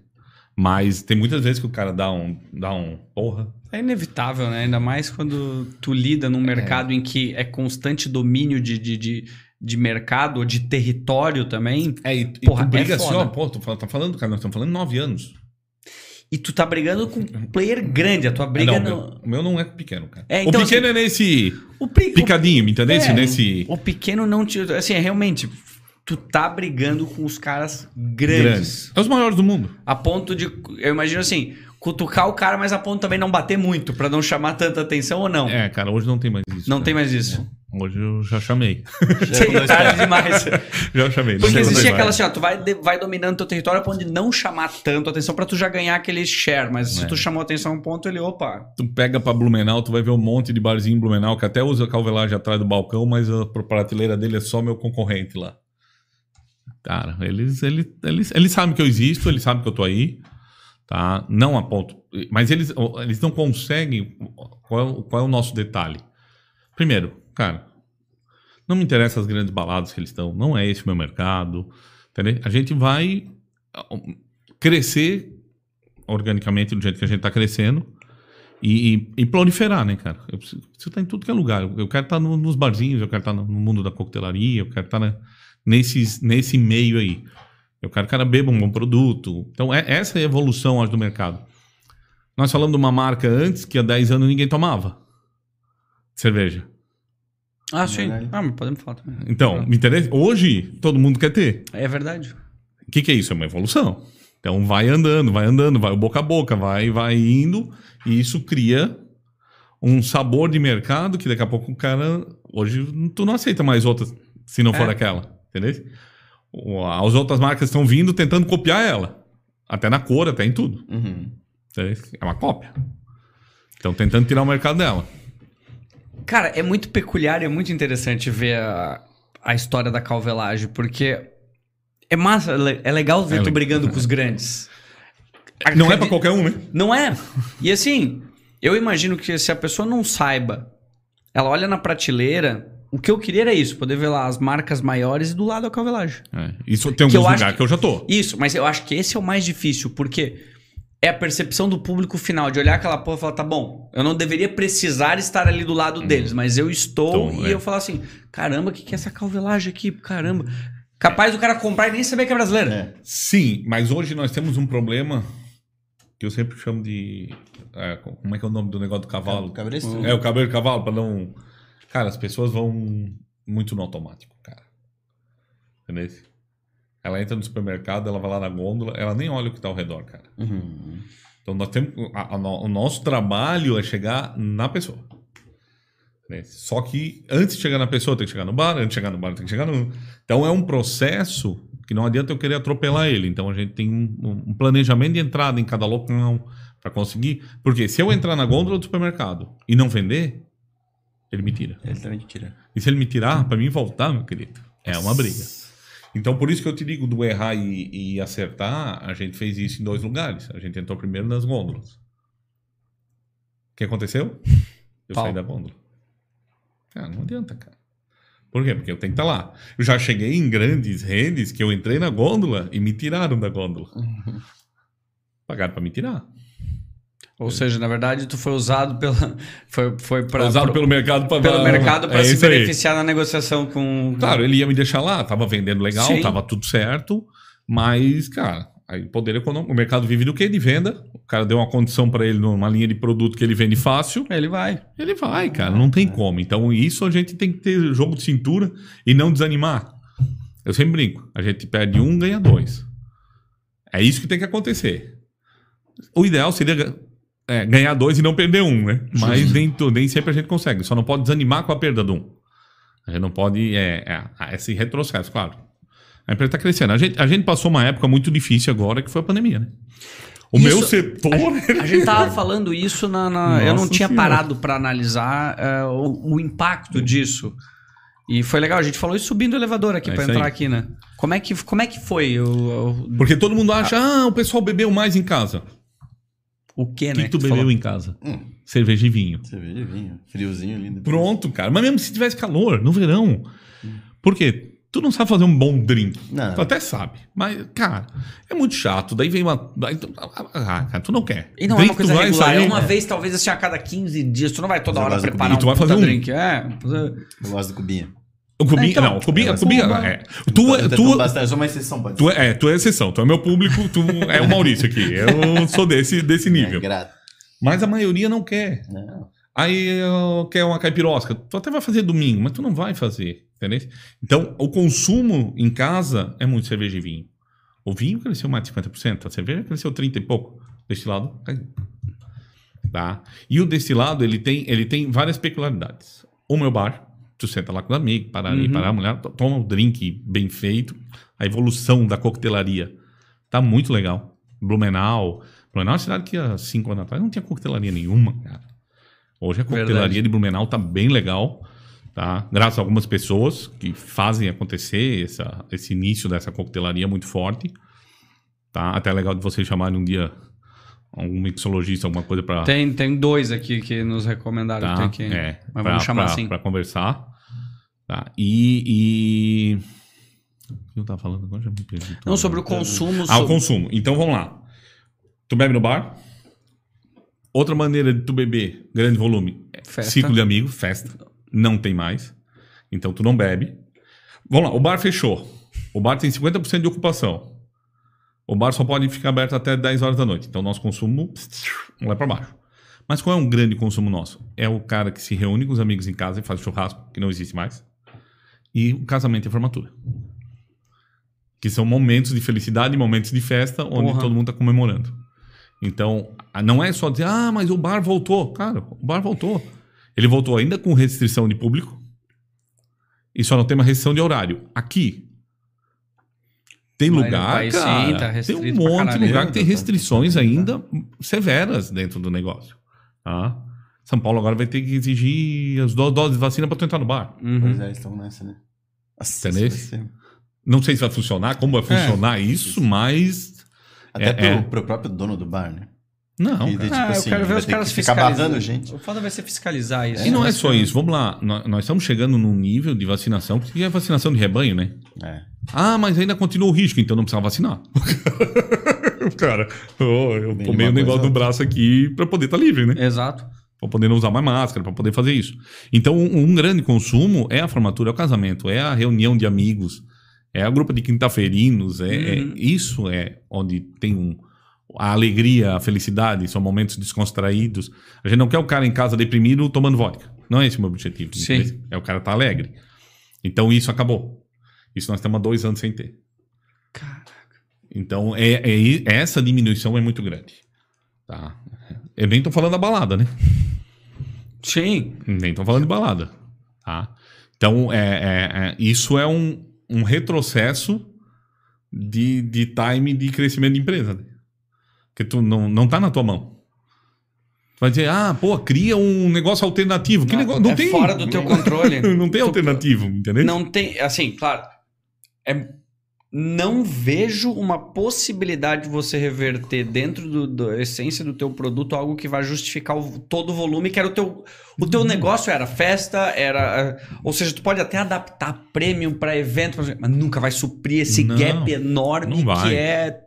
Mas tem muitas vezes que o cara dá um, dá um porra. É inevitável, né? Ainda mais quando tu lida num mercado em que é constante domínio de, de, de, de mercado ou de território também. É, e, Porra, tu briga é assim, ó, pô, tu fala- tá falando, cara, nós estamos falando nove anos. E tu tá brigando com um player grande. A tua briga não, no... o meu, não é pequeno, cara. É, então, o pequeno é nesse o picadinho, me entendeu? É. Nesse O pequeno não te. Assim, é realmente. Tu tá brigando com os caras grandes. grandes. É os maiores do mundo. A ponto de. Eu imagino assim, cutucar o cara, mas a ponto também não bater muito, pra não chamar tanta atenção ou não. É, cara, hoje não tem mais isso. não cara. tem mais isso. Hoje eu já chamei. *laughs* Já é Tarde pés. demais. *laughs* já chamei. Porque existia aquela assim, ó, tu vai, vai dominando teu território a ponto de não chamar tanto atenção pra tu já ganhar aquele share. Mas se É. tu chamou atenção a um ponto, ele, opa. Tu pega pra Blumenau, tu vai ver um monte de barzinho em Blumenau que até usa calvelagem atrás do balcão, mas a prateleira dele é só meu concorrente lá. Cara, eles, eles, eles, eles sabem que eu existo, eles sabem que eu tô aí, tá? Não a ponto. Mas eles, eles não conseguem. Qual é, qual é o nosso detalhe? Primeiro, cara, não me interessa as grandes baladas que eles estão, não é esse o meu mercado, entendeu? A gente vai ah, crescer organicamente do jeito que a gente tá crescendo. E, e- e proliferar, né, cara? Eu preciso, estar em tudo que é lugar. Eu quero estar no- nos barzinhos, eu quero estar no, no mundo da coquetelaria, eu quero estar na- nesses, nesse meio aí. Eu quero que o cara beba um bom produto. Então, é, essa é a evolução, acho, do mercado. Nós falamos de uma marca antes que há 10 anos ninguém tomava cerveja. Ah, sim. Verdade. Ah, mas podemos falar também. Então, me interessa? Hoje, todo mundo quer ter. É verdade. O que, que é isso? É uma evolução. Então vai andando, vai andando, vai boca a boca, vai, vai indo, e isso cria um sabor de mercado que daqui a pouco o cara. Hoje tu não aceita mais outras se não for É. aquela. Entendeu? As outras marcas estão vindo tentando copiar ela. Até na cor, até em tudo. Uhum. É uma cópia. Estão tentando tirar o mercado dela. Cara, é muito peculiar e é muito interessante ver a, a história da calvelagem, porque é massa, é é legal ver É tu brigando com os grandes. Não é pra qualquer um, né? Não é. E assim, eu imagino que se a pessoa não saiba, ela olha na prateleira, o que eu queria era isso, poder ver lá as marcas maiores e do lado a calvelagem. É. Isso tem alguns lugares que- que eu já tô. Isso, mas eu acho que esse é o mais difícil, porque é a percepção do público final, de olhar aquela porra e falar, tá bom, eu não deveria precisar estar ali do lado deles, mas eu estou, Então, e é. eu falar assim, caramba, o que, que é essa calvelagem aqui? Caramba. Capaz do cara comprar e nem saber que é brasileira. É. Sim, mas hoje nós temos um problema que eu sempre chamo de. é, como é que é o nome do negócio do cavalo? Cabresto? É, o cabelo de cavalo, para não. Cara, as pessoas vão muito no automático, cara. Entendeu? Ela entra no supermercado, ela vai lá na gôndola, ela nem olha o que tá ao redor, cara. Uhum. Então nós temos. a- a o nosso trabalho é chegar na pessoa. Entendeu? Só que antes de chegar na pessoa, tem que chegar no bar, antes de chegar no bar, tem que chegar no. Então é um processo que não adianta eu querer atropelar ele. Então a gente tem um, um planejamento de entrada em cada local para conseguir. Porque se eu entrar na gôndola do supermercado e não vender, ele me tira. Ele também te tira. E se ele me tirar, para mim voltar, meu querido, é uma briga. Então, por isso que eu te digo do errar e, e acertar, a gente fez isso em dois lugares. A gente entrou primeiro nas gôndolas. O que aconteceu? *laughs* Eu Pau. saí da gôndola. Cara, não adianta, cara. Por quê? Porque eu tenho que estar lá. Eu já cheguei em grandes redes que eu entrei na gôndola e me tiraram da gôndola. Pagaram para me tirar. Ou seja, na verdade, tu foi usado pela. *laughs* Foi, foi pra, Usado pro- pelo mercado para pelo mercado para é se isso aí. beneficiar na negociação com. Claro, ele ia me deixar lá, tava vendendo legal, Sim. tava tudo certo, mas, cara, aí poder econômico, o mercado vive do quê? De venda. O cara deu uma condição para ele numa linha de produto que ele vende fácil, Ele vai. ele vai, cara, não tem como. Então, isso a gente tem que ter jogo de cintura e não desanimar. Eu sempre brinco, a gente perde um, ganha dois. É isso que tem que acontecer. O ideal seria é, ganhar dois e não perder um, né? Mas nem, nem sempre a gente consegue. Só não pode desanimar com a perda de um. A gente não pode. É, é, esse retrocesso, claro. A empresa está crescendo. A gente, a gente passou uma época muito difícil agora, que foi a pandemia, né? O Isso- meu setor. A gente tava falando isso na. na- eu não tinha Senhora. parado para analisar é, o, o impacto disso. E foi legal, a gente falou isso subindo o elevador aqui É para entrar aí. aqui, né? Como é que, como é que foi o, o, Porque todo mundo acha, ah, o pessoal bebeu mais em casa. O que, O né? que, que tu tu bebeu falou? em casa? Hum. Cerveja e vinho. Cerveja e vinho. Friozinho lindo. Pronto, cara. Mas mesmo se tivesse calor, no verão. Por quê? Tu não sabe fazer um bom drink. Não. Tu até sabe. Mas, cara, é muito chato. Daí vem uma. Daí tu, ah, cara, tu não quer. E não Drink, é uma coisa tu vai regular, é sair- uma vez, talvez assim, a cada 15 dias. Tu não vai toda Mas hora preparar um Tu vai puta fazer um. drink. É, Eu gosto do cubinho. O cubinho, Então, não, o cubinho, eu o é. Tu, eu tu, bastante. Uma exceção, pode tu, é, tu é exceção, tu é meu público, tu é o Maurício aqui. Eu sou desse, desse ser. nível. É grato. Mas a maioria não quer. Não. Aí eu quer uma caipirosca. Tu até vai fazer domingo, mas tu não vai fazer, entendeu? Então, o consumo em casa é muito cerveja e vinho. O vinho cresceu mais de 50%, a cerveja cresceu 30 e pouco. Destilado caiu. Tá? E o destilado, ele tem, ele tem várias peculiaridades. O meu bar, tu senta lá com os amigos, para ali, Uhum. para a mulher, to- toma um drink bem feito. A evolução da coquetelaria tá muito legal. Blumenau. Blumenau é uma cidade que há cinco anos atrás não tinha coquetelaria nenhuma, cara. Hoje a coquetelaria Verdade. de Blumenau tá bem legal, tá? Graças a algumas pessoas que fazem acontecer essa, esse início dessa coquetelaria muito forte, tá? Até é legal de vocês chamarem um dia algum mixologista, alguma coisa para Tem, tem dois aqui que nos recomendaram. tá? Tem que, é, mas pra- vamos chamar pra- assim. pra conversar, tá? E, e... o que eu tava falando agora já me perdi. Não, sobre o consumo. Ah, o sobre- consumo. Então vamos lá. Tu bebe no bar. Outra maneira de tu beber, grande volume, Festa. ciclo de amigos, festa. Não tem mais. Então tu não bebe. Vamos lá, o bar fechou. O bar tem 50% de ocupação. O bar só pode ficar aberto até 10 horas da noite. Então nosso consumo lá para baixo. Mas qual é um grande consumo nosso? É o cara que se reúne com os amigos em casa e faz churrasco, que não existe mais. E o casamento e a formatura. Que são momentos de felicidade, momentos de festa, onde Porra. todo mundo está comemorando. Então, não é só dizer, ah, mas o bar voltou. Cara, o bar voltou. Ele voltou ainda com restrição de público e só não tem uma restrição de horário. Aqui, tem Mas lugar, país, sim, cara, tá tem um monte de lugar que tem Tá. restrições ainda severas dentro do negócio. Tá? São Paulo agora vai ter que exigir as duas doses de vacina para tu entrar no bar. Uhum. Pois é, estão nessa, né? Nossa, Entendeu? vai ser- Não sei se vai funcionar, como vai funcionar isso, mas... Até É, pro, é. pro próprio dono do bar, né? Não, E cara. de- Ah, tipo eu assim, quero ver vai os caras fiscalizando. gente. O foda vai ser fiscalizar isso. E não é Vai só isso. Vamos lá. Nós, nós estamos chegando num nível de vacinação, porque é vacinação de rebanho, né? É. Ah, mas ainda continua o risco, então não precisa vacinar. *laughs* Cara, ô, eu Bem tomei um negócio no braço aqui para poder estar livre, né? Exato. Para poder não usar mais máscara, para poder fazer isso. Então, um, um grande consumo é a formatura, é o casamento, é a reunião de amigos, é a grupo de quinta-feirinos, é, é- Uhum. isso é onde tem um, a alegria, a felicidade, são momentos descontraídos. A gente não quer o cara em casa deprimido tomando vodka. Não é esse o meu objetivo. Sim. É o cara estar alegre. Então, isso acabou. Isso nós estamos há dois anos sem ter. Caraca. Então, é, é essa diminuição é muito grande. Tá? Eu nem tô falando da balada, né? Sim. Nem tô falando de balada. Tá? Então, é, é- é- isso é um, um retrocesso de, de time de crescimento de empresa. Né? Porque tu não, não tá na tua mão. Tu vai dizer, ah, pô, cria um negócio alternativo. Que negócio? Não é tem. fora do teu *laughs* controle. Não tem Tu- alternativo, entendeu? Não tem, assim, claro. É, não vejo uma possibilidade de você reverter dentro do, da essência do teu produto algo que vai justificar o- todo o volume que era o teu. O Uhum. teu negócio era festa, era. Ou seja, tu pode até adaptar premium para evento, mas nunca vai suprir esse Não, gap enorme que é.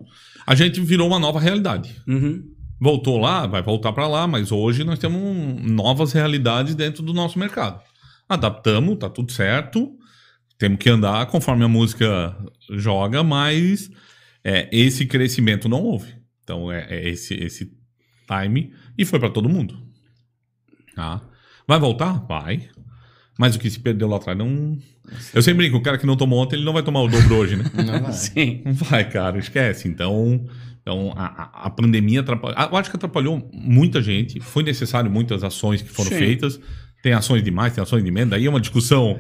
A gente virou uma nova realidade. Uhum. Voltou lá, vai voltar para lá, mas hoje nós temos novas realidades dentro do nosso mercado. Adaptamos, tá tudo certo. Temos que andar conforme a música joga, mas é, esse crescimento não houve. Então é, é esse, esse time e foi para todo mundo. Tá? Vai voltar? Vai. Mas o que se perdeu lá atrás não. Eu sempre brinco, o cara que não tomou ontem, ele não vai tomar o dobro hoje, né? *laughs* Não vai. Sim. Não vai, cara, esquece. Então, então a, a- pandemia atrapalhou. Eu acho que atrapalhou muita gente. Foi necessário muitas ações que foram Sim. feitas. Tem ações de mais, tem ações de menos. Daí é uma discussão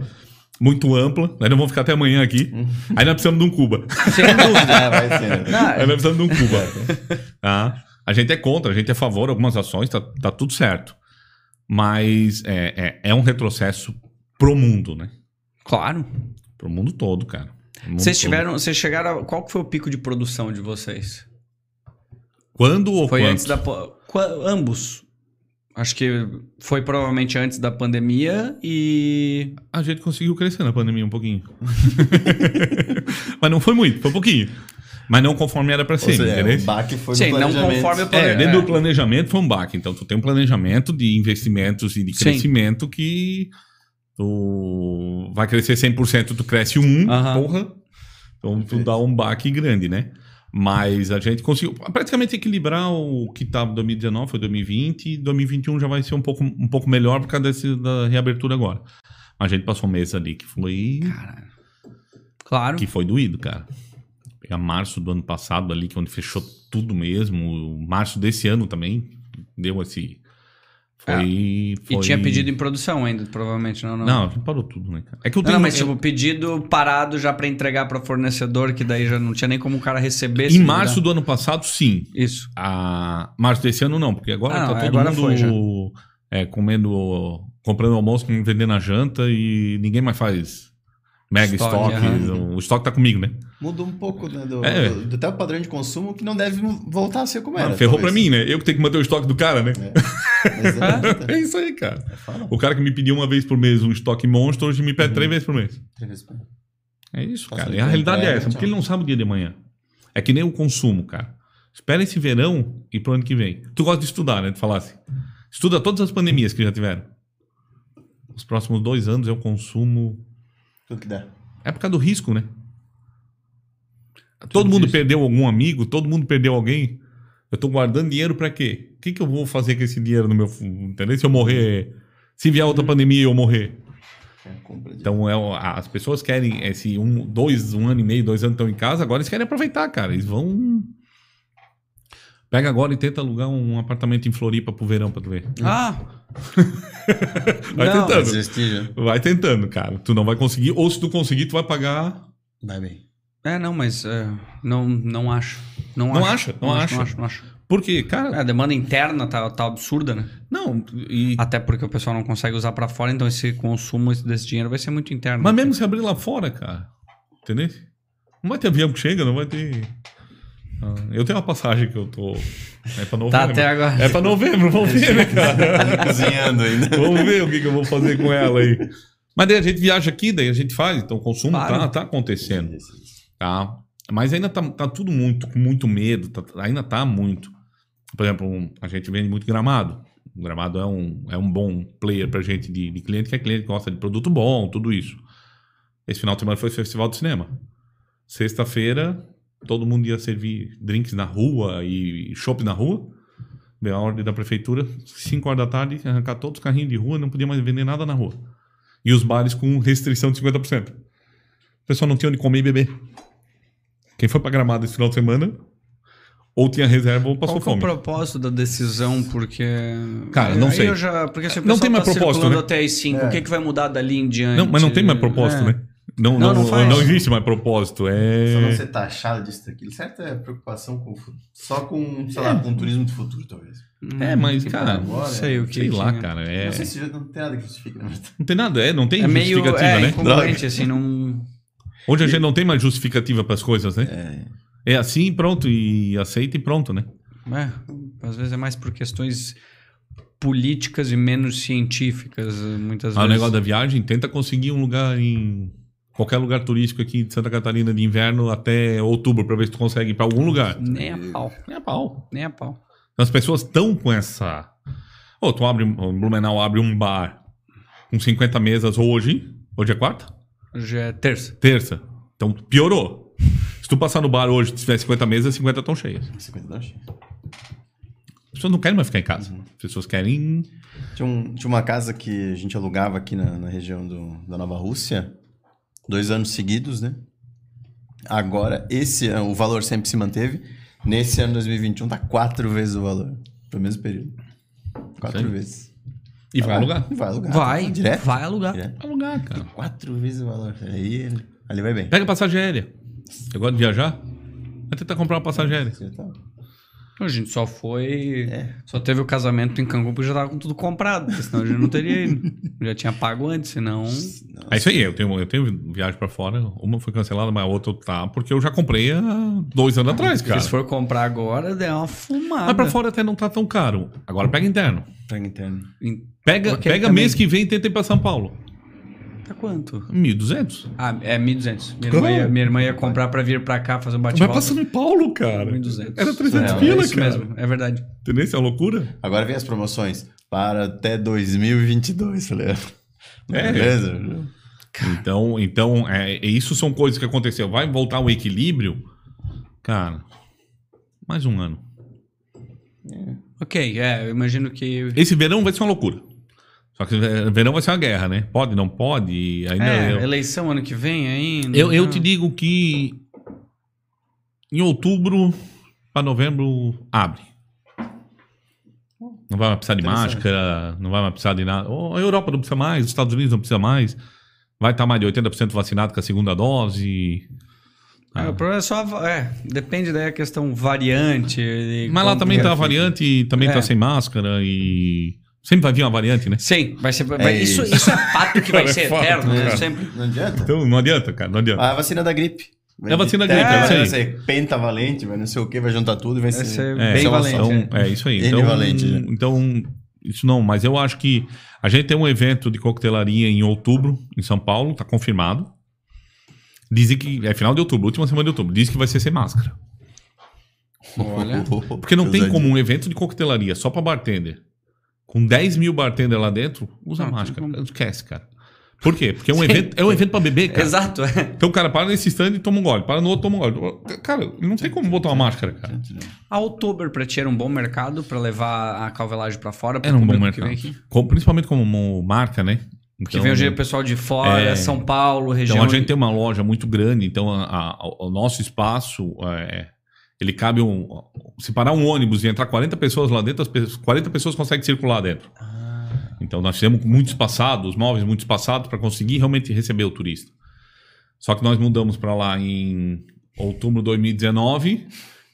muito ampla. Nós não vamos ficar até amanhã aqui. Aí nós precisamos de um Cuba. Sem dúvida. É, vai ser. né? *laughs* Não, Aí nós precisamos de um Cuba. *laughs* Tá? A gente é contra, a gente é a favor de algumas ações, tá, tá tudo certo. Mas é, é, é um retrocesso pro mundo, né? Claro. Pro mundo todo, cara. Mundo Vocês todo. tiveram. Vocês chegaram. a- Qual foi o pico de produção de vocês? Quando ou Foi quanto? antes da. Ambos. Acho que foi provavelmente antes da pandemia e. A gente conseguiu crescer na pandemia um pouquinho. *laughs* Mas não foi muito, foi um pouquinho. Mas não conforme era pra Ou ser, seja, entendeu? o baque foi Sim, no não planejamento. conforme o É, plane- dentro é. do planejamento foi um baque. Então, tu tem um planejamento de investimentos e de Sim. crescimento que tu vai crescer 100%, tu cresce um, Aham. porra. Então, tu dá um baque grande, né? Mas a gente conseguiu praticamente equilibrar o que estava em 2019, foi 2020, e 2021 já vai ser um pouco, um pouco melhor por causa desse, da reabertura agora. A gente passou um mês ali que foi, Caralho. Claro. que foi doído, cara. Pegar março do ano passado ali, que é onde fechou tudo mesmo. Março desse ano também deu esse. Foi. É. E foi- tinha pedido em produção ainda, provavelmente, não? Não, Não, parou tudo, né, cara? É que eu Não, tenho. não, mas eu- tipo, pedido parado já pra entregar pra fornecedor, que daí já não tinha nem como o cara receber. em março do ano passado, sim. Isso. A março desse ano não, porque agora Ah, tá todo agora mundo é, comendo, comprando almoço, vendendo a janta e ninguém mais faz mega Estoque, estoque. aham. O estoque tá comigo, né? Mudou um pouco né, do, É. do, do até o padrão de consumo que não deve voltar a ser como era. Ah, ferrou pra talvez. mim, né? Eu que tenho que manter o estoque do cara, né? Exato. *laughs* É isso aí, cara. Fala. O cara que me pedia uma vez por mês um estoque monstro, hoje me pede três vezes por mês. É isso, Passa cara. E a realidade é essa, porque ele não sabe o dia de amanhã. É que nem o consumo, cara. Espera esse verão e pro ano que vem. Tu gosta de estudar, né? Tu falasse. Estuda todas as pandemias que já tiveram. Os próximos dois anos é o consumo. Tudo que der. É por causa do risco, né? Todo mundo perdeu algum amigo, todo mundo perdeu alguém. Eu tô guardando dinheiro pra quê? O que, que eu vou fazer com esse dinheiro no meu fundo? Entendeu? Se eu morrer. Se vier outra pandemia e eu morrer. É. Então é, as pessoas querem esse um, dois, um ano e meio, dois anos estão em casa, agora eles querem aproveitar, cara. Eles vão. Pega agora e tenta alugar um apartamento em Floripa pro verão pra tu ver. Ah! *laughs* Vai Não, tentando. Desistir. Vai tentando, cara. Tu não vai conseguir, ou se tu conseguir, tu vai pagar. Vai bem. É, não, mas é, não, não acho. Não, Não acho. acha? Não acha? Não acho, não acho. Porque, cara, a demanda interna tá, tá absurda, né? não. E, Até porque o pessoal não consegue usar pra fora, então esse consumo desse dinheiro vai ser muito interno. mas mesmo se abrir lá fora, cara. Entendeu? Não vai ter avião que chega, não vai ter. Eu tenho uma passagem que eu tô. É pra novembro. Tá até agora. É pra novembro, vamos ver, né, cara? *laughs* Tá cozinhando ainda. Vamos ver o que, que eu vou fazer com ela aí. Mas daí a gente viaja aqui, daí a gente faz. Então o consumo Claro. tá, tá acontecendo. Tá? Mas ainda tá, tá tudo muito, com muito medo. tá- ainda tá muito. Por exemplo, um- a gente vende muito gramado. O gramado é um, é um bom player pra gente de, de cliente, que é cliente que gosta de produto bom, tudo isso. Esse final de semana foi o Festival do Cinema. Sexta-feira, todo mundo ia servir drinks na rua e chopp na rua. Veio a ordem da prefeitura, 5 horas da tarde, arrancar todos os carrinhos de rua, não podia mais vender nada na rua. E os bares com restrição de 50%. O pessoal não tinha onde comer e beber. Quem foi pra Gramado esse final de semana, ou tinha reserva ou passou Qual que é o fome. propósito da decisão? Porque. Cara, não Aí sei. Eu já, porque se o Não tem mais tá propósito, né? até as 5, o que, que vai mudar dali em diante? Não, mas não tem mais propósito, É. né? Não, Não, não, não não, existe mais propósito. Só não É... ser taxado disso, daquilo. Certo é preocupação com o futuro. Só com, sei lá, com o turismo do futuro, talvez. É, mas, que cara, agora, não sei o que. sei lá, que- cara. É... Não sei se não tem nada que justifique, né? Não tem nada, é, não tem É meio justificativa, é, né? incongruente, assim, não. Hoje a gente não tem mais justificativa para as coisas, né? É. É assim e pronto, e aceita e pronto, né? É, às vezes é mais por questões políticas e menos científicas, muitas Ah, o vezes. negócio da viagem, tenta conseguir um lugar em qualquer lugar turístico aqui de Santa Catarina de inverno até outubro para ver se tu consegue ir para algum lugar. Nem a pau. É a pau. Nem a pau. As pessoas estão com essa. Ô, tu abre, o Blumenau abre um bar com 50 mesas hoje. Hoje é quarta? Hoje é terça. Terça. Então piorou. Se tu passar no bar hoje e tiver 50 mesas, 50 estão cheias. 50 não, cheio. As pessoas não querem mais ficar em casa. As pessoas querem. Tinha, um- tinha uma casa que a gente alugava aqui na, na região do- da Nova Rússia, dois anos seguidos, né? Agora, esse ano, o valor sempre se manteve. Nesse ano 2021 tá quatro vezes o valor. Pro mesmo período. Quatro Sério? vezes. E vai alugar. Vai alugar. Vai, Direto? vai alugar. Direto. Vai alugar, cara. Quatro vezes o valor. Aí ali vai bem. Pega passagem aérea. Eu gosto de viajar. Vai tentar comprar uma passagem aérea. Você tá- A gente só foi. É. Só teve o casamento em Cancún porque já tava com tudo comprado. porque Senão a gente não teria ido. *laughs* Já tinha pago antes, senão. É isso aí, eu tenho, eu tenho viagem pra fora. Uma foi cancelada, mas a outra tá, porque eu já comprei há dois anos atrás, Porque cara. se for comprar agora, der uma fumada. Mas pra fora até não tá tão caro. Agora pega interno. Pega interno. Pega, Ok, pega também. mês que vem e tenta ir pra São Paulo. Tá quanto? 1.200. Ah, é 1.200. Minha, Claro. irmã ia, minha irmã ia comprar pra vir pra cá fazer um Vai bate-volta. pra São Paulo, cara. 1.200. Era 300 Não, pila, é isso cara. mesmo, é verdade. Entendeu? Isso é uma loucura. Agora vem as promoções. Para até 2022, falei. É. Beleza? Então, então é, isso são coisas que aconteceu. Vai voltar o equilíbrio? Cara, mais um ano. Ok, é, eu imagino que. Esse verão vai ser uma loucura. Só que é, verão vai ser uma guerra, né? Pode, não pode? Ainda É, eu, eleição ano que vem ainda. eu, eu né? te digo que em outubro para novembro abre. Não vai mais precisar de máscara, não vai mais precisar de nada. A Europa não precisa mais, os Estados Unidos não precisa mais. Vai estar mais de 80% vacinado com a segunda dose. Ah, o problema é só. É, depende daí a questão variante. Mas lá também tá é a variante e também É. tá sem máscara e. Sempre vai vir uma variante, né? Sim, vai ser. É isso, isso. isso é fato que *laughs* vai Cara, é ser eterno, né? Sempre. Não adianta. Então não adianta, cara, não adianta. Ah, a vacina da gripe. É a vacina da gripe, é, é isso aí. vai ser pentavalente, vai não sei o que, vai juntar tudo e vai, Vai ser... É, bem uma valente. só. é. Então, é isso aí. Então, valente, né? então, isso não, mas eu acho que a gente tem um evento de coquetelaria em outubro, em São Paulo, tá confirmado. Dizem que é final de outubro, última semana de outubro. Diz que vai ser sem máscara. Olha. Porque não tem como um evento de coquetelaria só pra bartender. Com 10 mil bartender lá dentro, usa Não, máscara. tem como. Esquece, cara. Por quê? Porque é um evento, é um evento pra beber, cara. Exato, é. Então o cara para nesse stand e toma um gole, para no outro toma um gole. Cara, não tem como botar uma máscara, cara. A Outubro pra ti era um bom mercado pra levar a calvelagem pra fora. Era um bom mercado. vem aqui. Com- principalmente como marca, né? Que vem o pessoal de fora, É. São Paulo, região. Então a gente tem uma loja muito grande, então a- a- o nosso espaço é, ele cabe um. Se parar um ônibus e entrar 40 pessoas lá dentro, as pessoas, 40 pessoas conseguem circular dentro. Então nós fizemos muito espaçado, os móveis muito espaçados para conseguir realmente receber o turista. Só que nós mudamos para lá em outubro de 2019.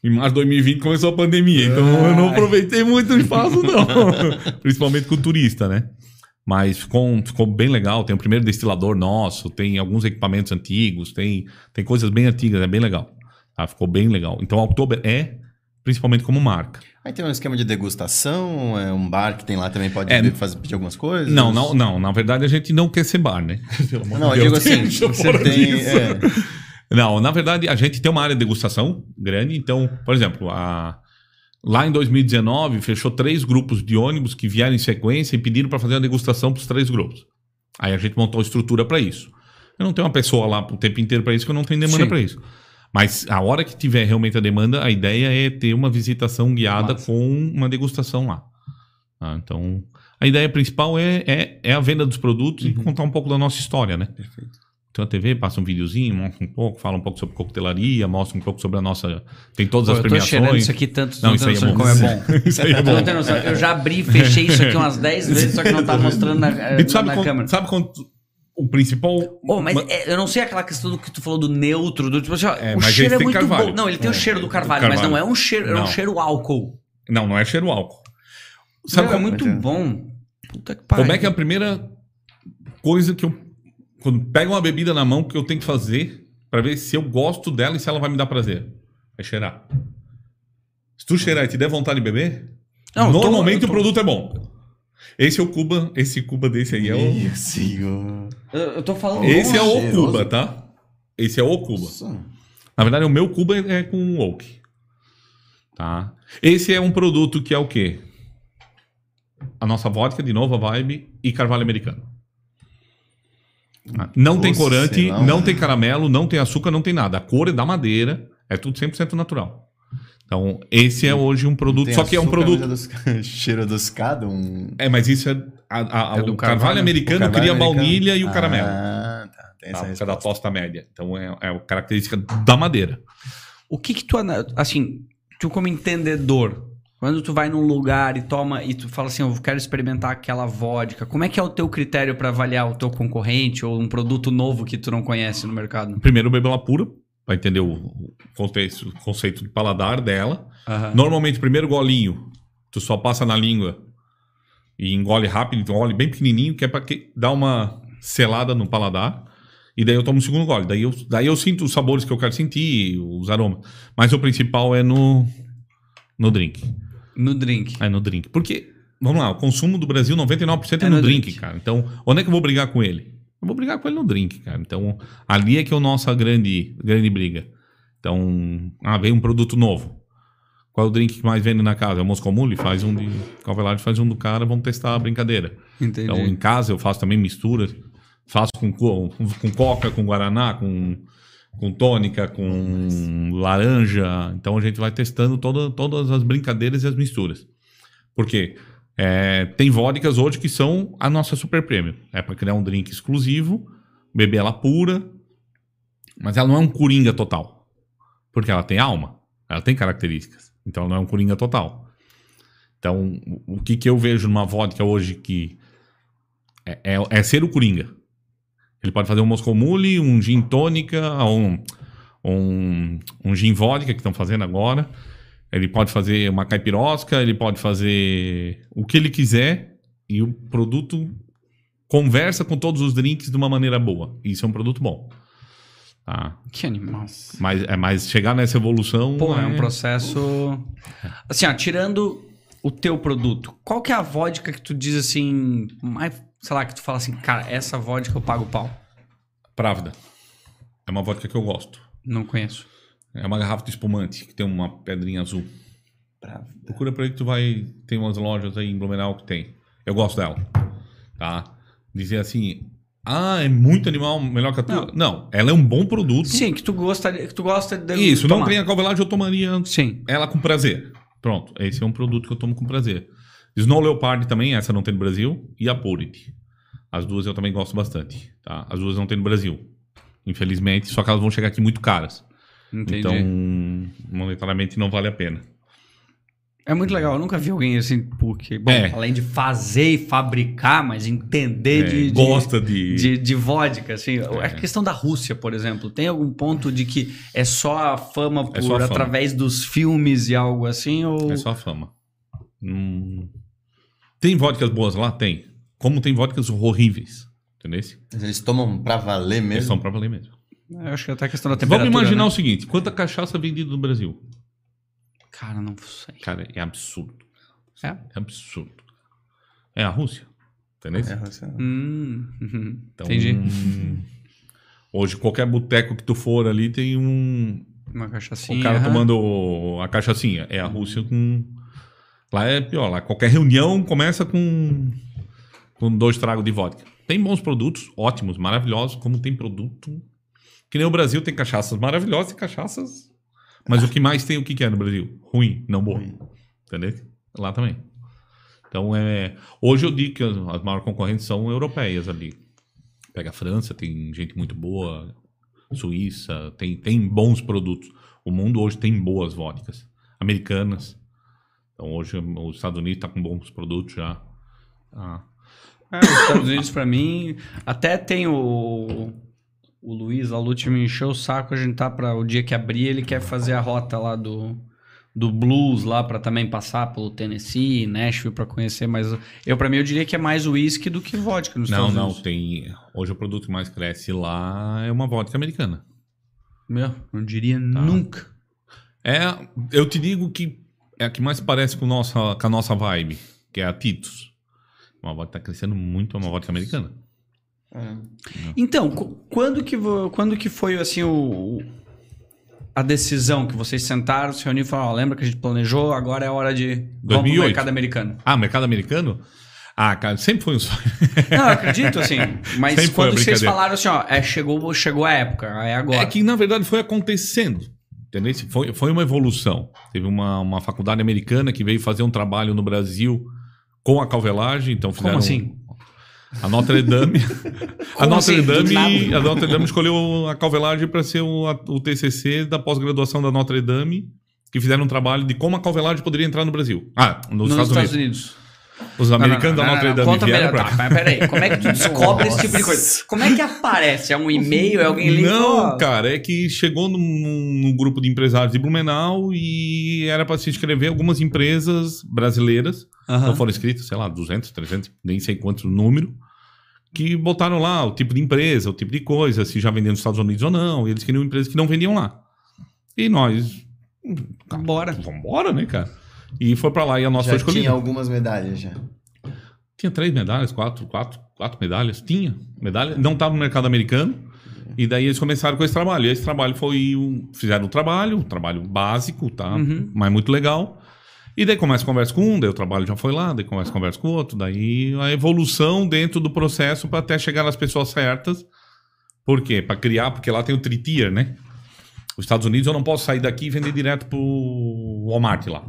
Em março de 2020 começou a pandemia, então eu não aproveitei muito o espaço, não. *laughs* Principalmente com o turista, né? Mas ficou, ficou bem legal. Tem o primeiro destilador nosso, tem alguns equipamentos antigos, tem, tem coisas bem antigas, é bem legal. Tá? Ficou bem legal. Então, Oktober é principalmente como marca. Aí tem um esquema de degustação, é um bar que tem lá também pode É, fazer, pedir algumas coisas. Não, não, não. Na verdade, a gente não quer ser bar, né? *laughs* Pelo amor Não, de eu digo assim, você tem... é, *laughs* Não, na verdade, a gente tem uma área de degustação grande. Então, por exemplo, a- lá em 2019, fechou três grupos de ônibus que vieram em sequência e pediram para fazer a degustação para os três grupos. Aí a gente montou a estrutura para isso. Eu não tenho uma pessoa lá o tempo inteiro para isso, que eu não tenho demanda para isso. Mas a hora que tiver realmente a demanda, a ideia é ter uma visitação guiada Massa. com uma degustação lá. Tá? Então, a ideia principal é, é, é a venda dos produtos e contar um pouco da nossa história, né? Perfeito. Então a TV passa um videozinho, mostra um pouco, fala um pouco sobre coquetelaria, mostra um pouco sobre a nossa. Tem todas Pô, as eu tô cheirando premiações. isso aqui tanto, Não, não, isso aí é bom. como é bom. *laughs* Isso aí é bom. Eu já abri e fechei isso aqui umas 10 vezes, só que não tá *laughs* mostrando na, E tu sabe, na quando, câmera. sabe quando o principal. Ô, mas Ma- é, eu não sei aquela questão do que tu falou do neutro, do tipo assim, ó, É, o mas cheiro é muito carvalho. bom. Não, ele tem o É, cheiro do o carvalho, mas não carvalho. é um cheiro, é um Não. cheiro álcool. Não, não é cheiro álcool. Sabe Meu, é muito é. bom. Puta que pariu. como é que é a primeira coisa que eu. Quando pego uma bebida na mão, que eu tenho que fazer pra ver se eu gosto dela e se ela vai me dar prazer? É cheirar. Se tu cheirar e te der vontade de beber, Não, tô- normalmente tô- o produto é bom. Esse é o Cuba, esse Cuba desse aí é o. Meu senhor. Eu, eu tô falando. Esse é o cheiroso. Cuba, tá? Esse é o Cuba. Nossa. Na verdade, o meu Cuba é com oak. Tá? Esse é um produto que é o quê? A nossa vodka de nova vibe e carvalho americano. Não tem corante, não. não tem caramelo, não tem açúcar, não tem nada. A cor é da madeira, é tudo 100% natural. Então, esse é hoje um produto, Tem só que é um produto mas é dos- *laughs* cheiro adocicado, um... É, mas isso é. a- a- a- É o carvalho, carvalho, americano o carvalho cria americano. baunilha e o caramelo. Ah, tá. Tem Tá, essa causa da tosta média. Então é, é a característica da madeira. O que que tu, assim, tu como entendedor, quando tu vai num lugar e toma e tu fala assim, eu quero experimentar aquela vodka, como é que é o teu critério pra avaliar o teu concorrente ou um produto novo que tu não conhece no mercado? Primeiro, bebo ela pura, para entender o, contexto, o conceito de paladar dela. Aham. Normalmente, primeiro golinho, tu só passa na língua e engole rápido, engole bem pequenininho, que é para dar uma selada no paladar. E daí eu tomo o segundo gole. Daí eu, daí eu sinto os sabores que eu quero sentir, os aromas. Mas o principal é no, no drink. No drink. É no drink. Porque, vamos lá, o consumo do Brasil, 99% é, É no, no drink, drink. cara. Então, onde é que eu vou brigar com ele? Eu vou brigar com ele no drink, cara. Então, ali é que é a nossa grande, grande briga. Então, ah, veio um produto novo. Qual é o drink que mais vende na casa? É o Moscow Mule? Faz um de... Calvelade faz um do cara, vamos testar a brincadeira. Entendi. Então, em casa eu faço também misturas. Faço com, co- com coca, com guaraná, com, com tônica, com laranja. Então, a gente vai testando toda, todas as brincadeiras e as misturas. Por quê? É, tem vodkas hoje que são a nossa super premium. É para criar um drink exclusivo, beber ela pura, mas ela não é um coringa total. Porque ela tem alma, ela tem características. Então ela não é um coringa total. Então, o o que, que eu vejo numa vodka hoje que é, é- é ser o coringa. Ele pode fazer um Moscow Mule, um gin tônica, um, um, um gin vodka que estão fazendo agora. Ele pode fazer uma caipirosca, ele pode fazer o que ele quiser e o produto conversa com todos os drinks de uma maneira boa. Isso é um produto bom. Tá? Que animal. Mas, é, mas chegar nessa evolução. Pô, é um processo. Assim, ó, tirando o teu produto, qual que é a vodka que tu diz assim, mais, sei lá, que tu fala assim, cara, essa vodka eu pago pau? Právida. É uma vodka que eu gosto. Não conheço. É uma garrafa de espumante que tem uma pedrinha azul. Procura por aí que tu vai. Tem umas lojas aí em Blumenau que tem. Eu gosto dela. Tá? Dizer assim. Ah, é muito animal, melhor que a tua. Não, ela é um bom produto. Sim, que tu gosta, que tu gosta de Isso, não tomar. tem a calvelagem, eu tomaria Sim. ela com prazer. Pronto, esse é um produto que eu tomo com prazer. Snow Leopard também, essa não tem no Brasil. E a Purity. As duas eu também gosto bastante. Tá? As duas não tem no Brasil. Infelizmente, só que elas vão chegar aqui muito caras. Entendi. Então, monetariamente não vale a pena. É muito legal. Eu nunca vi alguém assim, porque, bom, É. além de fazer e fabricar, mas entender É, de, de- gosta de... de, de vodka, assim. A questão da Rússia, por exemplo, tem algum ponto de que é só a fama por É a fama. através dos filmes e algo assim, ou... É só a fama. Hum. Tem vodkas boas lá? Tem. Como tem vodkas horríveis. Entendeu? Eles Mas eles tomam pra valer mesmo? são pra valer mesmo. Eu acho que até a questão da temperatura, Vamos imaginar né? o seguinte: quanta cachaça é vendida no Brasil? Cara, não sei. Cara, é absurdo. É? É absurdo. É a Rússia. Entendeu? É, você- Hum, uhum. Então, Entendi. *laughs* Hoje, qualquer boteco que tu for ali tem um. Uma cachaçinha. o cara aham. tomando a cachaçinha. É a Rússia com. Lá é pior. Lá qualquer reunião começa com. Com dois tragos de vodka. Tem bons produtos, ótimos, maravilhosos, como tem produto. Que nem o Brasil tem cachaças maravilhosas e cachaças. Mas o que mais tem, o que, que é no Brasil? Ruim, não bom. Ruim. Entendeu? Lá também. Então, é... hoje eu digo que as, as maiores concorrentes são europeias ali. Pega a França, tem gente muito boa. Suíça, tem, tem bons produtos. O mundo hoje tem boas vodkas. Americanas. Então, hoje os Estados Unidos está com bons produtos já. Ah, É, os Estados Unidos, pra mim, até tem o. O Luiz, a Lute me encheu o saco. A gente tá para o dia que abrir, ele quer fazer a rota lá do, do blues lá pra também passar pelo Tennessee, Nashville pra conhecer. Mas eu, pra mim, eu diria que é mais uísque do que vodka nos Não, Estados não, Unidos. tem. Hoje o produto que mais cresce lá é uma vodka americana. Meu, não diria Tá. nunca. É, eu te digo que é a que mais parece com, nossa, com a nossa vibe, que é a Titus. Uma vodka tá crescendo muito, é uma vodka americana. É. Então, qu- quando que, quando que foi assim o, a decisão que vocês sentaram, se reuniram e falaram, ó, lembra que a gente planejou, agora é hora de vamos pro 2008. mercado americano. Ah, mercado americano? Ah, cara, sempre foi um sonho. *laughs* Não, eu acredito, assim. Mas Sempre quando vocês falaram assim, ó, é, chegou, chegou a época, é agora. É que, na verdade, foi acontecendo. Entendeu? Foi, foi uma evolução. Teve uma, uma faculdade americana que veio fazer um trabalho no Brasil com a calvelagem. Então fizeram Como assim? A Notre Dame. *laughs* a, Notre assim? Dame a Notre Dame escolheu a calvelagem para ser o, a- o TCC da pós-graduação da Notre Dame, que fizeram um trabalho de como a calvelagem poderia entrar no Brasil. Ah, nos, Nos Estados, Unidos. Os americanos Não, não, da Notre não, Dame Conta vieram melhor. pra Tá, peraí, como é que tu *laughs* descobre esse tipo de coisa? Como é que aparece? É um e-mail? É alguém liga? Não, cara, é que chegou num, num grupo de empresários de Blumenau e era para se inscrever algumas empresas brasileiras. aham. Então foram inscritas, sei lá, 200, 300, nem sei quanto número, que botaram lá o tipo de empresa, o tipo de coisa, se já vendiam nos Estados Unidos ou não. E eles queriam empresas que não vendiam lá. E nós. cara, Bora. Vambora, né, cara? E foi pra lá e a nossa Já foi escolhida. tinha algumas medalhas já. Tinha três medalhas, quatro, quatro, quatro medalhas. Tinha medalha. Não estava no mercado americano. E daí eles começaram com esse trabalho. E esse trabalho foi. Um, fizeram um trabalho, um trabalho básico, tá? Uhum. Mas muito legal. E daí começa a conversa com um, daí o trabalho já foi lá, daí começa a conversa com o outro. Daí a evolução dentro do processo para até chegar nas pessoas certas. Por quê? Para criar, porque lá tem o tritier, né? Os Estados Unidos eu não posso sair daqui e vender direto pro Walmart lá.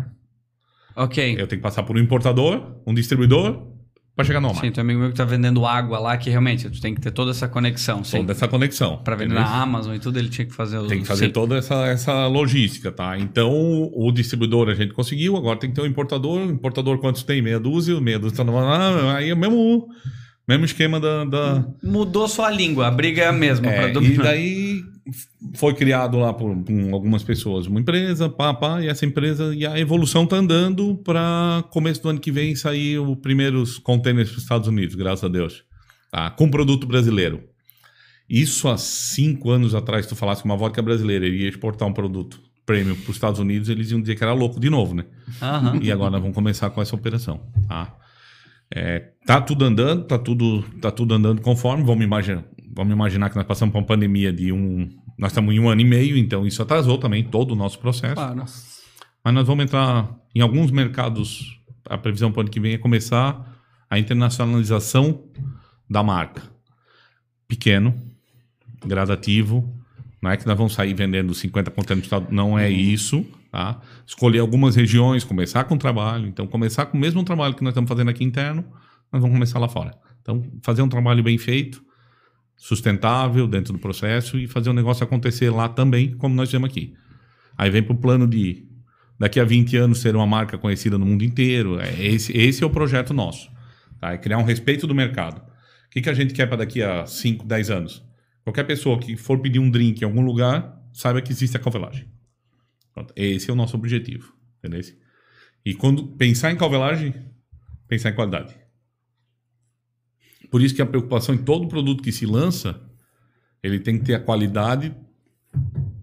Ok. Eu tenho que passar por um importador, um distribuidor, para chegar no Walmart. Sim, tem um amigo meu que tá vendendo água lá, que realmente tu tem que ter toda essa conexão. Sim. toda essa conexão. Pra vender na Amazon e tudo, ele tinha que fazer o. Tem que fazer Sim. toda essa, essa logística, tá? Então, o distribuidor a gente conseguiu, agora tem que ter um importador. O importador quantos tem? Meia dúzia, meia dúzia tá numa... Aí é o mesmo, mesmo esquema da... da... Mudou só a língua, a briga é a mesma. É, e *laughs* daí foi criado lá por, por algumas pessoas uma empresa, pá, pá, e essa empresa, e a evolução tá andando para começo do ano que vem sair os primeiros containers para os Estados Unidos, graças a Deus, tá? com produto brasileiro. Isso há cinco anos atrás, se tu falasse que uma vodka brasileira iria exportar um produto premium para os Estados Unidos, eles iam dizer que era louco de novo, né? Aham. E agora nós vamos começar com essa operação. Tá, É, tá tudo andando, tá tudo, tá tudo andando conforme. Vamos imaginar, vamos imaginar que nós passamos por uma pandemia de um. Nós estamos em um ano e meio, então isso atrasou também todo o nosso processo. Claro. Mas nós vamos entrar em alguns mercados. A previsão para o ano que vem é começar a internacionalização da marca. Pequeno, gradativo. Não é que nós vamos sair vendendo 50 containers do estado, não é isso. Tá? Escolher algumas regiões, começar com o trabalho. Então, começar com o mesmo trabalho que nós estamos fazendo aqui interno, nós vamos começar lá fora. Então, fazer um trabalho bem feito, sustentável dentro do processo e fazer o negócio acontecer lá também, como nós fizemos aqui. Aí vem para o plano de daqui a 20 anos ser uma marca conhecida no mundo inteiro. É, esse, esse é o projeto nosso. Tá? É criar um respeito do mercado. O que, que a gente quer para daqui a 5, 10 anos? Qualquer pessoa que for pedir um drink em algum lugar, saiba que existe a calvelagem. Pronto. Esse é o nosso objetivo. Entendeu? E quando pensar em calvelagem, pensar em qualidade. Por isso que a preocupação em todo produto que se lança, ele tem que ter a qualidade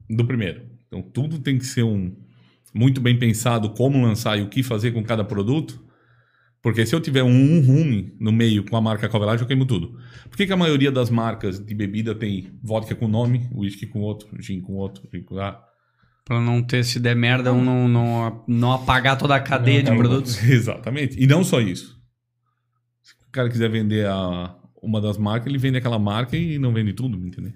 do primeiro. Então tudo tem que ser um muito bem pensado como lançar e o que fazer com cada produto. Porque se eu tiver um ruim no meio com a marca Calvelagem, eu queimo tudo. Por que, que a maioria das marcas de bebida tem vodka com nome, whisky com outro, gin com outro, gin com ah, Pra não ter, se der merda, um não, não, não apagar toda a cadeia de produtos. *laughs* Exatamente. E não só isso. Se o cara quiser vender a, uma das marcas, ele vende aquela marca e não vende tudo, entendeu?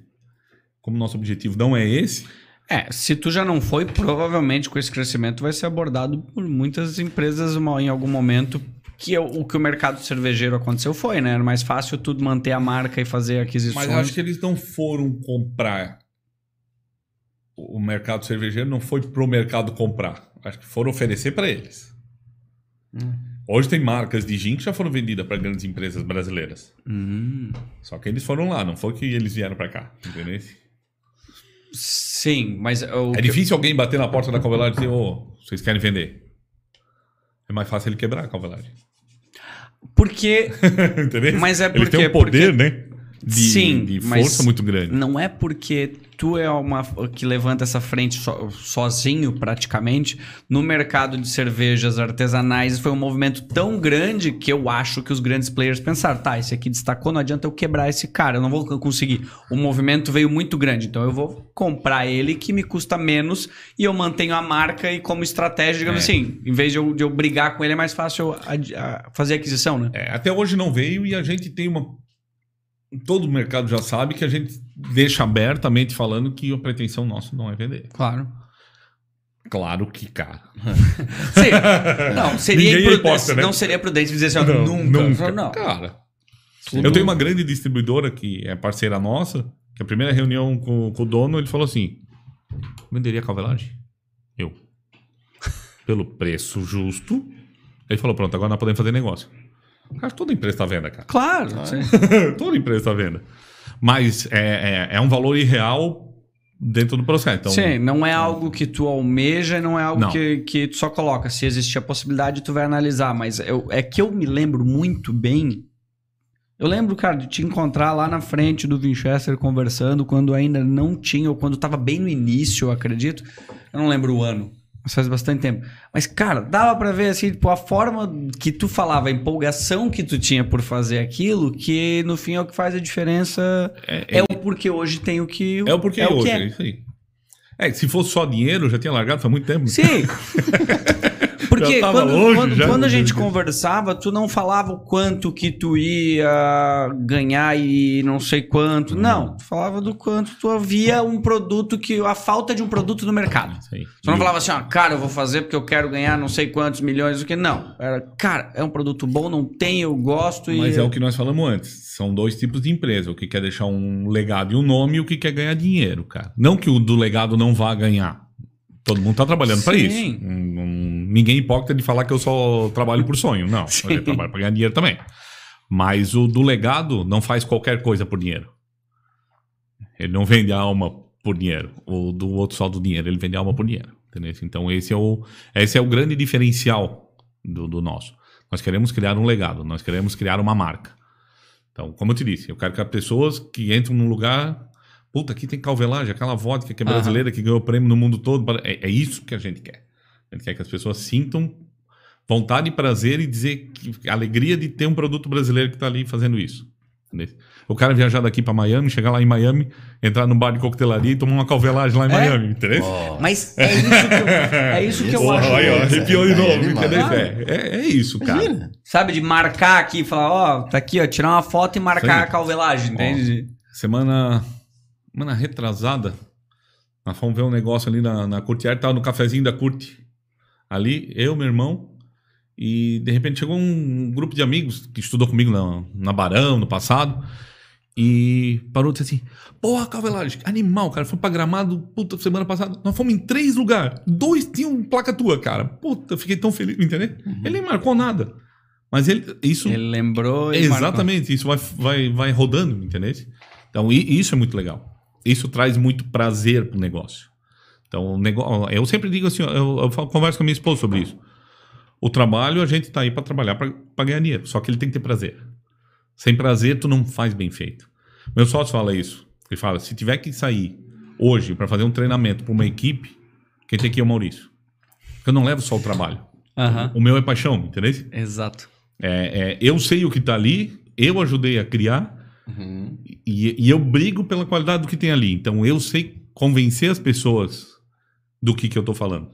Como nosso objetivo não é esse, É, se tu já não foi, provavelmente com esse crescimento vai ser abordado por muitas empresas em algum momento. Que é o o que o mercado cervejeiro aconteceu foi, né? Era mais fácil tudo manter a marca e fazer aquisições. Mas eu acho que eles não foram comprar. O mercado cervejeiro não foi pro mercado comprar. Acho que foram oferecer para eles. Hoje tem marcas de gin que já foram vendidas para grandes empresas brasileiras. Hum. Só que eles foram lá, não foi que eles vieram para cá. Entendeu? Sim, mas o É difícil alguém bater na porta da Calvelagem e dizer, ô, vocês querem vender? É mais fácil ele quebrar a Calvelagem. porque *laughs* Entendeu? Mas é Ele porque- tem um poder, porque- né? De, Sim, de força muito grande. não é porque tu é uma que levanta essa frente so- sozinho praticamente no mercado de cervejas artesanais foi um movimento tão grande que eu acho que os grandes players pensaram, tá, esse aqui destacou, não adianta eu quebrar esse cara, eu não vou conseguir. O movimento veio muito grande, então eu vou comprar ele que me custa menos e eu mantenho a marca e como estratégia, digamos É. assim, em vez de eu, de eu brigar com ele é mais fácil eu ad- a- fazer aquisição, né? É, até hoje não veio e a gente tem uma. Todo o mercado já sabe que a gente deixa abertamente falando que a pretensão nossa não é vender. Claro. Claro que, cara. *laughs* Sim. Não, seria é imprudente, hipócrita, né? não seria prudente dizer assim, ó, nunca. Não. Cara. Eu tenho uma grande distribuidora que é parceira nossa, que a primeira reunião com, com o dono, ele falou assim: venderia calvelagem? Eu. *laughs* Pelo preço justo Ele falou, pronto, agora nós podemos fazer negócio. Cara, toda empresa está venda, cara. Claro. sim. *laughs* toda empresa está venda. Mas é, é, é um valor irreal dentro do processo. Então, Sim, não é algo que tu almeja, não é algo Não. que, que tu só coloca. Se existir a possibilidade, tu vai analisar. Mas eu- é que eu me lembro muito bem. Eu lembro, cara, de te encontrar lá na frente do Winchester conversando quando ainda não tinha, ou quando tava bem no início, eu acredito. Eu não lembro o ano. Mas faz bastante tempo. Mas, cara, dava pra ver assim, tipo, a forma que tu falava, a empolgação que tu tinha por fazer aquilo, que no fim é o que faz a diferença. é, É, o porquê hoje tem o que. é o porquê é o hoje, que é. é. isso aí. É, se fosse só dinheiro, eu já tinha largado faz muito tempo. Sim. *laughs* Porque quando, longe, quando, já. quando a gente conversava, tu não falava o quanto que tu ia ganhar e não sei quanto. Uhum. Não, tu falava do quanto tu havia um produto que. a falta de um produto no mercado. Tu não falava assim, ó, cara, eu vou fazer porque eu quero ganhar não sei quantos milhões, o que. Não. Era, cara, é um produto bom, não tem, eu gosto e. Mas é o que nós falamos antes. São dois tipos de empresa. O que quer deixar um legado e um nome e o que quer ganhar dinheiro, cara. Não que o do legado não vá ganhar. Todo mundo tá trabalhando para isso. Hum, hum, Ninguém hipócrita de falar que eu só trabalho por sonho. Não, *laughs* Sim. eu trabalho para ganhar dinheiro também. Mas o do legado não faz qualquer coisa por dinheiro. Ele não vende a alma por dinheiro. O do outro só do dinheiro, ele vende a alma por dinheiro. Entendeu? Então esse é o, esse é o grande diferencial do, do nosso. Nós queremos criar um legado, nós queremos criar uma marca. Então, como eu te disse, eu quero que as pessoas que entram num lugar. Puta, aqui tem calvelagem, aquela vodka que é brasileira, que ganhou prêmio no mundo todo. É, é isso que a gente quer. Gente quer que as pessoas sintam vontade e prazer e dizer que a alegria de ter um produto brasileiro que está ali fazendo isso. O cara viajar daqui para Miami, chegar lá em Miami, entrar num bar de coquetelaria e tomar uma calvelagem lá em É? Miami, entendeu? Ó, Mas é isso que eu, é isso que eu Porra, acho. aí, ó, arrepiou de é novo, entendeu? É, é, é isso, cara. imagina. Sabe, de marcar aqui e falar, ó, tá aqui, ó, tirar uma foto e marcar a calvelagem, entende? Semana, semana retrasada, nós fomos ver um negócio ali na, na Curtier, tava no cafezinho da Curte. Ali, eu, meu irmão, e de repente chegou um grupo de amigos que estudou comigo na, na Barão, no passado, e parou e disse assim: Porra, Calvelagem, animal, cara. Foi pra gramado, puta, semana passada. Nós fomos em três lugares. Dois tinham placa tua, cara. Puta, fiquei tão feliz, entendeu? Ele nem marcou nada. Mas ele, isso. Ele lembrou e marcou. Exatamente, isso vai, vai, vai rodando, entendeu? Então, isso é muito legal. Isso traz muito prazer pro negócio. Então, eu sempre digo assim, eu, eu converso com a minha esposa sobre isso. O trabalho, a gente tá aí para trabalhar para ganhar dinheiro, só que ele tem que ter prazer. Sem prazer, tu não faz bem feito. Meu sócio fala isso. Ele fala: se tiver que sair hoje para fazer um treinamento para uma equipe, quem tem que ir é o Maurício. Porque eu não levo só o trabalho. O meu é paixão, entendeu? Exato. É, é, eu sei o que está ali, eu ajudei a criar Uhum. e, e eu brigo pela qualidade do que tem ali. Então eu sei convencer as pessoas do que, que eu estou falando.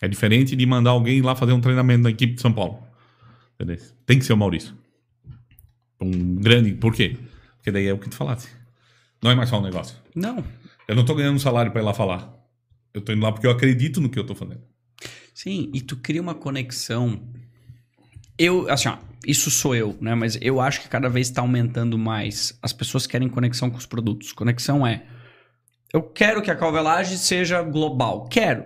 É diferente de mandar alguém lá fazer um treinamento na equipe de São Paulo. Entendeu? Tem que ser o Maurício. Um grande. Por quê? Porque daí é o que tu falasse. Não é mais só um negócio. Não. Eu não estou ganhando um salário para ir lá falar. Eu estou indo lá porque eu acredito no que eu estou fazendo. Sim, e tu cria uma conexão. Eu, assim, ó, isso sou eu, né? Mas eu acho que cada vez está aumentando mais. As pessoas querem conexão com os produtos. Conexão é. Eu quero que a calvelagem seja global. Quero.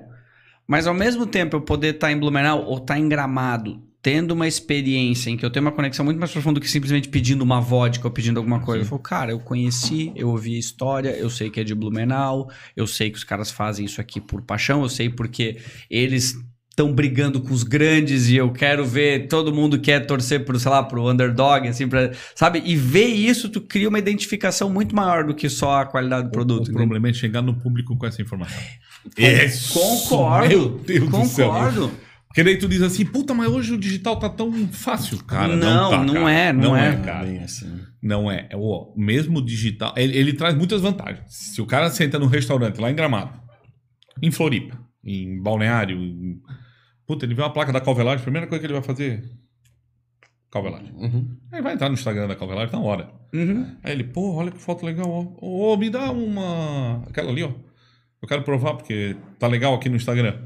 Mas ao mesmo tempo eu poder estar em Blumenau ou estar em Gramado, tendo uma experiência em que eu tenho uma conexão muito mais profunda do que simplesmente pedindo uma vodka ou pedindo alguma coisa. Eu falo, cara, eu conheci, eu ouvi a história, eu sei que é de Blumenau, eu sei que os caras fazem isso aqui por paixão, eu sei porque eles estão brigando com os grandes e eu quero ver todo mundo quer torcer pro, sei lá, pro underdog, assim, pra, sabe? E ver isso, tu cria uma identificação muito maior do que só a qualidade do produto. o problema é chegar no público com essa informação. Concordo. Meu Deus do céu. Concordo. Porque daí tu diz assim, puta, mas hoje o digital tá tão fácil, cara. Não, tá, não cara. é, não é. cara. Bem assim. Não é. É o mesmo digital. Ele, ele traz muitas vantagens. Se o cara senta num restaurante lá em Gramado, em Floripa, em Balneário, em... puta, ele vê uma placa da Calvelagem, a primeira coisa que ele vai fazer. Calvelagem. Uhum. Aí vai entrar no Instagram da Calvelagem na hora. Uhum. Aí ele, pô, olha que foto legal, ó. Ô, me dá uma. Aquela ali, ó. Eu quero provar porque tá legal aqui no Instagram.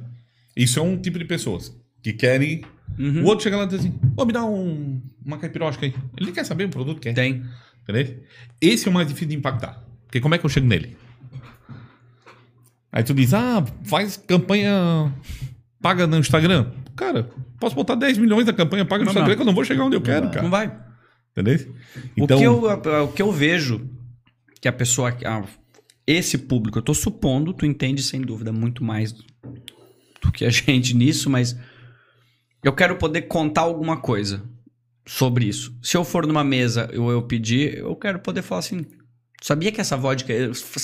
Isso é um tipo de pessoas que querem. Uhum. O outro chega lá e diz assim: Ô, me dá um... uma caipirosca aí. Ele nem quer saber o produto que é. Tem. Entendeu? Esse é o mais difícil de impactar. Porque como é que eu chego nele? Aí tu diz, ah, faz campanha paga no Instagram. Cara, posso botar 10 milhões na campanha paga no Não, Instagram não. que eu não vou chegar onde eu quero, Não cara. vai. Entendeu? Então, O, que eu, o que eu vejo que a pessoa. a- esse público, eu tô supondo, tu entende sem dúvida muito mais do que a *laughs* gente nisso, mas eu quero poder contar alguma coisa sobre isso. Se eu for numa mesa eu eu pedir, eu quero poder falar assim. Sabia que essa vodka,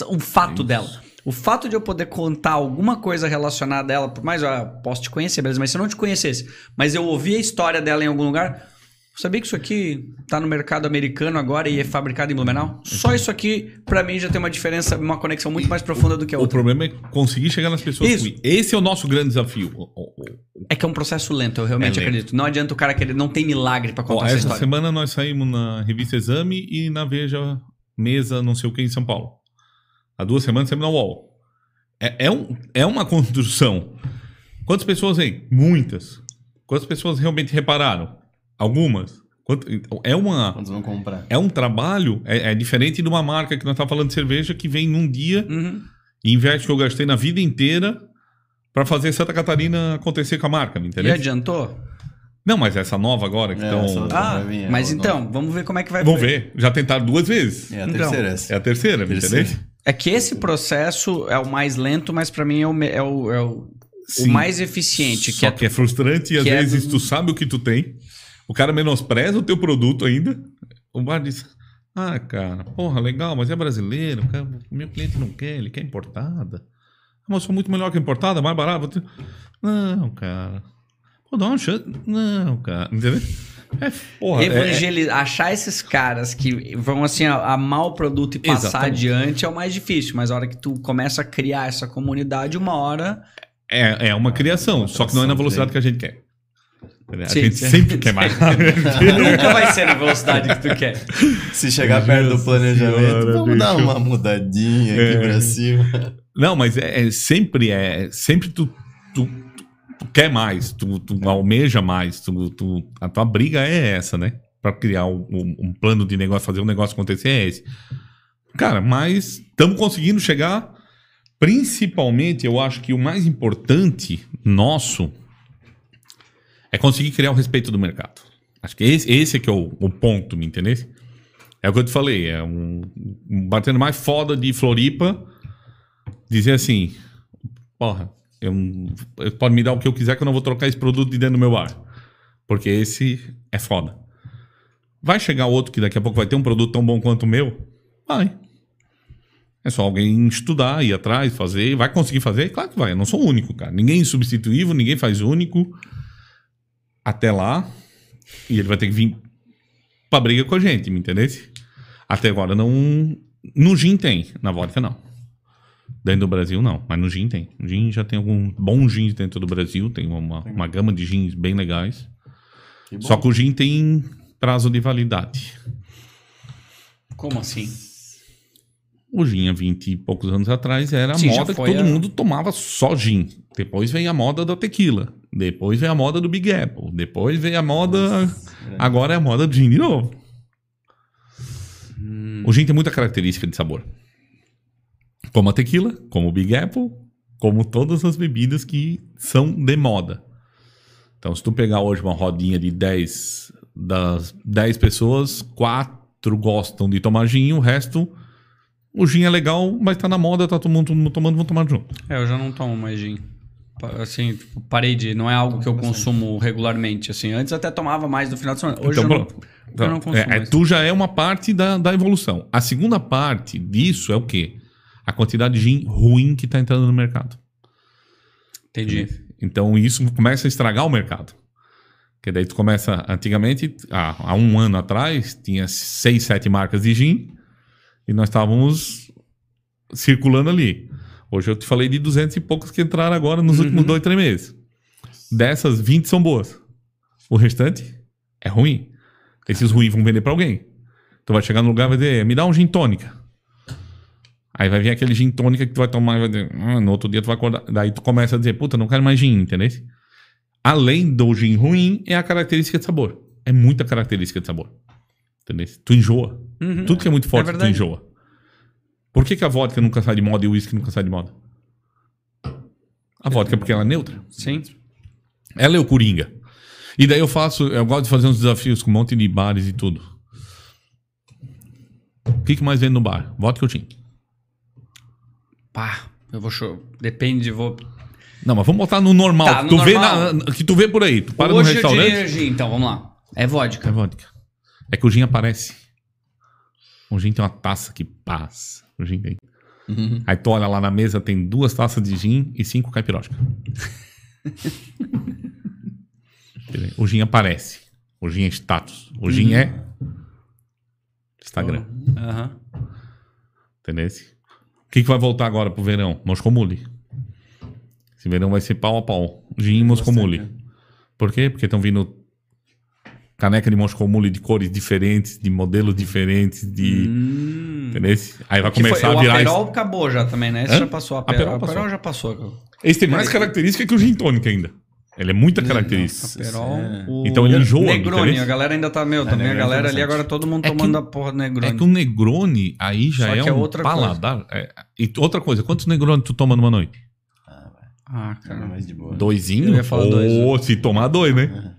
o fato dela, o fato de eu poder contar alguma coisa relacionada a ela, por mais eu posso te conhecer, beleza, mas se eu não te conhecesse, mas eu ouvi a história dela em algum lugar, sabia que isso aqui tá no mercado americano agora e é fabricado em Blumenau? Só isso aqui, pra mim, já tem uma diferença, uma conexão muito mais profunda do que a o outra. problema é conseguir chegar nas pessoas. Isso. Esse é o nosso grande desafio. Ó, ó, ó. É que é um processo lento, eu realmente É lento. acredito. Não adianta o cara querer, não tem milagre pra Ó, contar essa essa história. semana nós saímos na revista Exame e na Veja Mesa, não sei o que, em São Paulo. Há duas semanas saímos na UOL. É, é, um, é uma *laughs* construção. Quantas pessoas vêm? Muitas. Quantas pessoas realmente repararam? Algumas. Quanto- é, uma, Quantos vão comprar? é um trabalho, é, é diferente de uma marca que nós estamos falando de cerveja que vem num dia Uhum. e investe o que eu gastei na vida inteira para fazer Santa Catarina acontecer com a marca, me E entendeu? adiantou? Não, mas essa nova agora que É, estão. outra. Ah, vir, é, mas então, vamos ver como é que vai Vamos ver. Já tentaram duas vezes. É a Então, terceira É essa. a terceira, me Terceira. entendeu? É que esse processo é o mais lento, mas pra mim é o, é o, é o, o mais eficiente. Que Só é, que é frustrante e às que é vezes do- tu sabe o que tu tem, o cara menospreza o teu produto ainda, o bar diz, ah, cara, porra, legal, mas é brasileiro, o meu cliente não quer, ele quer importada. Ah, Mas eu sou muito melhor que importada, mais barato. Não, cara. Pô, dá uma chance. Não, cara. Entendeu? É, porra, é- evangeli- achar esses caras que vão assim amar o produto e passar Exatamente. adiante é o mais difícil, mas a hora que tu começa a criar essa comunidade, uma hora é, é uma criação, só que não é na velocidade que a gente quer. A Sim, gente sim. sempre quer mais. *laughs* nunca vai ser na velocidade que tu quer. Se chegar perto do planejamento, senhora, vamos dar bicho. uma mudadinha aqui É. pra cima. Não, mas é, é sempre é sempre tu, tu, quer mais, tu, tu almeja mais, tu, tu- a tua briga é essa, né? Pra criar um, um- um plano de negócio, fazer um negócio acontecer é esse. Cara, mas estamos conseguindo chegar. Principalmente, eu acho que o mais importante nosso é conseguir criar o respeito do mercado. Acho que esse, esse é que é o, o ponto, me entendeu? É o que eu te falei, é um, um batendo mais foda de Floripa dizer assim, porra, eu, pode me dar o que eu quiser que eu não vou trocar esse produto de dentro do meu bar. Porque esse é foda. Vai chegar outro que daqui a pouco vai ter um produto tão bom quanto o meu? Vai. É só alguém estudar, ir atrás, fazer. Vai conseguir fazer? Claro que vai. Eu não sou o único, cara. Ninguém é ninguém faz único. Até lá. E ele vai ter que vir pra briga com a gente, me entendeu? Até agora não. No gin tem, na vodka não. Dentro do Brasil, não. Mas no gin tem. No gin já tem alguns bons gins dentro do Brasil. Tem uma, uma gama de gins bem legais. Que bom. Só que o gin tem prazo de validade. Como assim? O gin, há 20 e poucos anos atrás, era a Sim, já moda que todo a- mundo tomava só gin. Depois veio a moda da tequila. Depois veio a moda do Big Apple. Depois veio a moda... Agora é a moda do gin de novo. O gin tem muita característica de sabor. Como a tequila, como o Big Apple, como todas as bebidas que são de moda. Então, se tu pegar hoje uma rodinha de 10, das 10 pessoas, 4 gostam de tomar gin, o resto, o gin é legal, mas tá na moda, tá todo mundo, todo mundo tomando, vão tomar junto. É, eu já não tomo mais gin. Assim, tipo, parei de. Não é algo que eu consumo regularmente. Assim, antes até tomava mais no final de semana. Hoje Então, eu, não, pronto. eu Então, não consumo é, é, mais. tu já é uma parte da, da evolução. A segunda parte disso é o quê? A quantidade de gin ruim que tá entrando no mercado. Entendi. Então isso começa a estragar o mercado. Porque daí tu começa, antigamente, há, há um ano atrás, tinha seis, sete marcas de gin e nós estávamos circulando ali. Hoje eu te falei de 200 e poucos que entraram agora nos Uhum. últimos dois, três meses. Dessas, 20 são boas. O restante é ruim. Esses ruins vão vender para alguém. Tu vai chegar no lugar e vai dizer, me dá um gin tônica. Aí vai vir aquele gin tônica que tu vai tomar vai dizer, "Ah, no outro dia tu vai acordar. Daí tu começa a dizer, puta, não quero mais gin, entendeu? Além do gin ruim, é a característica de sabor. É muita característica de sabor. Entendeu? Tu enjoa. Uhum. Tudo que é muito forte, tu verdade. enjoa. Por que, que a vodka nunca sai de moda e o uísque nunca sai de moda? A vodka é porque ela é neutra. Sim. Ela é o Coringa. E daí eu faço, eu gosto de fazer uns desafios com um monte de bares e tudo. O que, que mais vende no bar? Vodka ou gin? Pá, eu vou show. Depende, vou. Não, mas vamos botar no normal. Tá, que, no tu vê normal. na- que tu vê por aí. Tu para Hoje no eu restaurante. diria gin, então vamos lá. É vodka. É vodka. É que o gin aparece. O gin tem uma taça que passa. O gin tem. Aí tu olha lá na mesa, tem duas taças de gin e cinco. *laughs* Entendeu? o gin aparece. O gin é status. O gin é Instagram. Aham. Entendeu? O que, que vai voltar agora pro verão? Moscou Mule. Esse verão vai ser pau a pau. Gin e Moscou Mule. Por quê? Porque estão vindo caneca de Moscou Mule de cores diferentes, de modelos diferentes, de... Hum. Entendeu? Aí vai foi- começar o a virar... Aperol acabou já também, né? Esse Hã? já passou. Aperol, Aperol Aperol, passou. já passou. Esse tem mais característica que o gin tônica ainda. Ele é muita característica. Aperol. é. o Então ele enjoa, Negroni, a galera ainda tá, meu, também a é galera ali agora todo mundo É que tomando o- a porra do Negroni. É que o Negroni aí já Só é que é um outra paladar. É, E outra coisa, quantos Negroni tu toma numa noite? Ah, Cara, cara. mais de boa. Doisinho? Eu ia falar dois, né? Ou se tomar dois, né?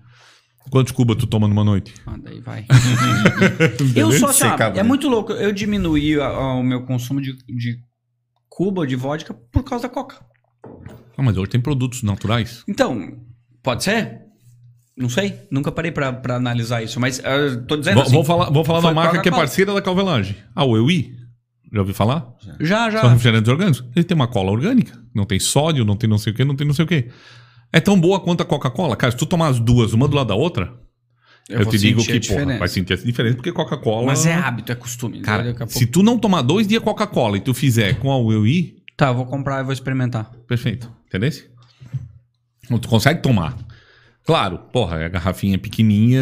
Quantos cubas tu toma numa noite? Ah, daí vai. *laughs* eu só, assim, Secava, é né? muito louco. Eu diminuí a- a- o meu consumo de, de Cuba, de vodka, por causa da Coca. Ah, mas hoje tem produtos naturais. Então, pode ser? Não sei. Nunca parei pra, pra analisar isso. Mas ah, tô dizendo Vou, assim. vou falar, vou falar da marca que é parceira da Calvelage. Ah, o Eui. Já ouviu falar? Já, já. São refrigerantes orgânicos. Ele tem uma cola orgânica. Não tem sódio, não tem não sei o que, não tem não sei o que. É tão boa quanto a Coca-Cola. Cara, se tu tomar as duas, uma do lado da outra, eu, vou te digo a que, porra, vai sentir essa diferença, porque Coca-Cola... Mas é hábito, é costume. Cara, Daqui a se tu não tomar dois dias Coca-Cola e tu fizer com a Eui, Tá, eu vou comprar e vou experimentar. perfeito. Entendeu? Tu consegue tomar. Claro, porra, a garrafinha é pequenininha,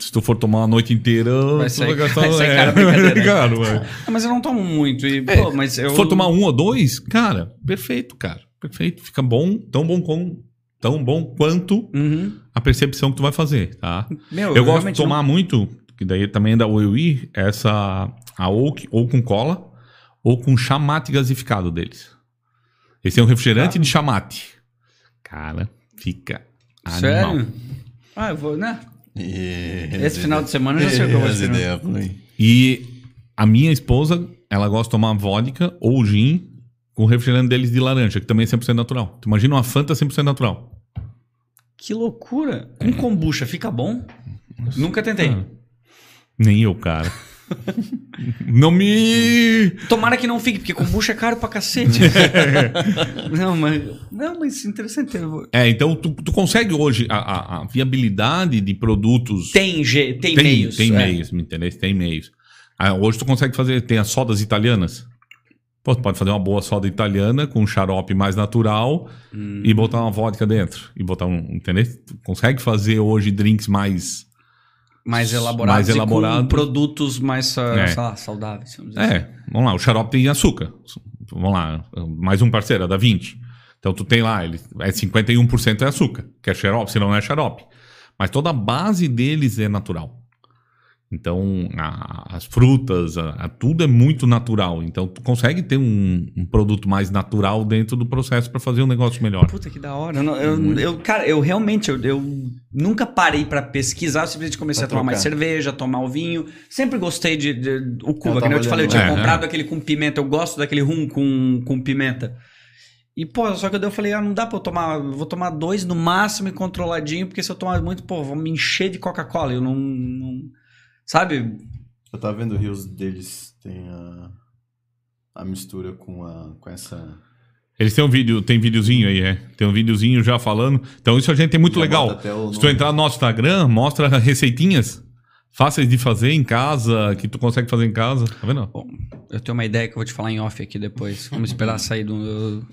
se tu for tomar a noite inteira, Vai tu sair- gastar- *laughs* vai sair *laughs* é, cara vai. Ah, mas eu não tomo muito. E, pô, mas eu... Se for tomar um ou dois, cara, perfeito, cara. Perfeito. Fica bom, tão bom com, tão bom quanto Uhum. a percepção que tu vai fazer, tá? Meu, Eu, gosto de realmente não- tomar muito, que daí também é da Oi, essa a Oak ou com cola ou com chamate gasificado deles. Esse é um refrigerante de chamate. Cara, fica animal. Sério? Ah, eu vou, né? E- Esse final de semana eu já sei o que eu vou ideias ruins. E a minha esposa, ela gosta de tomar vodka ou gin com refrigerante deles de laranja, que também é 100% natural. Tu imagina uma Fanta 100% natural. Que loucura. Com kombucha fica bom? Nunca tentei. Ah. Nem eu, cara. Não me. Tomara que não fique, porque kombucha é caro pra cacete. *laughs* não, mas. Não, mas interessante. vou- É, então tu, tu consegue hoje a, a- a viabilidade de produtos. Tem, tem, tem meios. Tem é. meios, me entendeu? Tem meios. Ah, hoje tu consegue fazer. Tem as sodas italianas. Pô, tu pode fazer uma boa soda italiana com um xarope mais natural Hum. e botar uma vodka dentro. E botar um. Entendeu? Tu consegue fazer hoje drinks mais. Mais elaborados. Mais e com elaborado. produtos mais, ah, É. lá, saudáveis. vamos dizer assim. É, vamos lá, o xarope tem açúcar. Vamos lá, mais um parceiro, a da 20. Então tu tem lá, ele é 51% é açúcar, que é xarope, senão não é xarope. Mas toda a base deles é natural. Então, a- as frutas, a- a- tudo é muito natural. Então, tu consegue ter um, um produto mais natural dentro do processo para fazer um negócio melhor. Puta que da hora. Eu, não- eu- eu- cara, eu realmente, eu, eu nunca parei pra pesquisar, eu simplesmente comecei Pra a tomar mais trocar. cerveja, a tomar o vinho. Sempre gostei de, de- o Cuba, Eu que eu te falei, eu tinha lá. É, comprado é. aquele com pimenta, eu gosto daquele rum com, com pimenta. E, pô, só que eu falei, ah, não dá pra eu tomar, eu vou tomar dois no máximo e controladinho, porque se eu tomar muito, pô, vou me encher de Coca-Cola, eu não, não- sabe? Eu tava vendo o Rios deles, tem a, a mistura com, a, com essa... Eles têm um vídeo, tem videozinho aí, é. Tem um videozinho já falando. Então, isso a gente tem muito Já legal. Se tu entrar no nosso Instagram, mostra receitinhas fáceis de fazer em casa, que tu consegue fazer em casa. Tá vendo? Bom, eu tenho uma ideia que eu vou te falar em off aqui depois. Vamos esperar *laughs* sair do...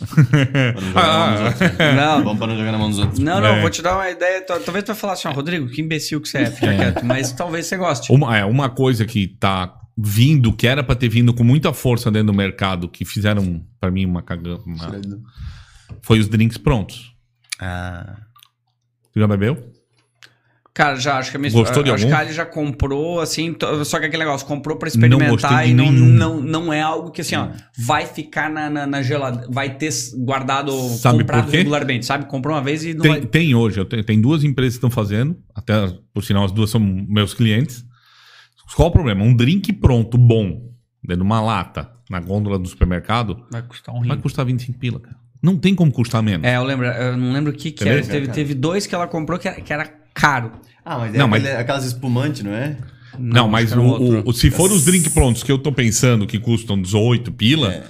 Na mão dos outros. Não, Vamos pra não jogar na mão dos outros. Não, não, É. vou te dar uma ideia. Tal- Talvez tu vai falar assim, ó, Rodrigo, que imbecil que você é, fica quieto. Mas talvez você goste. Uma, é, uma coisa que tá vindo, que era pra ter vindo com muita força dentro do mercado, que fizeram pra mim uma cagada, foi os drinks prontos. Ah, Tu já bebeu? Cara, já acho que a minha Gostou de acho algum? que a Ali já comprou, assim, só que aquele negócio, comprou pra gostei experimentar de e não, não, não é algo que assim, ó, vai ficar na, na, na geladeira, vai ter guardado, Sabe comprado por quê? regularmente, sabe? Comprou uma vez e não Tem, vai... tem hoje, eu tenho- tem duas empresas que estão fazendo, até por sinal as duas são meus clientes. Qual o problema? Um drink pronto, bom, dentro de uma lata, na gôndola do supermercado, Vai custar um vai rim. custar 25 pila, cara. Não tem como custar menos. É, eu lembro, eu não lembro o que que era. Teve, teve dois que ela comprou que era, que era caro. Ah, mas é Não, mas- aquele- aquelas espumantes, não é? Não, acho mas era o, o- o- se for os drink prontos que eu tô pensando que custam 18 pila, É.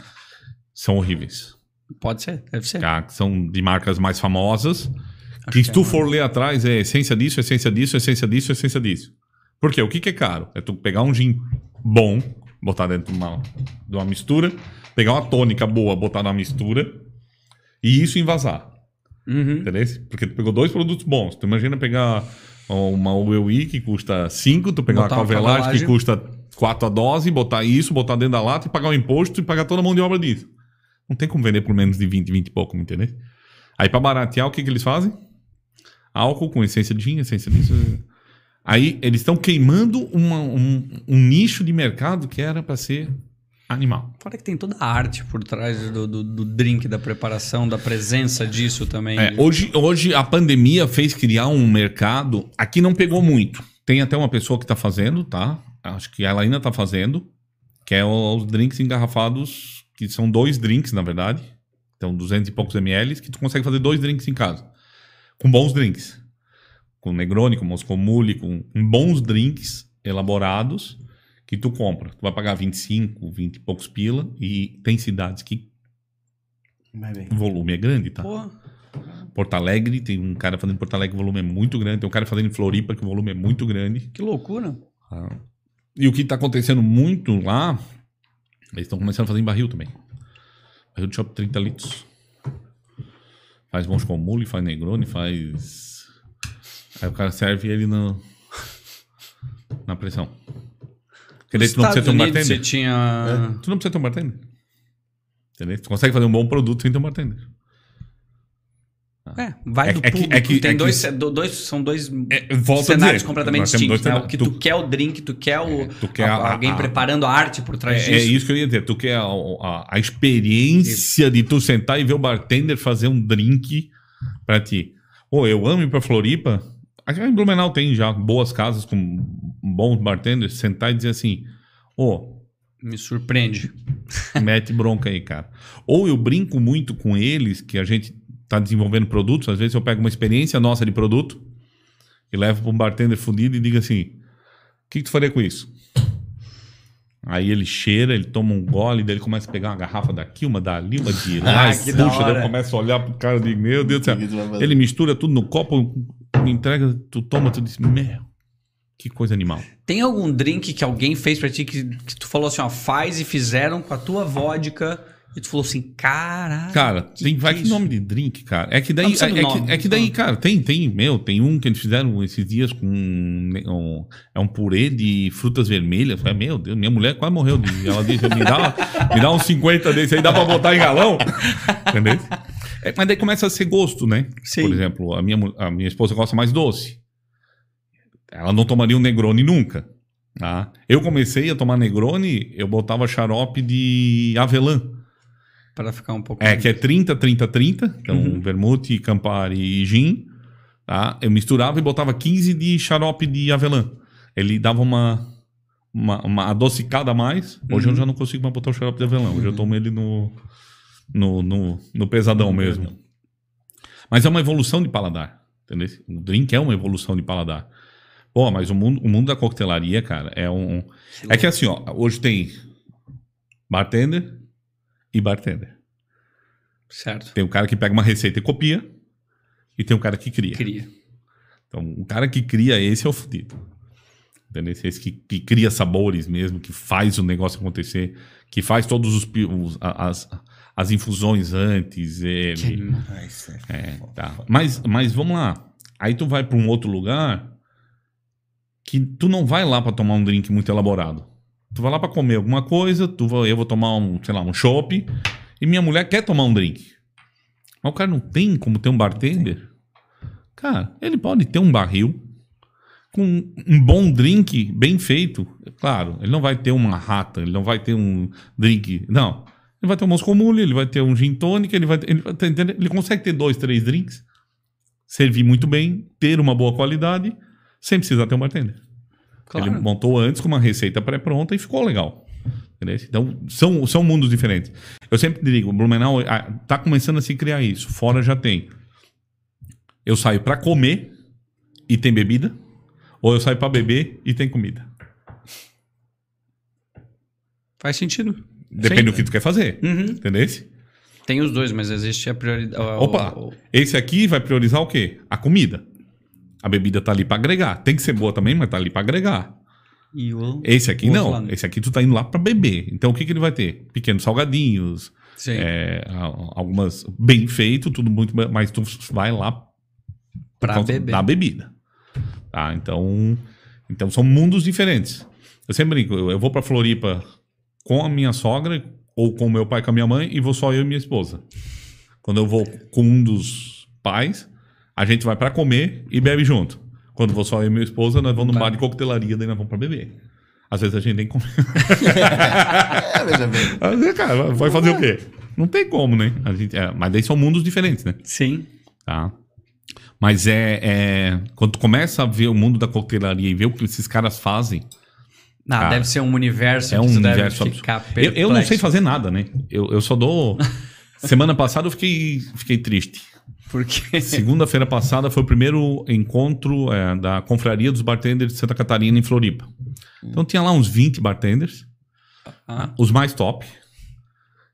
são horríveis. Pode ser, deve ser. tá? Que são de marcas mais famosas. que que se é tu uma- for ler atrás, é essência disso, essência disso, essência disso, essência disso. Por quê? O que, que é caro? É tu pegar um gin bom, botar dentro de uma, de uma mistura, pegar uma tônica boa, botar na mistura e isso envasar. Uhum. Entendeu? Porque tu pegou dois produtos bons. Tu imagina pegar uma UEI que custa 5, tu pegar Botar uma calvelagem que custa 4 a dose, botar isso, botar dentro da lata e pagar o imposto e pagar toda a mão de obra disso. Não tem como vender por menos de 20, 20 e pouco, entendeu? Aí pra baratear, o que, que eles fazem? Álcool com essência de gin, essência disso. Aí eles estão queimando uma- um, um nicho de mercado que era pra ser animal. Fora que tem toda a arte por trás do, do, do drink, da preparação, da presença disso também. É, hoje, hoje a pandemia fez criar um mercado. Aqui não pegou muito. Tem até uma pessoa que está fazendo, tá? Acho que ela ainda está fazendo, que é os drinks engarrafados, que são dois drinks, na verdade. Então, 200 e poucos ml, que tu consegue fazer dois drinks em casa. Com bons drinks. Com Negroni, com Moscow Mule, com bons drinks elaborados que tu compra. Tu vai pagar 25, 20 e poucos pila e tem cidades que o volume é grande, tá? Pô, Porto Alegre, tem um cara fazendo em Porto Alegre, o volume é muito grande. Tem um cara fazendo em Floripa, que o volume é muito grande. que loucura. E o que está acontecendo muito lá, eles estão começando a fazer em barril também. Barril de shopping 30 litros. Faz Moscow Mule, faz Negroni, faz... Aí o cara serve ele no... na pressão. Porque daí tu não precisa ter um bartender. Você tinha... Tu não precisa ter um bartender. Entendeu? Tu consegue fazer um bom produto sem ter um bartender. É, vai É do é público. é que- tem é que- dois, do- dois, são dois É, cenários dizer, completamente distintos. Né? O que Tu- tu, quer o drink, tu quer o, tu quer a- a- alguém a- preparando a arte por trás É, é disso. isso que eu ia dizer. Tu quer a, experiência de tu sentar e ver o bartender fazer um drink pra ti. Pô, eu amo ir pra Floripa. Aqui em Blumenau tem já boas casas com bons bartenders. Sentar e dizer assim: Ô, Me surpreende. *laughs* mete bronca aí, cara. Ou eu brinco muito com eles, que a gente tá desenvolvendo produtos. Às vezes eu pego uma experiência nossa de produto e levo pra um bartender fudido e digo assim: O que, que tu faria com isso? Aí ele cheira, ele toma um gole, daí ele começa a pegar uma garrafa daqui, uma dali, uma de *laughs* lá, Ah, que da puxa, daí começo a olhar pro cara e digo, meu Deus do céu. Ele mistura tudo no copo, me entrega, tu toma, tu diz, meu, que coisa animal. Tem algum drink que alguém fez pra ti que, que tu falou assim, ó, faz e fizeram com a tua vodka e tu falou assim, caralho. Cara, que tem, vai que que isso? nome de drink, cara. É que daí, é, é nome, que, é que daí, precisa. cara, tem, tem, meu, tem um que eles fizeram esses dias com um, um- é um purê de frutas vermelhas. Falei, meu Deus, minha mulher quase morreu. De, ela disse, me dá, me dá uns 50 desse aí, dá pra botar em galão. *laughs* Entendeu? É, mas daí começa a ser gosto, né? Sim. Por exemplo, a minha, a minha esposa gosta mais doce. Ela não tomaria um Negroni nunca. Tá? Eu comecei a tomar Negroni, eu botava xarope de avelã. Pra ficar um pouco... É, que é 30, 30, 30. Então, Uhum. vermute, campari e gin. Tá? Eu misturava e botava 15 de xarope de avelã. Ele dava uma, uma, uma adocicada a mais. Hoje Uhum. eu já não consigo mais botar o xarope de avelã. Hoje eu tomo ele no, no, no, no pesadão mesmo. Mas é uma evolução de paladar. Entendeu? O drink é uma evolução de paladar. Pô, mas o mundo, o mundo da coquetelaria, cara, é um. É que assim, ó, hoje tem bartender e bartender. Certo. Tem o cara que pega uma receita e copia, e tem o cara que cria. Queria. Então, o cara que cria esse é o fudido. Entendeu? Esse que, que cria sabores mesmo, que faz o negócio acontecer, que faz todos os, os- as, as infusões antes. Ah, isso é é, foda, tá. foda. Mas, mas vamos lá. Aí tu vai para um outro lugar que tu não vai lá para tomar um drink muito elaborado. Tu vai lá para comer alguma coisa, tu vai, eu vou tomar um, sei lá, um chopp, e minha mulher quer tomar um drink. Mas o cara não tem como ter um bartender. Cara, ele pode ter um barril, com um bom drink bem feito, claro, ele não vai ter uma rata, ele não vai ter um drink. Não. Ele vai ter um Moscow Mule, ele vai ter um gin tônica, ele vai, ter, ele, ele consegue ter dois, três drinks, servir muito bem, ter uma boa qualidade, sem precisar ter um bartender. Claro. Ele montou antes com uma receita pré-pronta e ficou legal. Entendeu? Então, são, são mundos diferentes. Eu sempre digo, Blumenau ah, tá começando a se criar isso. Fora já tem. Eu saio para comer e tem bebida, ou eu saio para beber e tem comida. Faz sentido. Depende Sim. do que tu quer fazer. Uhum. Entendeu? Tem os dois, mas existe a prioridade. Opa, o- esse aqui vai priorizar o quê? A comida. A bebida tá ali para agregar. Tem que ser boa também, mas tá ali para agregar. E o. Esse aqui não. lado. Esse aqui tu tá indo lá para beber. Então o que, que ele vai ter? Pequenos salgadinhos, Sim. é, algumas bem feito, tudo muito, mas tu vai lá causa beber. da bebida. Tá? Então, então são mundos diferentes. Eu sempre brinco, eu, eu vou para Floripa com a minha sogra ou com meu pai com a minha mãe e vou só eu e minha esposa. Quando eu vou com um dos pais, a gente vai para comer e bebe junto. Quando vou só eu e minha esposa, nós vamos num Tá. bar de coquetelaria, daí nós vamos para beber. Às vezes a gente tem que comer. *laughs* É, veja bem. Às vezes, cara, vai fazer o quê? Não tem como, né? A gente, é, mas daí são mundos diferentes, né? Sim. Tá? Mas é, é- Quando tu começa a ver o mundo da coquetelaria e ver o que esses caras fazem, Ah, deve ser um universo é que um tu deve universo absurdo. Eu, eu não sei fazer nada, né? Eu, eu só dou. *laughs* Semana passada eu fiquei, fiquei triste. Porque. Segunda-feira passada foi o primeiro encontro é, da Confraria dos Bartenders de Santa Catarina em Floripa. Então tinha lá uns 20 bartenders, Ah, os mais top.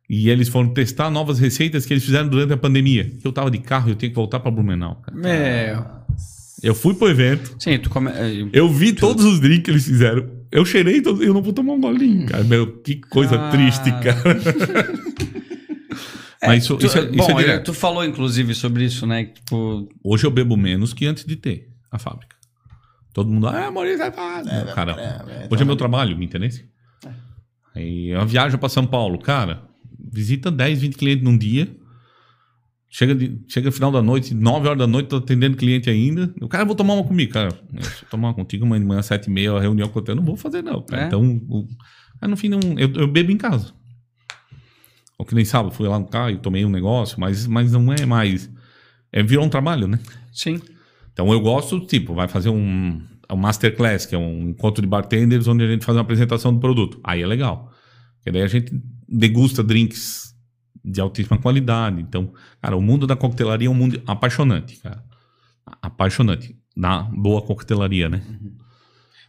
E eles foram testar novas receitas que eles fizeram durante a pandemia. Eu tava de carro e eu tinha que voltar para Blumenau. cara. meu. Eu fui pro evento, Sim, tu come... eu vi todos os drinks que eles fizeram. Eu cheirei eu não vou tomar um golinho, cara. Meu, que coisa Cara. triste, cara. *laughs* Mas isso, tu, isso é, isso bom, é eh, direto. tu falou inclusive sobre isso, né? Tipo, Hoje eu bebo menos que antes de ter a fábrica. Todo mundo, ah, Maurício, vai fazer. cara, é, hoje é meu trabalho, me entendeu? Aí eu viajo pra São Paulo, cara, visita 10, 20 clientes num dia. Chega, de, chega final da noite, 9 horas da noite, tô atendendo cliente ainda. O cara, vou tomar uma comigo, cara. Se eu tomar uma contigo amanhã de manhã, 7 e meia, a reunião que eu tenho, não vou fazer, não. cara. É? Então, o, aí no fim, não, eu, eu bebo em casa. Ou que nem sábado, fui lá no carro e tomei um negócio, mas, mas não é mais. É, virou um trabalho, né? sim. Então eu gosto, tipo, vai fazer um, um masterclass, que é um encontro de bartenders, onde a gente faz uma apresentação do produto. Aí é legal. Porque daí a gente degusta drinks de altíssima qualidade. Então, cara, o mundo da coquetelaria é um mundo apaixonante, cara. Apaixonante. Na boa coquetelaria, né?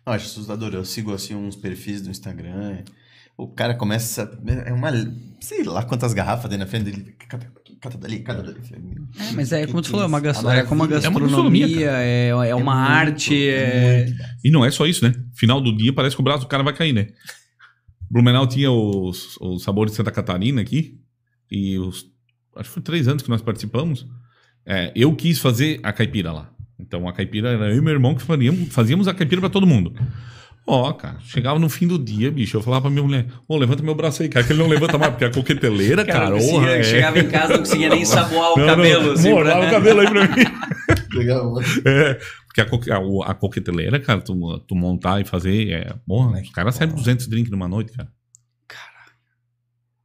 Não, acho assustador. Eu sigo assim uns perfis do Instagram. O cara começa. É uma. Sei lá quantas garrafas tem na frente dele. Cata, cata dali, cata dali. É, mas é como tu falou, é uma, isso? gas- A é como uma. É uma gastronomia, gastronomia, é, é uma muito, arte, é... E não é só isso, né? Final do dia parece que o braço do cara vai cair, né? Blumenau tinha os, os sabores de Santa Catarina aqui. E os. Acho que foi três anos que nós participamos. É, eu quis fazer a caipira lá. Então a caipira era eu e meu irmão que fazíamos, fazíamos a caipira pra todo mundo. Ó, cara, chegava no fim do dia, bicho, eu falava pra minha mulher, ô, levanta meu braço aí, cara, que ele não levanta mais, porque a coqueteleira, Cara, cara, orra, é. chegava em casa não conseguia nem saboar o Não, cabelo. não, assim, amor, o cabelo aí pra mim. *laughs* Legal. É, porque a, coque- a, o- a coqueteleira, cara, tu, tu montar e fazer, é, porra, os caras servem 200 drinks numa noite, cara.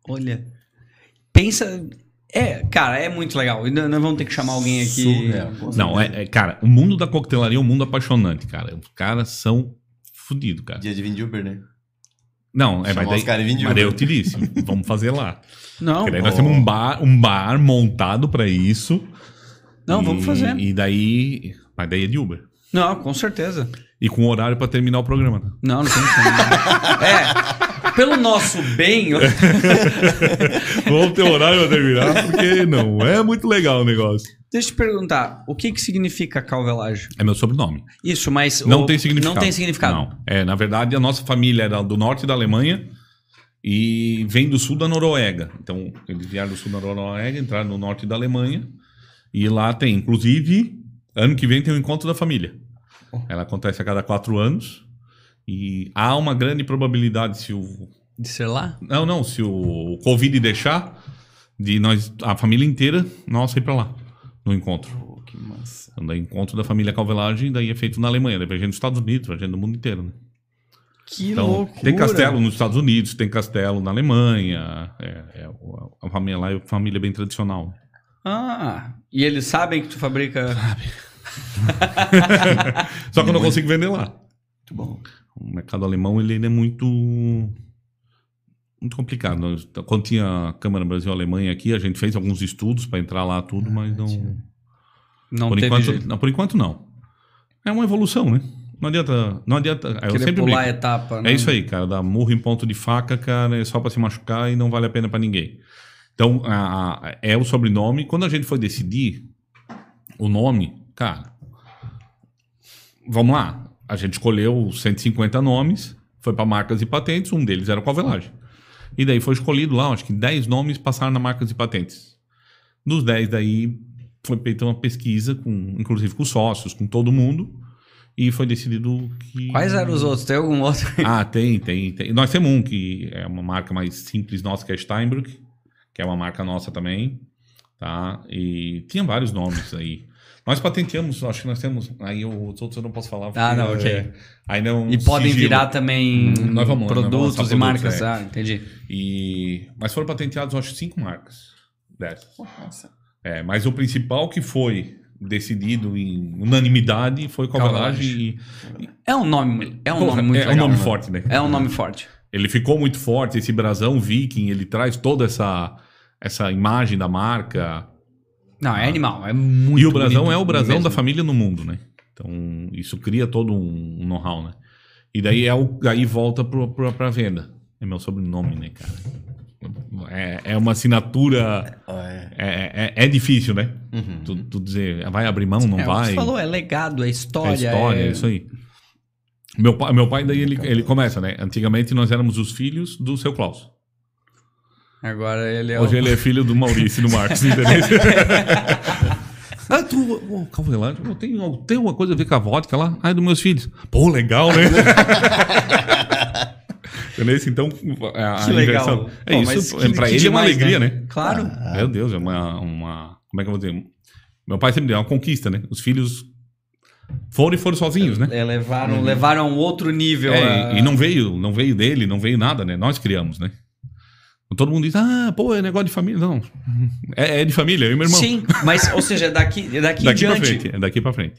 Olha, pensa... É, cara, é muito legal. E nós vamos ter que chamar alguém aqui... Surreal, com Não, é, é, cara, o mundo da coquetelaria é um mundo apaixonante, cara. Os caras são fodidos, cara. Dia de de Uber, né? Não, é, mas daí, mas daí eu Uber. te disse, *laughs* vamos fazer lá. Não, Porque daí nós Oh. temos um bar, um bar montado pra isso. não, E- vamos fazer. E daí, mas daí é de Uber. Não, com certeza. E com horário pra terminar o programa. né? Não, não tem. *laughs* É, pelo nosso bem... *laughs* Vamos ter horário pra terminar, porque não é muito legal o negócio. Deixa eu te perguntar, o que que significa calvelagem? É meu sobrenome. Isso, mas... Não o- tem significado. Não tem significado. Não. É, na verdade, a nossa família era do norte da Alemanha e vem do sul da Noruega. Então, eles vieram do sul da Noruega, entraram no norte da Alemanha e lá tem, inclusive, ano que vem tem o encontro da família. Ela acontece a cada quatro anos e há uma grande probabilidade se o De ser lá? não não se o Covid deixar de nós a família inteira nossa ir para lá no encontro. Que massa. Então, encontro da família Calvelagem, daí é feito na Alemanha, daí vai gente dos Estados Unidos, vai gente do mundo inteiro, né? Que Então, loucura. tem castelo nos Estados Unidos, tem castelo na Alemanha. É, é, a família lá é uma família bem tradicional. Ah, e eles sabem que tu fabrica. *laughs* Só que eu não consigo vender lá. Muito bom. O mercado alemão ele, ele é muito muito complicado. Quando tinha a Câmara Brasil-Alemanha aqui, a gente fez alguns estudos para entrar lá tudo, mas não Não por teve enquanto, jeito. não, por enquanto não. É uma evolução, né? Não adianta, não adianta. Eu Querer sempre pular a etapa. né? É isso aí, cara. Dar murro em ponto de faca, cara, é só para se machucar e não vale a pena para ninguém. Então, a- a- é o sobrenome. Quando a gente foi decidir o nome, cara, vamos lá. A gente escolheu 150 nomes, foi para marcas e patentes, um deles era o Calvelagem. E daí foi escolhido lá, acho que 10 nomes passaram na marcas e patentes. Dos 10 daí foi feita uma pesquisa, com, inclusive com sócios, com todo mundo, e foi decidido que... Quais eram os outros? Tem algum outro? Ah, tem, tem, tem. Nós temos um que é uma marca mais simples nossa, que é Steinbrück, que é uma marca nossa também, tá? E tinha vários nomes aí. Nós patenteamos, acho que nós temos. Aí os outros eu não posso falar. Ah, não, porque, ok. é, aí não. E podem sigilo. virar também Hum, nós vamos- nós vamos produtos e produtos, marcas. é. Ah, entendi. E, mas foram patenteados, acho, cinco marcas dessas. Nossa. É, mas o principal que foi decidido em unanimidade foi Calvelagem. e- É um nome, é um Porra, nome muito é um legal. nome né? forte, né? É um nome forte. Ele ficou muito forte, esse brasão viking, ele traz toda essa, essa imagem da marca. Não, é animal. É muito e o brasão bonito é o brasão mesmo. da família no mundo, né? Então, isso cria todo um, um know-how, né? E daí, é o, aí volta pro, pro, pra venda. É meu sobrenome, né, cara? É, é uma assinatura... É. É, é, é difícil, né? Uhum. Tu, tu dizer, vai abrir mão, não É, o que vai? você falou, é legado, é história. É história, é isso aí. Meu pai, meu pai daí ele, ele começa, né? Antigamente nós éramos os filhos do seu Klaus. Agora ele é Hoje o... ele é filho do Maurício e do Marcos, entendeu? *laughs* ah, tu, ô, Calvelagem, eu tenho, tem uma coisa a ver com a vodka lá? Ah, é dos meus filhos. Pô, legal, né? *laughs* entendeu? Então, a, a Que legal. inversão- É Pô, mas isso, que- pra que ele é uma demais, alegria, né? Claro. Meu Deus, é uma, uma. Como é que eu vou dizer? Meu pai sempre deu é uma conquista, né? Os filhos foram e foram sozinhos, né? É, levaram, levaram a um outro nível. É, a- e não veio, não veio dele, não veio nada, né? Nós criamos, né? Todo mundo diz, ah, pô, é negócio de família. Não. É, é de família, eu e meu irmão. Sim, mas, ou seja, daqui, daqui, daqui pra diante. frente. É daqui pra frente.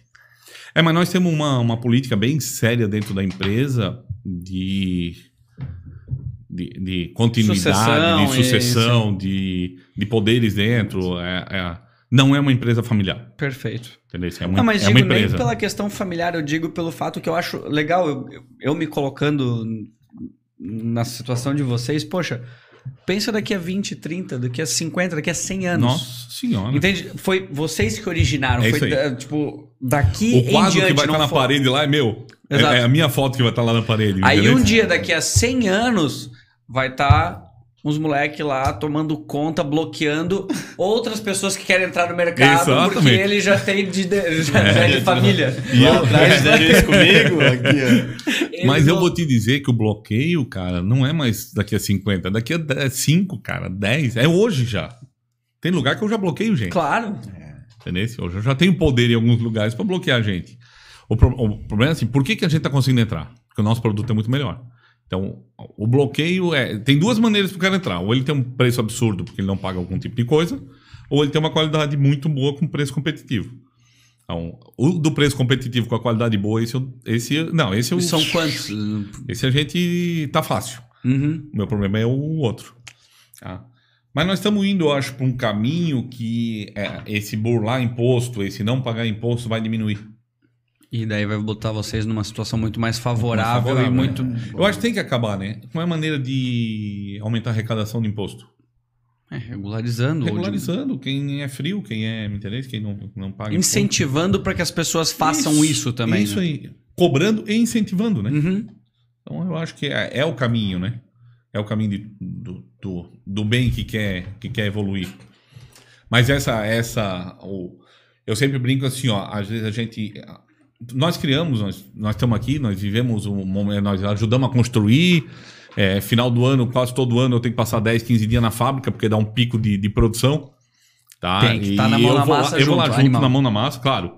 É, mas nós temos uma, uma política bem séria dentro da empresa de, de, de continuidade, Sucessão, de sucessão, de, de poderes dentro. É, é- não é uma empresa familiar. Perfeito. Entendeu? É uma, Não, mas é uma digo nem empresa. pela questão familiar, eu digo pelo fato que eu acho legal, eu- eu me colocando na situação de vocês, poxa, pensa daqui a 20, 30, daqui a 50, daqui a 100 anos. Nossa senhora. Entende? Foi vocês que originaram. É foi da- tipo, daqui O quadro diante. que vai estar na foi- parede lá é meu. É, Exato. é a minha foto que vai estar lá na parede. Aí entendeu? um dia, daqui a 100 anos, vai estar uns moleques lá tomando conta, bloqueando outras pessoas que querem entrar no mercado, porque Exatamente. ele já tem de, de- *laughs* já é de família. *laughs* E Lá eu- atrás isso comigo, aqui, ó. Mas eu vou te dizer que o bloqueio, cara, não é mais daqui a 50, daqui a 5, cara, 10. É hoje já. Tem lugar que eu já bloqueio gente. Claro. Entendeu? Hoje eu já tenho poder em alguns lugares para bloquear a gente. O, pro- o problema é assim, por que, que a gente está conseguindo entrar? Porque o nosso produto é muito melhor. Então, o bloqueio é. Tem duas maneiras para o cara entrar. Ou ele tem um preço absurdo porque ele não paga algum tipo de coisa, ou ele tem uma qualidade muito boa com preço competitivo. Então, o do preço competitivo com a qualidade boa, esse, esse não, esse eu, são quantos? esse a gente tá fácil. Uhum. O meu problema é o outro. Tá? Mas nós estamos indo, eu acho, para um caminho que é, esse burlar imposto, esse não pagar imposto vai diminuir. E daí vai botar vocês numa situação muito mais favorável, favorável, e muito. Eu acho que tem que acabar, né? Não é maneira de aumentar a arrecadação de imposto. É, regularizando. ou de- Regularizando quem é frio, quem é, me entendeu? Quem não, não paga. Incentivando para que as pessoas façam isso, também. Isso né? aí. Cobrando e incentivando, né? Uhum. Então eu acho que é, é o caminho, né? É o caminho de- do, do, do bem que quer, que quer evoluir. Mas essa, essa, o, eu sempre brinco assim, ó, às vezes a gente, nós criamos, nós, nós estamos aqui, nós vivemos um momento, nós ajudamos a construir, é, final do ano, quase todo ano eu tenho que passar 10, 15 dias na fábrica, porque dá um pico de, de produção. Tá? Tem que E tá na mão eu na massa lá, Eu vou lá junto, junto animal. na mão na massa, claro.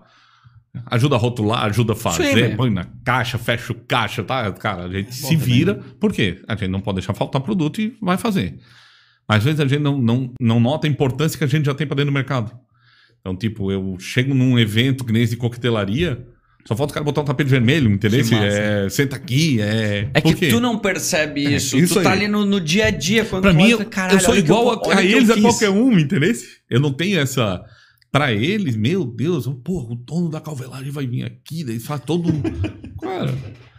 Ajuda a rotular, ajuda a Sim, fazer, velho. põe na caixa, fecha o caixa, tá? Cara, a gente se vira. Por quê? A gente não pode deixar faltar produto e vai fazer. Às vezes a gente não, não, não nota a importância que a gente já tem para dentro do mercado. Então, tipo, eu chego num evento que nem esse de coquetelaria, só falta o cara botar um tapete vermelho, entendeu? É, senta aqui, é. É Por que quê? tu não percebe É, isso. isso tu tá aí. ali no, no dia a dia. Quando Pra tu mim, eu, caralho, eu sou igual eu- a, a eles, a qualquer um, entendeu? Eu não tenho essa. Pra eles, meu Deus, porra, o dono da calvelagem vai vir aqui, daí faz todo. *laughs* Cara.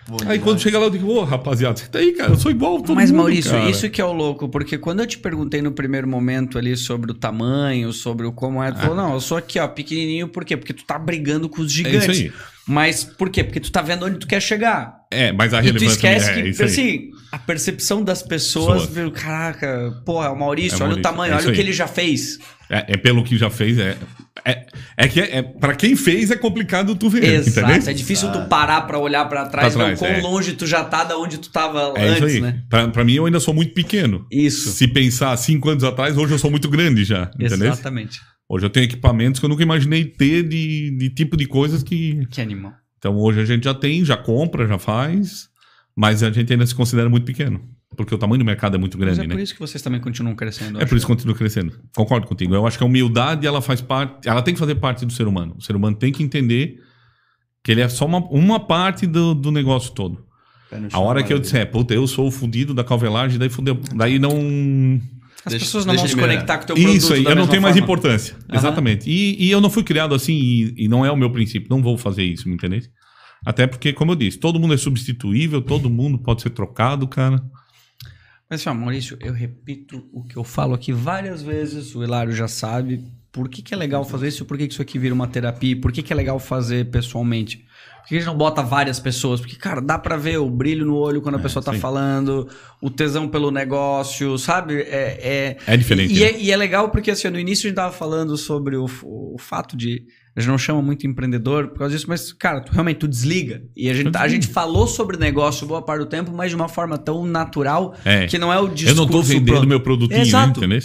Bom Aí quando chega lá, eu digo, ô, rapaziada, senta aí, cara, eu sou igual a todo Mas, mundo. Maurício, cara. isso que é o louco, porque quando eu te perguntei no primeiro momento ali sobre o tamanho, sobre o como é, tu falou, não, eu sou aqui, ó, pequenininho, por quê? Porque tu tá brigando com os É gigantes. isso aí. Mas por quê? Porque tu tá vendo onde tu quer chegar. É, mas a E tu relevância esquece é que, isso aí. assim, a percepção das pessoas, viu, caraca, porra, é o Maurício, É o olha o Maurício, tamanho, é olha o que ele já fez. É, é pelo que já fez, é. É, é que é, é, pra quem fez é complicado tu ver, Exato, entendeu? é difícil tu parar pra olhar pra trás, Pra trás, quão é. longe tu já tá da onde tu tava É antes, né? Pra, pra mim, eu ainda sou muito pequeno. Isso, Se pensar cinco anos atrás, hoje eu sou muito grande já, entendeu? exatamente. Hoje eu tenho equipamentos que eu nunca imaginei ter de, de tipo de coisas que. Que animal. Então hoje a gente já tem, já compra, já faz, mas a gente ainda se considera muito pequeno. Porque o tamanho do mercado é muito Mas grande, é né? por isso que vocês também continuam crescendo. É por isso que continua crescendo. Concordo contigo. Eu acho que a humildade ela faz parte, ela tem que fazer parte do ser humano. O ser humano tem que entender que ele é só uma, uma parte do, do negócio todo. A hora que eu disser, puta, eu sou o fudido da calvelagem, daí fudeu. Daí não. As Deixa- pessoas não vão se conectar com o teu produto Isso aí, da eu não tenho mais importância. Aham. Exatamente. E, e eu não fui criado assim e, e não é o meu princípio. Não vou fazer isso, me entendeu? Até porque, como eu disse, todo mundo é substituível, todo mundo pode ser trocado, cara. Mas, ó, Maurício, eu repito o que eu falo aqui várias vezes, o Hilário já sabe. Por que, que é legal fazer isso? Por que, que isso aqui vira uma terapia? Por que, que é legal fazer pessoalmente? Por que a gente não bota várias pessoas? Porque, cara, dá pra ver o brilho no olho quando a É, pessoa tá sim. falando, o tesão pelo negócio, sabe? É, é, É diferente. E, né? é, e é legal porque, assim, no início a gente tava falando sobre o, o fato de. A gente não chama muito empreendedor por causa disso, mas, cara, tu, realmente tu desliga. E a gente, a gente falou sobre negócio boa parte do tempo, mas de uma forma tão natural É. que não é o Eu discurso não tô vendendo pronto. meu produtinho, Exato. né?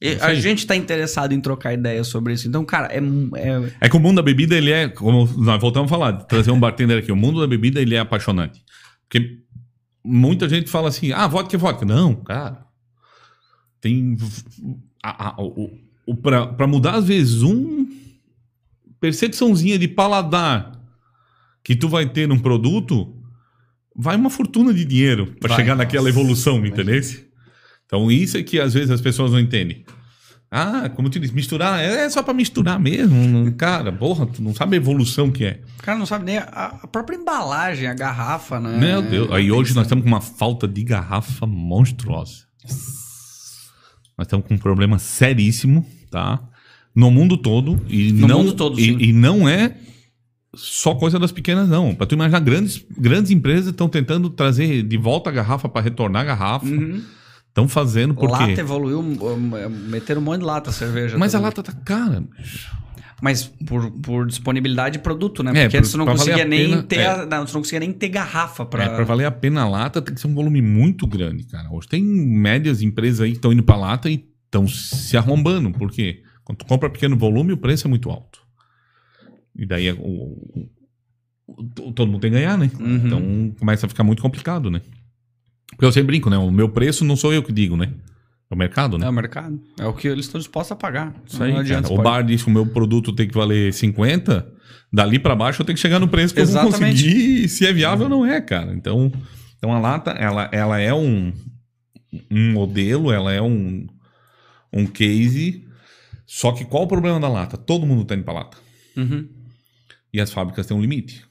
Entendeu? A gente tá interessado em trocar ideias sobre isso. Então, cara, é. é- É que o mundo da bebida, ele é, como nós voltamos a falar, trazer um bartender aqui, o mundo da bebida, ele é apaixonante. Porque muita gente fala assim, ah, vodka é vodka. Não, cara. Tem... A, a, o, o, pra mudar, às vezes, um percepçãozinha de paladar que tu vai ter num produto, vai uma fortuna de dinheiro pra Vai. chegar naquela evolução, entendeu? Então, isso é que às vezes as pessoas não entendem. Ah, como tu disse, misturar é é só pra misturar mesmo. Cara, porra, tu não sabe a evolução que é. O cara não sabe nem a, a própria embalagem, a garrafa, né? Meu Deus. Aí hoje nós estamos com uma falta de garrafa monstruosa. Nós estamos com um problema seríssimo, tá? No mundo todo. E No não, mundo todo, e, sim. e não é só coisa das pequenas, não. Pra tu imaginar, grandes, grandes empresas estão tentando trazer de volta a garrafa para retornar a garrafa. Uhum. Estão fazendo por Lata evoluiu, um, meteram um monte de lata a cerveja. Mas a lata tá cara. Mas por, por disponibilidade de produto, né? É, Porque antes tu não conseguia nem pena, ter. é. a- não, não conseguia nem ter garrafa pra. É, pra valer a pena a lata tem que ser um volume muito grande, cara. Hoje tem médias empresas aí que estão indo pra lata e estão se arrombando. Por quê? Quando tu compra pequeno volume, o preço é muito alto. E daí é o- o- o- todo mundo tem que ganhar, né? Uhum. Então começa a ficar muito complicado, né? Porque eu sempre brinco, né? O meu preço não sou eu que digo, né? É o mercado, né? É o mercado. É o que eles estão dispostos a pagar. Isso aí, não adianta. O bar diz que o meu produto tem que valer 50, dali pra baixo eu tenho que chegar no preço que eu vou Exatamente. conseguir, se é viável ou não é, cara. Então, então a lata, ela, ela é um, um modelo, ela é um, um case, só que qual o problema da lata? Todo mundo tá indo pra lata. Uhum. E as fábricas têm um limite.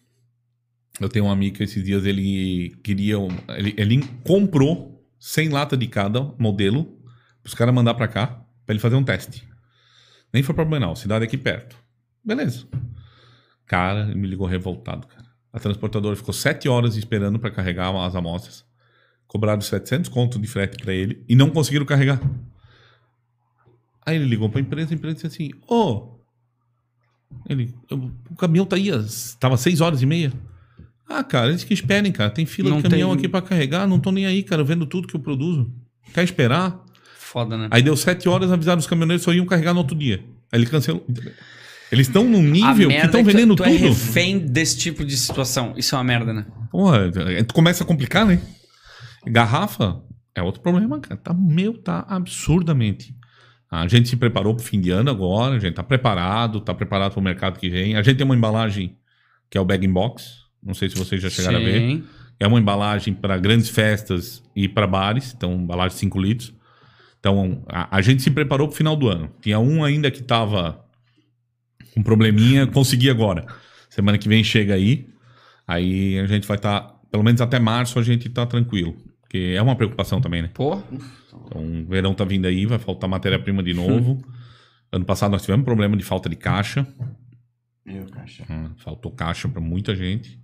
Eu tenho um amigo que esses dias ele queria. Ele, ele comprou 100 latas de cada modelo para os caras mandar para cá para ele fazer um teste. Nem foi para Blumenau, cidade aqui perto. Beleza. Cara, ele me ligou revoltado, cara. A transportadora ficou 7 horas esperando para carregar as amostras. Cobraram 700 conto de frete para ele e não conseguiram carregar. Aí ele ligou para a empresa, a empresa disse assim: Ô, ele, eu- o caminhão tá aí, às- tava seis horas e meia. Ah, cara, eles que esperem, cara. Tem fila Não de caminhão tem- aqui pra carregar, não tô nem aí, cara. Eu vendo tudo que eu produzo. Quer esperar? Foda, né? Aí deu sete horas, avisaram os caminhoneiros só iam carregar no outro dia. Aí ele cancelou. Eles estão num nível que estão é vendendo tu, tudo. tu é refém desse tipo de situação. Isso é uma merda, né? Porra, tu começa a complicar, né? Garrafa é outro problema, cara. Tá, meu, tá absurdamente. A gente se preparou pro fim de ano agora, a gente tá preparado, tá preparado pro mercado que vem. A gente tem uma embalagem que é o bag in box. Não sei se vocês já chegaram a ver. Sim. É uma embalagem para grandes festas e para bares, então embalagem de 5 litros. Então a, a gente se preparou para o final do ano. Tinha um ainda que estava com probleminha, consegui agora. Semana que vem chega aí, aí a gente vai estar, pelo menos até março a gente tá tranquilo, porque é uma preocupação também, né? Pô, Então o verão tá vindo aí, vai faltar matéria-prima de novo. *laughs* ano passado nós tivemos problema de falta de caixa. Meu, caixa. Ah, Faltou caixa para muita gente.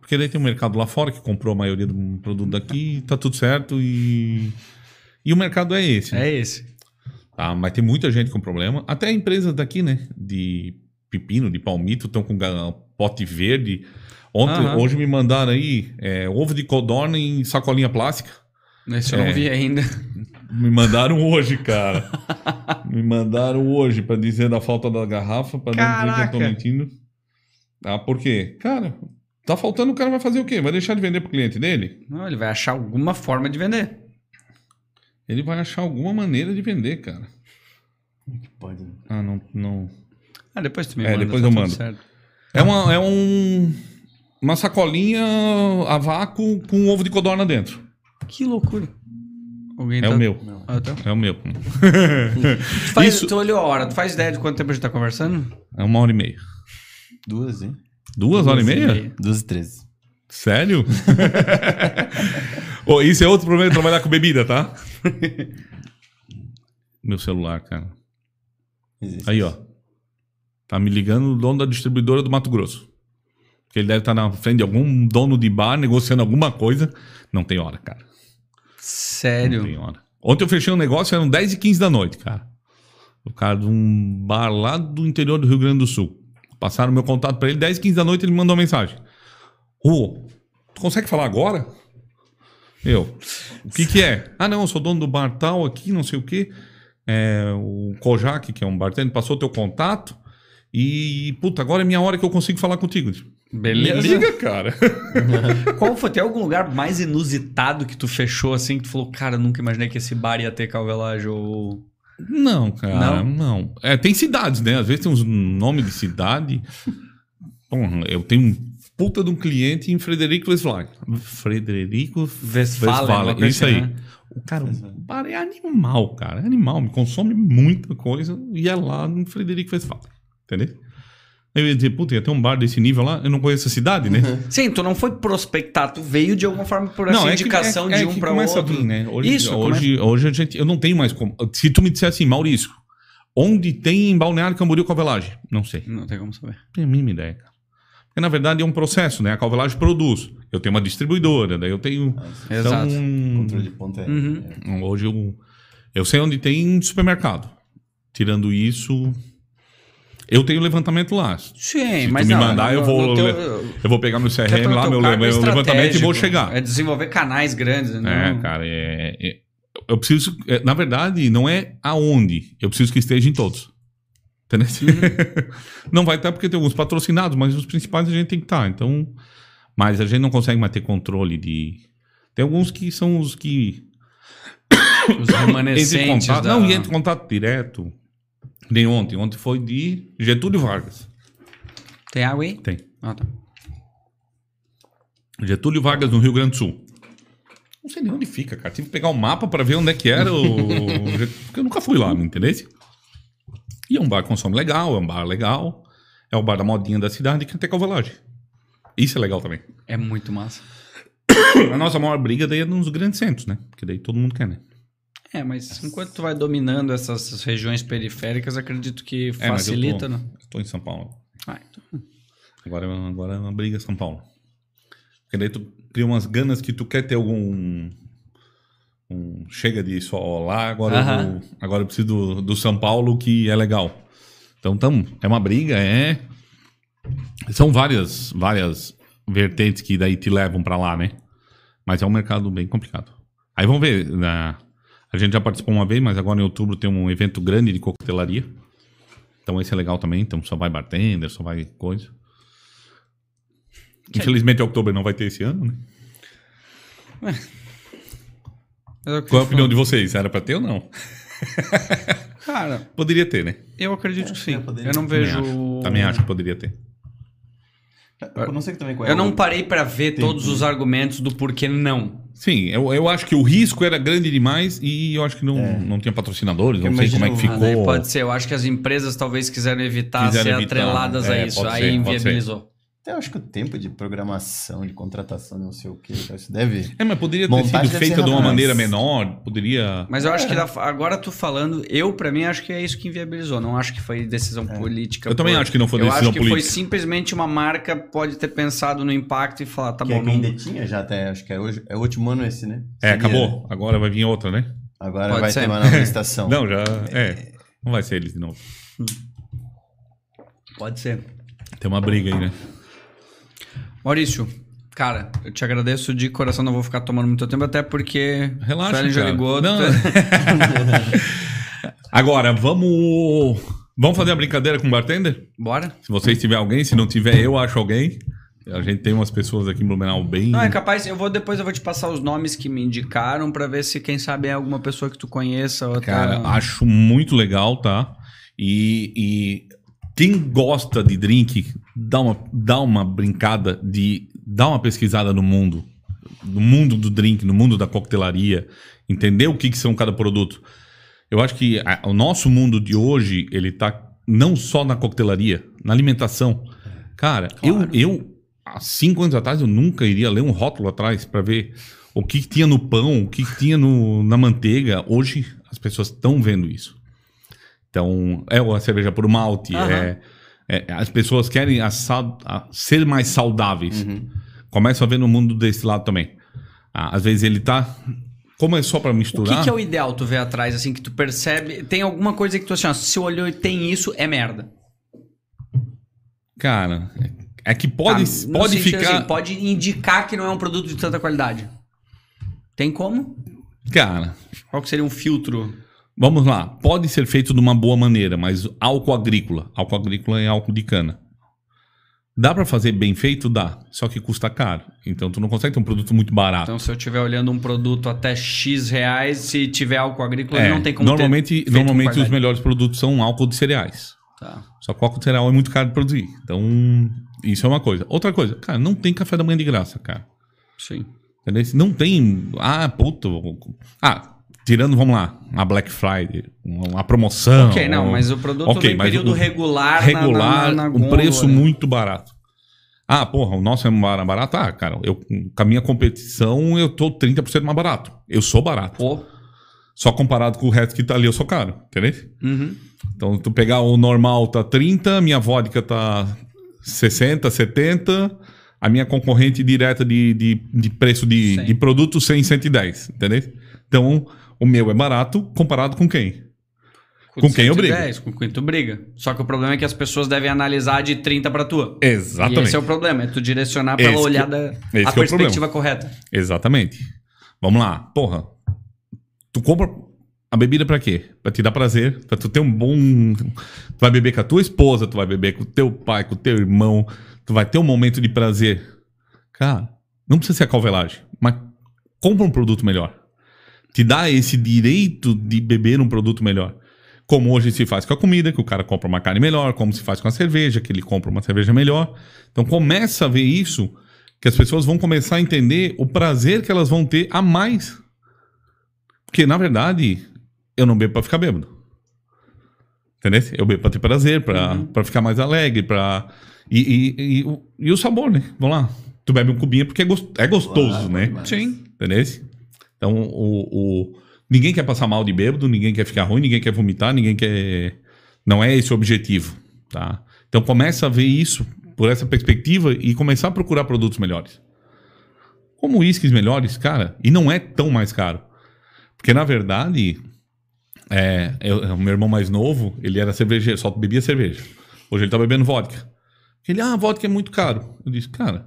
Porque daí tem um mercado lá fora que comprou a maioria do produto daqui, tá tudo certo e. E o mercado é esse. né? é esse. Tá? Mas tem muita gente com problema. Até empresas daqui, né? De pepino, de palmito, estão com pote verde. Ontem, Aham. hoje me mandaram aí é, ovo de codorna em sacolinha plástica. Esse eu É. não vi ainda. Me mandaram hoje, cara. Me mandaram hoje pra dizer da falta da garrafa, pra não dizer que eu tô Caraca. mentindo. Ah, por quê? Cara, tá faltando, o cara vai fazer o quê? Vai deixar de vender pro cliente dele? Não, ele vai achar alguma forma de vender. Ele vai achar alguma maneira de vender, cara. Que pode. né? Ah, não, não. Ah, depois tu me É, manda. depois tá eu tudo mando. certo. É uma, é um, uma sacolinha a vácuo com um ovo de codorna dentro. Que loucura. Alguém É tá... o meu. Ah, tá. É o meu. *laughs* Tu, faz, Isso- tu olhou a hora, tu faz ideia de quanto tempo a gente tá conversando? É uma hora e meia. Duas, hein? Duas, horas e meia? Duas e treze. Sério? *laughs* Ô, isso é outro problema de trabalhar com bebida, tá? Meu celular, cara. Existe. Aí, ó. Tá me ligando o dono da distribuidora do Mato Grosso. Que ele deve estar na frente de algum dono de bar negociando alguma coisa. Não tem hora, cara. Sério. Ontem eu fechei um negócio, eram 10 e 15 da noite, cara. O cara de um bar lá do interior do Rio Grande do Sul. Passaram meu contato pra ele, 10 e 15 da noite ele me mandou uma mensagem. Ô, tu consegue falar agora? Eu, o que que é? Ah, não, eu sou dono do bar tal aqui, não sei o quê. É, o Kojak, que é um bartender, passou teu contato. E, puta, agora é minha hora que eu consigo falar contigo. Beleza. Me liga, cara. *laughs* Qual foi? Tem algum lugar mais inusitado que tu fechou assim, que tu falou, cara, nunca imaginei que esse bar ia ter calvelagem ou... Não, cara, não. É, tem cidades, né? Às vezes tem uns nomes de cidade. Porra, eu tenho um puta de um cliente em Frederico Westphalen. Frederico Westphalen, isso assim, aí. né? O cara, o bar é animal, cara. É animal, me consome muita coisa e é lá no Frederico Westphalen. Entendeu? Eu ia dizer, puta, ia ter um bar desse nível lá, eu não conheço a cidade, né? *laughs* Sim, tu não foi prospectar, tu veio de alguma forma por essa Não, é que- indicação é- é de um que pra começa outro. A vir, né? Hoje, Isso, hoje, hoje a gente. Eu não tenho mais como. Se tu me disser assim, Maurício, onde tem em Balneário Camboriú Calvelagem? Não sei. Não tem como saber. Não tenho a mínima ideia, cara. Porque na verdade é um processo, né? A Calvelagem produz. Eu tenho uma distribuidora, daí eu tenho. Exato. Então, Controle de ponta é. Uhum. é- hoje eu, eu sei onde tem supermercado. Tirando isso, eu tenho levantamento lá. Sim, Se mas tu me não, mandar, no- eu vou. teu- Eu vou pegar meu CRM lá, meu, levantamento e vou chegar. É desenvolver canais grandes, né? É, cara, é, é- eu preciso. é, na verdade, não é aonde. Eu preciso que esteja em todos. Entendeu? *laughs* não vai estar porque tem alguns patrocinados, mas os principais a gente tem que estar. Então, mas a gente não consegue mais ter controle de. Tem alguns que são os que Os remanescentes *coughs* contato. da... Não, e entra em contato direto. Nem ontem. Ontem foi de Getúlio Vargas. Tem água aí? Tem. Ah, tá. Getúlio Vargas, no Rio Grande do Sul. Não sei nem onde fica, cara. Tive que pegar o mapa pra ver onde é que era o. Porque eu nunca fui lá, me entendeu? E é um bar que consome legal, é um bar legal. É o bar da modinha da cidade que tem calvelagem. Isso é legal também. É muito massa. A nossa maior briga daí é nos grandes centros, né? Porque daí todo mundo quer, né? É, mas enquanto tu vai dominando essas regiões periféricas, acredito que É, mas eu facilita, tô, né? eu tô em São Paulo. Ah, então. Agora, é- agora é uma briga São Paulo. Porque daí tu cria umas ganas que tu quer ter algum. um- chega de só lá, agora, Aham. eu, agora eu preciso do, do São Paulo que é legal. Então tam, é uma briga, é. São várias, várias vertentes que daí te levam pra lá, né? Mas é um mercado bem complicado. Aí vamos ver. Na, a gente já participou uma vez, mas agora em outubro tem um evento grande de coquetelaria. Então esse é legal também. Então só vai bartender, só vai coisa. Infelizmente, outubro não vai ter esse ano, né? Eu Qual é a opinião de vocês? Era pra ter ou não? *laughs* Cara, Poderia ter, né? eu acredito que sim. é, poderia. Eu não Também vejo. acho. Também acho que poderia ter. Eu não sei também qual é Eu não parei pra ver Tem- todos os argumentos do porquê não. Sim, eu, eu acho que o risco era grande demais e eu acho que não, não tinha patrocinadores, não sei como é que ficou. pode ser. Eu acho que as empresas talvez quiseram evitar Quiseram ser evitar, atreladas a é, isso. pode Aí ser, inviabilizou. Até eu acho que o tempo de programação, de contratação, não sei o que, isso deve. É, mas poderia ter Montagem sido feita de uma maneira menor, poderia... Mas eu acho que da- agora tu falando, eu pra mim acho que é isso que inviabilizou. Não acho que foi decisão política. Eu também acho que não foi eu decisão acho que foi política. simplesmente uma marca pode ter pensado no impacto e falar, tá que bom, é quem não... detinha já até, acho que é, hoje, é o último ano esse, né? É, Seria, acabou. Agora vai vir outra, né? né? Agora Pode vai ser. ter uma nova estação. *laughs* Não, já... É, não vai ser eles de novo. Pode ser. Tem uma briga aí, né? Maurício, cara, eu te agradeço de coração, não vou ficar tomando muito tempo, até porque Relaxa, o Suelen já cara. ligou. Não. *laughs* Agora, vamos... Vamos fazer a brincadeira com o bartender? Bora? Se vocês tiver alguém, se não tiver, eu acho alguém. A gente tem umas pessoas aqui em Blumenau bem... Não, é capaz, eu vou depois eu vou te passar os nomes que me indicaram pra ver se quem sabe é alguma pessoa que tu conheça. Ou Cara, tá... acho muito legal, tá? E, e quem gosta de drink, dá uma, dá uma brincada de. dá uma pesquisada no mundo. No mundo do drink, no mundo da coquetelaria. Entender o que, que são cada produto. Eu acho que a- o nosso mundo de hoje, ele tá não só na coquetelaria, na alimentação. Cara, eu, eu, há cinco anos atrás, eu nunca iria ler um rótulo atrás para ver o que, que tinha no pão, o que, que tinha no, na manteiga. Hoje, as pessoas estão vendo isso. Então, é a cerveja por malte, Aham. é, é- as pessoas querem a sal- a ser mais saudáveis. Começam a ver no mundo desse lado também. Ah, às vezes ele tá. Como é só para O misturar. que, que é o ideal tu ver atrás, assim, que tu percebe? Tem alguma coisa que tu assim, ó, se olhou e tem isso, é merda. Cara, é que pode, Tá, pode ficar. assim, pode indicar que não é um produto de tanta qualidade. Tem como? Cara, Qual que seria um filtro? Vamos lá. Pode ser feito de uma boa maneira, mas álcool agrícola. Álcool agrícola é álcool de cana. Dá para fazer bem feito? Dá. Só que custa caro. Então tu não consegue ter um produto muito barato. Então, se eu estiver olhando um produto até X reais, se tiver álcool agrícola, É, não tem como normalmente, normalmente os melhores produtos são álcool de cereais. Tá. Só que o álcool de cereal é muito caro de produzir. Então, isso é uma coisa. Outra coisa, cara, não tem café da manhã de graça, cara. Sim. Entendeu? Não tem. Ah, puta. Ah, tirando, vamos lá, a Black Friday, uma promoção. Ok, não, mas o produto Ok, no período o- regular, regular, na, na, na um preço né? muito barato. Ah, porra, o nosso é barato? Ah, cara, eu, com a minha competição eu tô 30% mais barato. Eu sou barato. Pô. Só comparado com o resto que tá ali, eu sou caro. Entendeu? Uhum. Então, tu pegar o normal tá 30, minha vodka tá 60, 70, a minha concorrente direta de, de, de preço de, de produto 100, 110, entendeu? Então, o meu é barato comparado com quem? Com quem eu brigo. 110, Com quem tu briga. Só que o problema é que as pessoas devem analisar de 30 pra tua. E Exatamente. esse é o problema, é tu direcionar pela Esse que- olhada, a que é o perspectiva correta. Exatamente. Vamos lá. Porra, tu compra a bebida pra quê? Pra te dar prazer, pra tu ter um bom... Tu vai beber com a tua esposa, tu vai beber com o teu pai, com o teu irmão, tu vai ter um momento de prazer. Cara, não precisa ser a calvelagem, mas compra um produto melhor. Te dá esse direito de beber um produto melhor. Como hoje se faz com a comida, que o cara compra uma carne melhor, como se faz com a cerveja, que ele compra uma cerveja melhor. Então começa a ver isso, que as pessoas vão começar a entender o prazer que elas vão ter a mais. Porque, na verdade, eu não bebo pra ficar bêbado. Entendeu? Eu bebo pra ter prazer, pra, pra ficar mais alegre, pra... E, e, e, o- e o sabor, né? Vamos lá. Tu bebe um cubinho porque é, gos- é gostoso, Claro, né? demais. Sim. Entendeu? Então, o, o- ninguém quer passar mal de bêbado, ninguém quer ficar ruim, ninguém quer vomitar, ninguém quer. Não é esse o objetivo, tá? Então, começa a ver isso por essa perspectiva e começar a procurar produtos melhores. Como uísques melhores, cara, e não é tão mais caro. Porque, na verdade, é, eu- o meu irmão mais novo, ele era cervejeiro, só bebia cerveja. Hoje ele tá bebendo vodka. Ele, ah, vodka é muito caro. Eu disse, cara,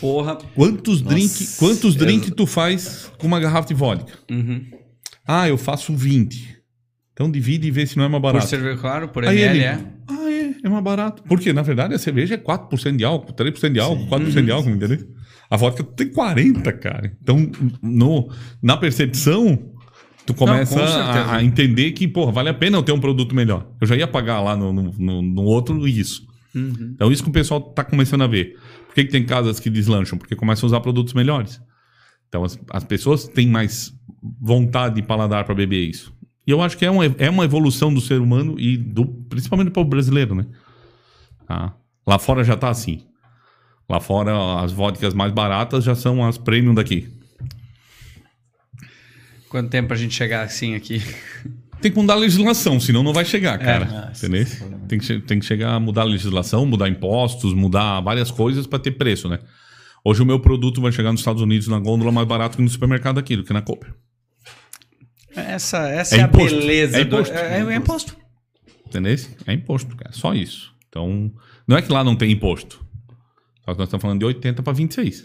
Porra. Quantos Nossa, drink, quantos eu- drink tu faz com uma garrafa de vodka? Uhum. Ah, eu faço 20. Então divide e vê se não é mais Por barato. cerveja, claro, por Aí ml ele, é. ah, é, é mais barato. Porque, na verdade, a cerveja é 4% de álcool, 3% de álcool, 4% de álcool, entendeu? A vodka tem 40, cara. Então, no, na percepção, tu começa com certeza. a, a entender que, porra, vale a pena eu ter um produto melhor. Eu já ia pagar lá no, no, no- no outro isso. Uhum. Então, isso que o pessoal tá começando a ver. Por que, que tem casas que deslancham? Porque começam a usar produtos melhores. Então, as, as pessoas têm mais vontade de paladar para beber isso. E eu acho que é uma, é uma evolução do ser humano e do, principalmente do povo brasileiro, né? Tá? Lá fora já tá assim. Lá fora, as vodkas mais baratas já são as premium daqui. Quanto tempo pra gente chegar assim aqui? *laughs* Tem que mudar a legislação, senão não vai chegar, cara. Entendeu? esse é o problema. Tem que, tem que chegar a mudar a legislação, mudar impostos, mudar várias coisas para ter preço, né? Hoje o meu produto vai chegar nos Estados Unidos na gôndola mais barato que no supermercado aqui, do que na Cooper. Essa, essa É é, imposto. a beleza É do. imposto. É, é imposto. Entendeu? É imposto, cara. Só isso. Então, não é que lá não tem imposto. Só que nós estamos falando de 80 para 26.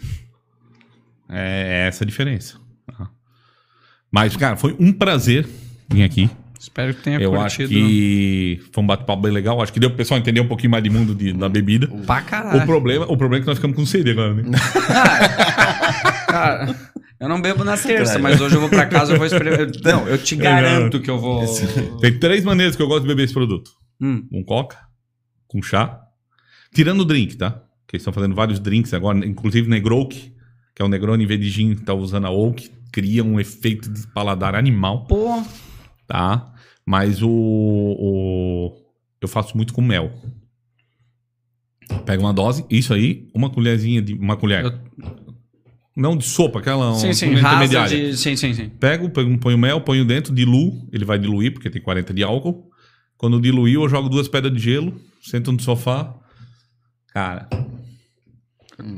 É essa a diferença. tá? Mas, cara, foi um prazer vir aqui. Espero que tenha Eu curtido. acho que foi um bate-papo bem legal. Acho que deu pro pessoal entender um pouquinho mais de mundo de- da bebida. Pra O caralho. problema, o problema é que nós ficamos com sede agora, né? *laughs* Cara, eu não bebo na terça, mas hoje eu vou pra casa e vou experimentar. Não, eu te garanto que eu vou. Tem três maneiras que eu gosto de beber esse produto. Hum, Com coca, com chá. Tirando o drink, tá? Que eles estão fazendo vários drinks agora, inclusive Negroke, que é o Negroni em vez de gin, que tá usando a Oak, cria um efeito de paladar animal, pô. tá? Mas o, o- eu faço muito com mel. Pega uma dose, isso aí, uma colherzinha de uma colher. Eu- Não de sopa, aquela Sim, sim, intermediária. de. Sim, sim, sim. Pego, pego, ponho mel, ponho dentro, diluo. Ele vai diluir, porque tem 40 de álcool. Quando diluiu, eu jogo duas pedras de gelo, sento no sofá. Cara,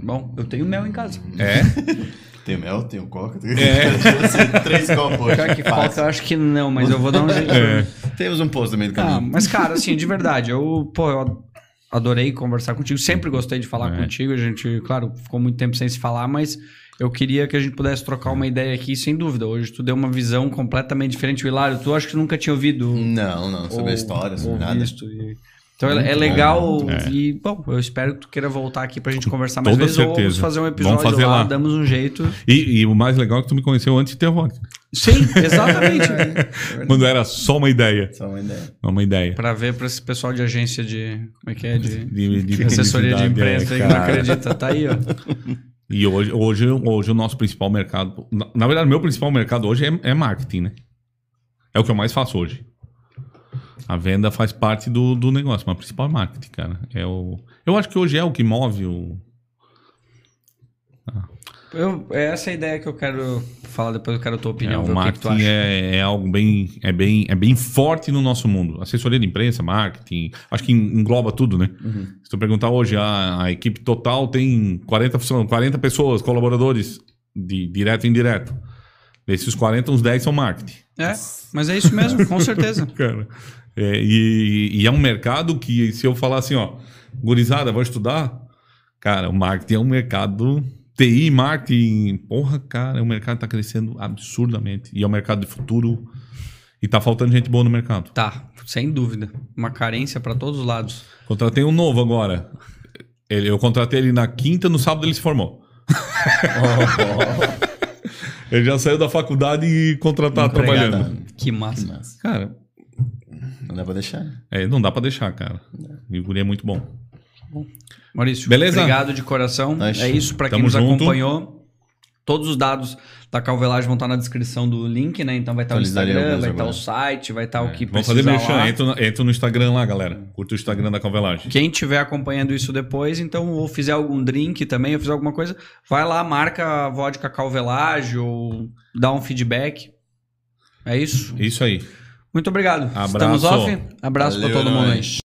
Bom, eu tenho mel em casa. é. *laughs* Tem mel, tem o coca, tem É. *laughs* três copos. hoje. Pior que falta, Fácil. eu acho que não, mas eu vou dar um jeito. É. Temos um posto no meio do Ah, caminho. mas, cara, assim, de verdade, eu, pô, eu adorei conversar contigo. Sempre gostei de falar É. contigo. A gente, claro, ficou muito tempo sem se falar, mas eu queria que a gente pudesse trocar uma ideia aqui, sem dúvida. Hoje tu deu uma visão completamente diferente. O Hilário, tu acho que nunca tinha ouvido. Não, não, sobre ou- a história, sobre ou nada. visto. E- Então é, é legal. é. E, bom, eu espero que tu queira voltar aqui pra gente conversar mais toda vezes. Ou certeza. fazer um Vamos episódio fazer lá, lá. damos um jeito. E, e o mais legal é que tu me conheceu antes de ter a vodka. Sim, *laughs* exatamente. Quando era só uma ideia. Só uma ideia. Uma ideia. pra ver pra esse pessoal de agência de. Como é que é? De. De, de Assessoria de publicidade, imprensa é, aí que não acredita. Tá aí, ó. E hoje, hoje, hoje o nosso principal mercado. Na, na verdade, o meu principal mercado hoje é, é marketing, né? É o que eu mais faço hoje. A venda faz parte do, do negócio, mas principal é marketing, cara. É o, eu acho que hoje é o que move o. Eu, é essa a ideia que eu quero falar depois, eu quero a tua é, opinião, ver o o que, que marketing é, é algo bem, é, bem, é bem forte no nosso mundo. Assessoria de imprensa, marketing, acho que engloba tudo, né? Uhum. Se tu perguntar hoje, a, a equipe total tem 40, funcionários, 40 pessoas, colaboradores, de direto e indireto. Desses 40, uns 10 são marketing. É, mas é isso mesmo, com *laughs* certeza. Cara, é, e, e é um mercado que, se eu falar assim, ó, gurizada, vou estudar, cara, o marketing é um mercado. TI, marketing, porra, cara, o mercado tá crescendo absurdamente. E é um mercado de futuro. E tá faltando gente boa no mercado. Tá, sem dúvida. Uma carência pra todos os lados. Contratei um novo agora. Ele, eu contratei ele na quinta, no sábado ele se formou. *laughs* Ele já saiu da faculdade e contratado trabalhando. Que massa. Mas Cara, não dá pra deixar. é, não dá pra deixar, cara. E o guri é muito bom. Maurício, Beleza? obrigado de coração. Nós- É isso, pra quem nos junto. acompanhou. Todos os dados da Calvelagem vão estar na descrição do link, né? Então vai estar o Atualizarei Instagram, alguns vai estar o site, vai estar o que É, Vamos precisa fazer merchan. lá. Entra, no- entra no Instagram lá, galera. Curta o Instagram da Calvelagem. Quem estiver acompanhando isso depois, então, ou fizer algum drink também, ou fizer alguma coisa, vai lá, marca a vodka Calvelage ou dá um feedback. É isso. Isso aí. Muito obrigado. Abraço. Estamos off. Abraço Valeu, todo mundo aí.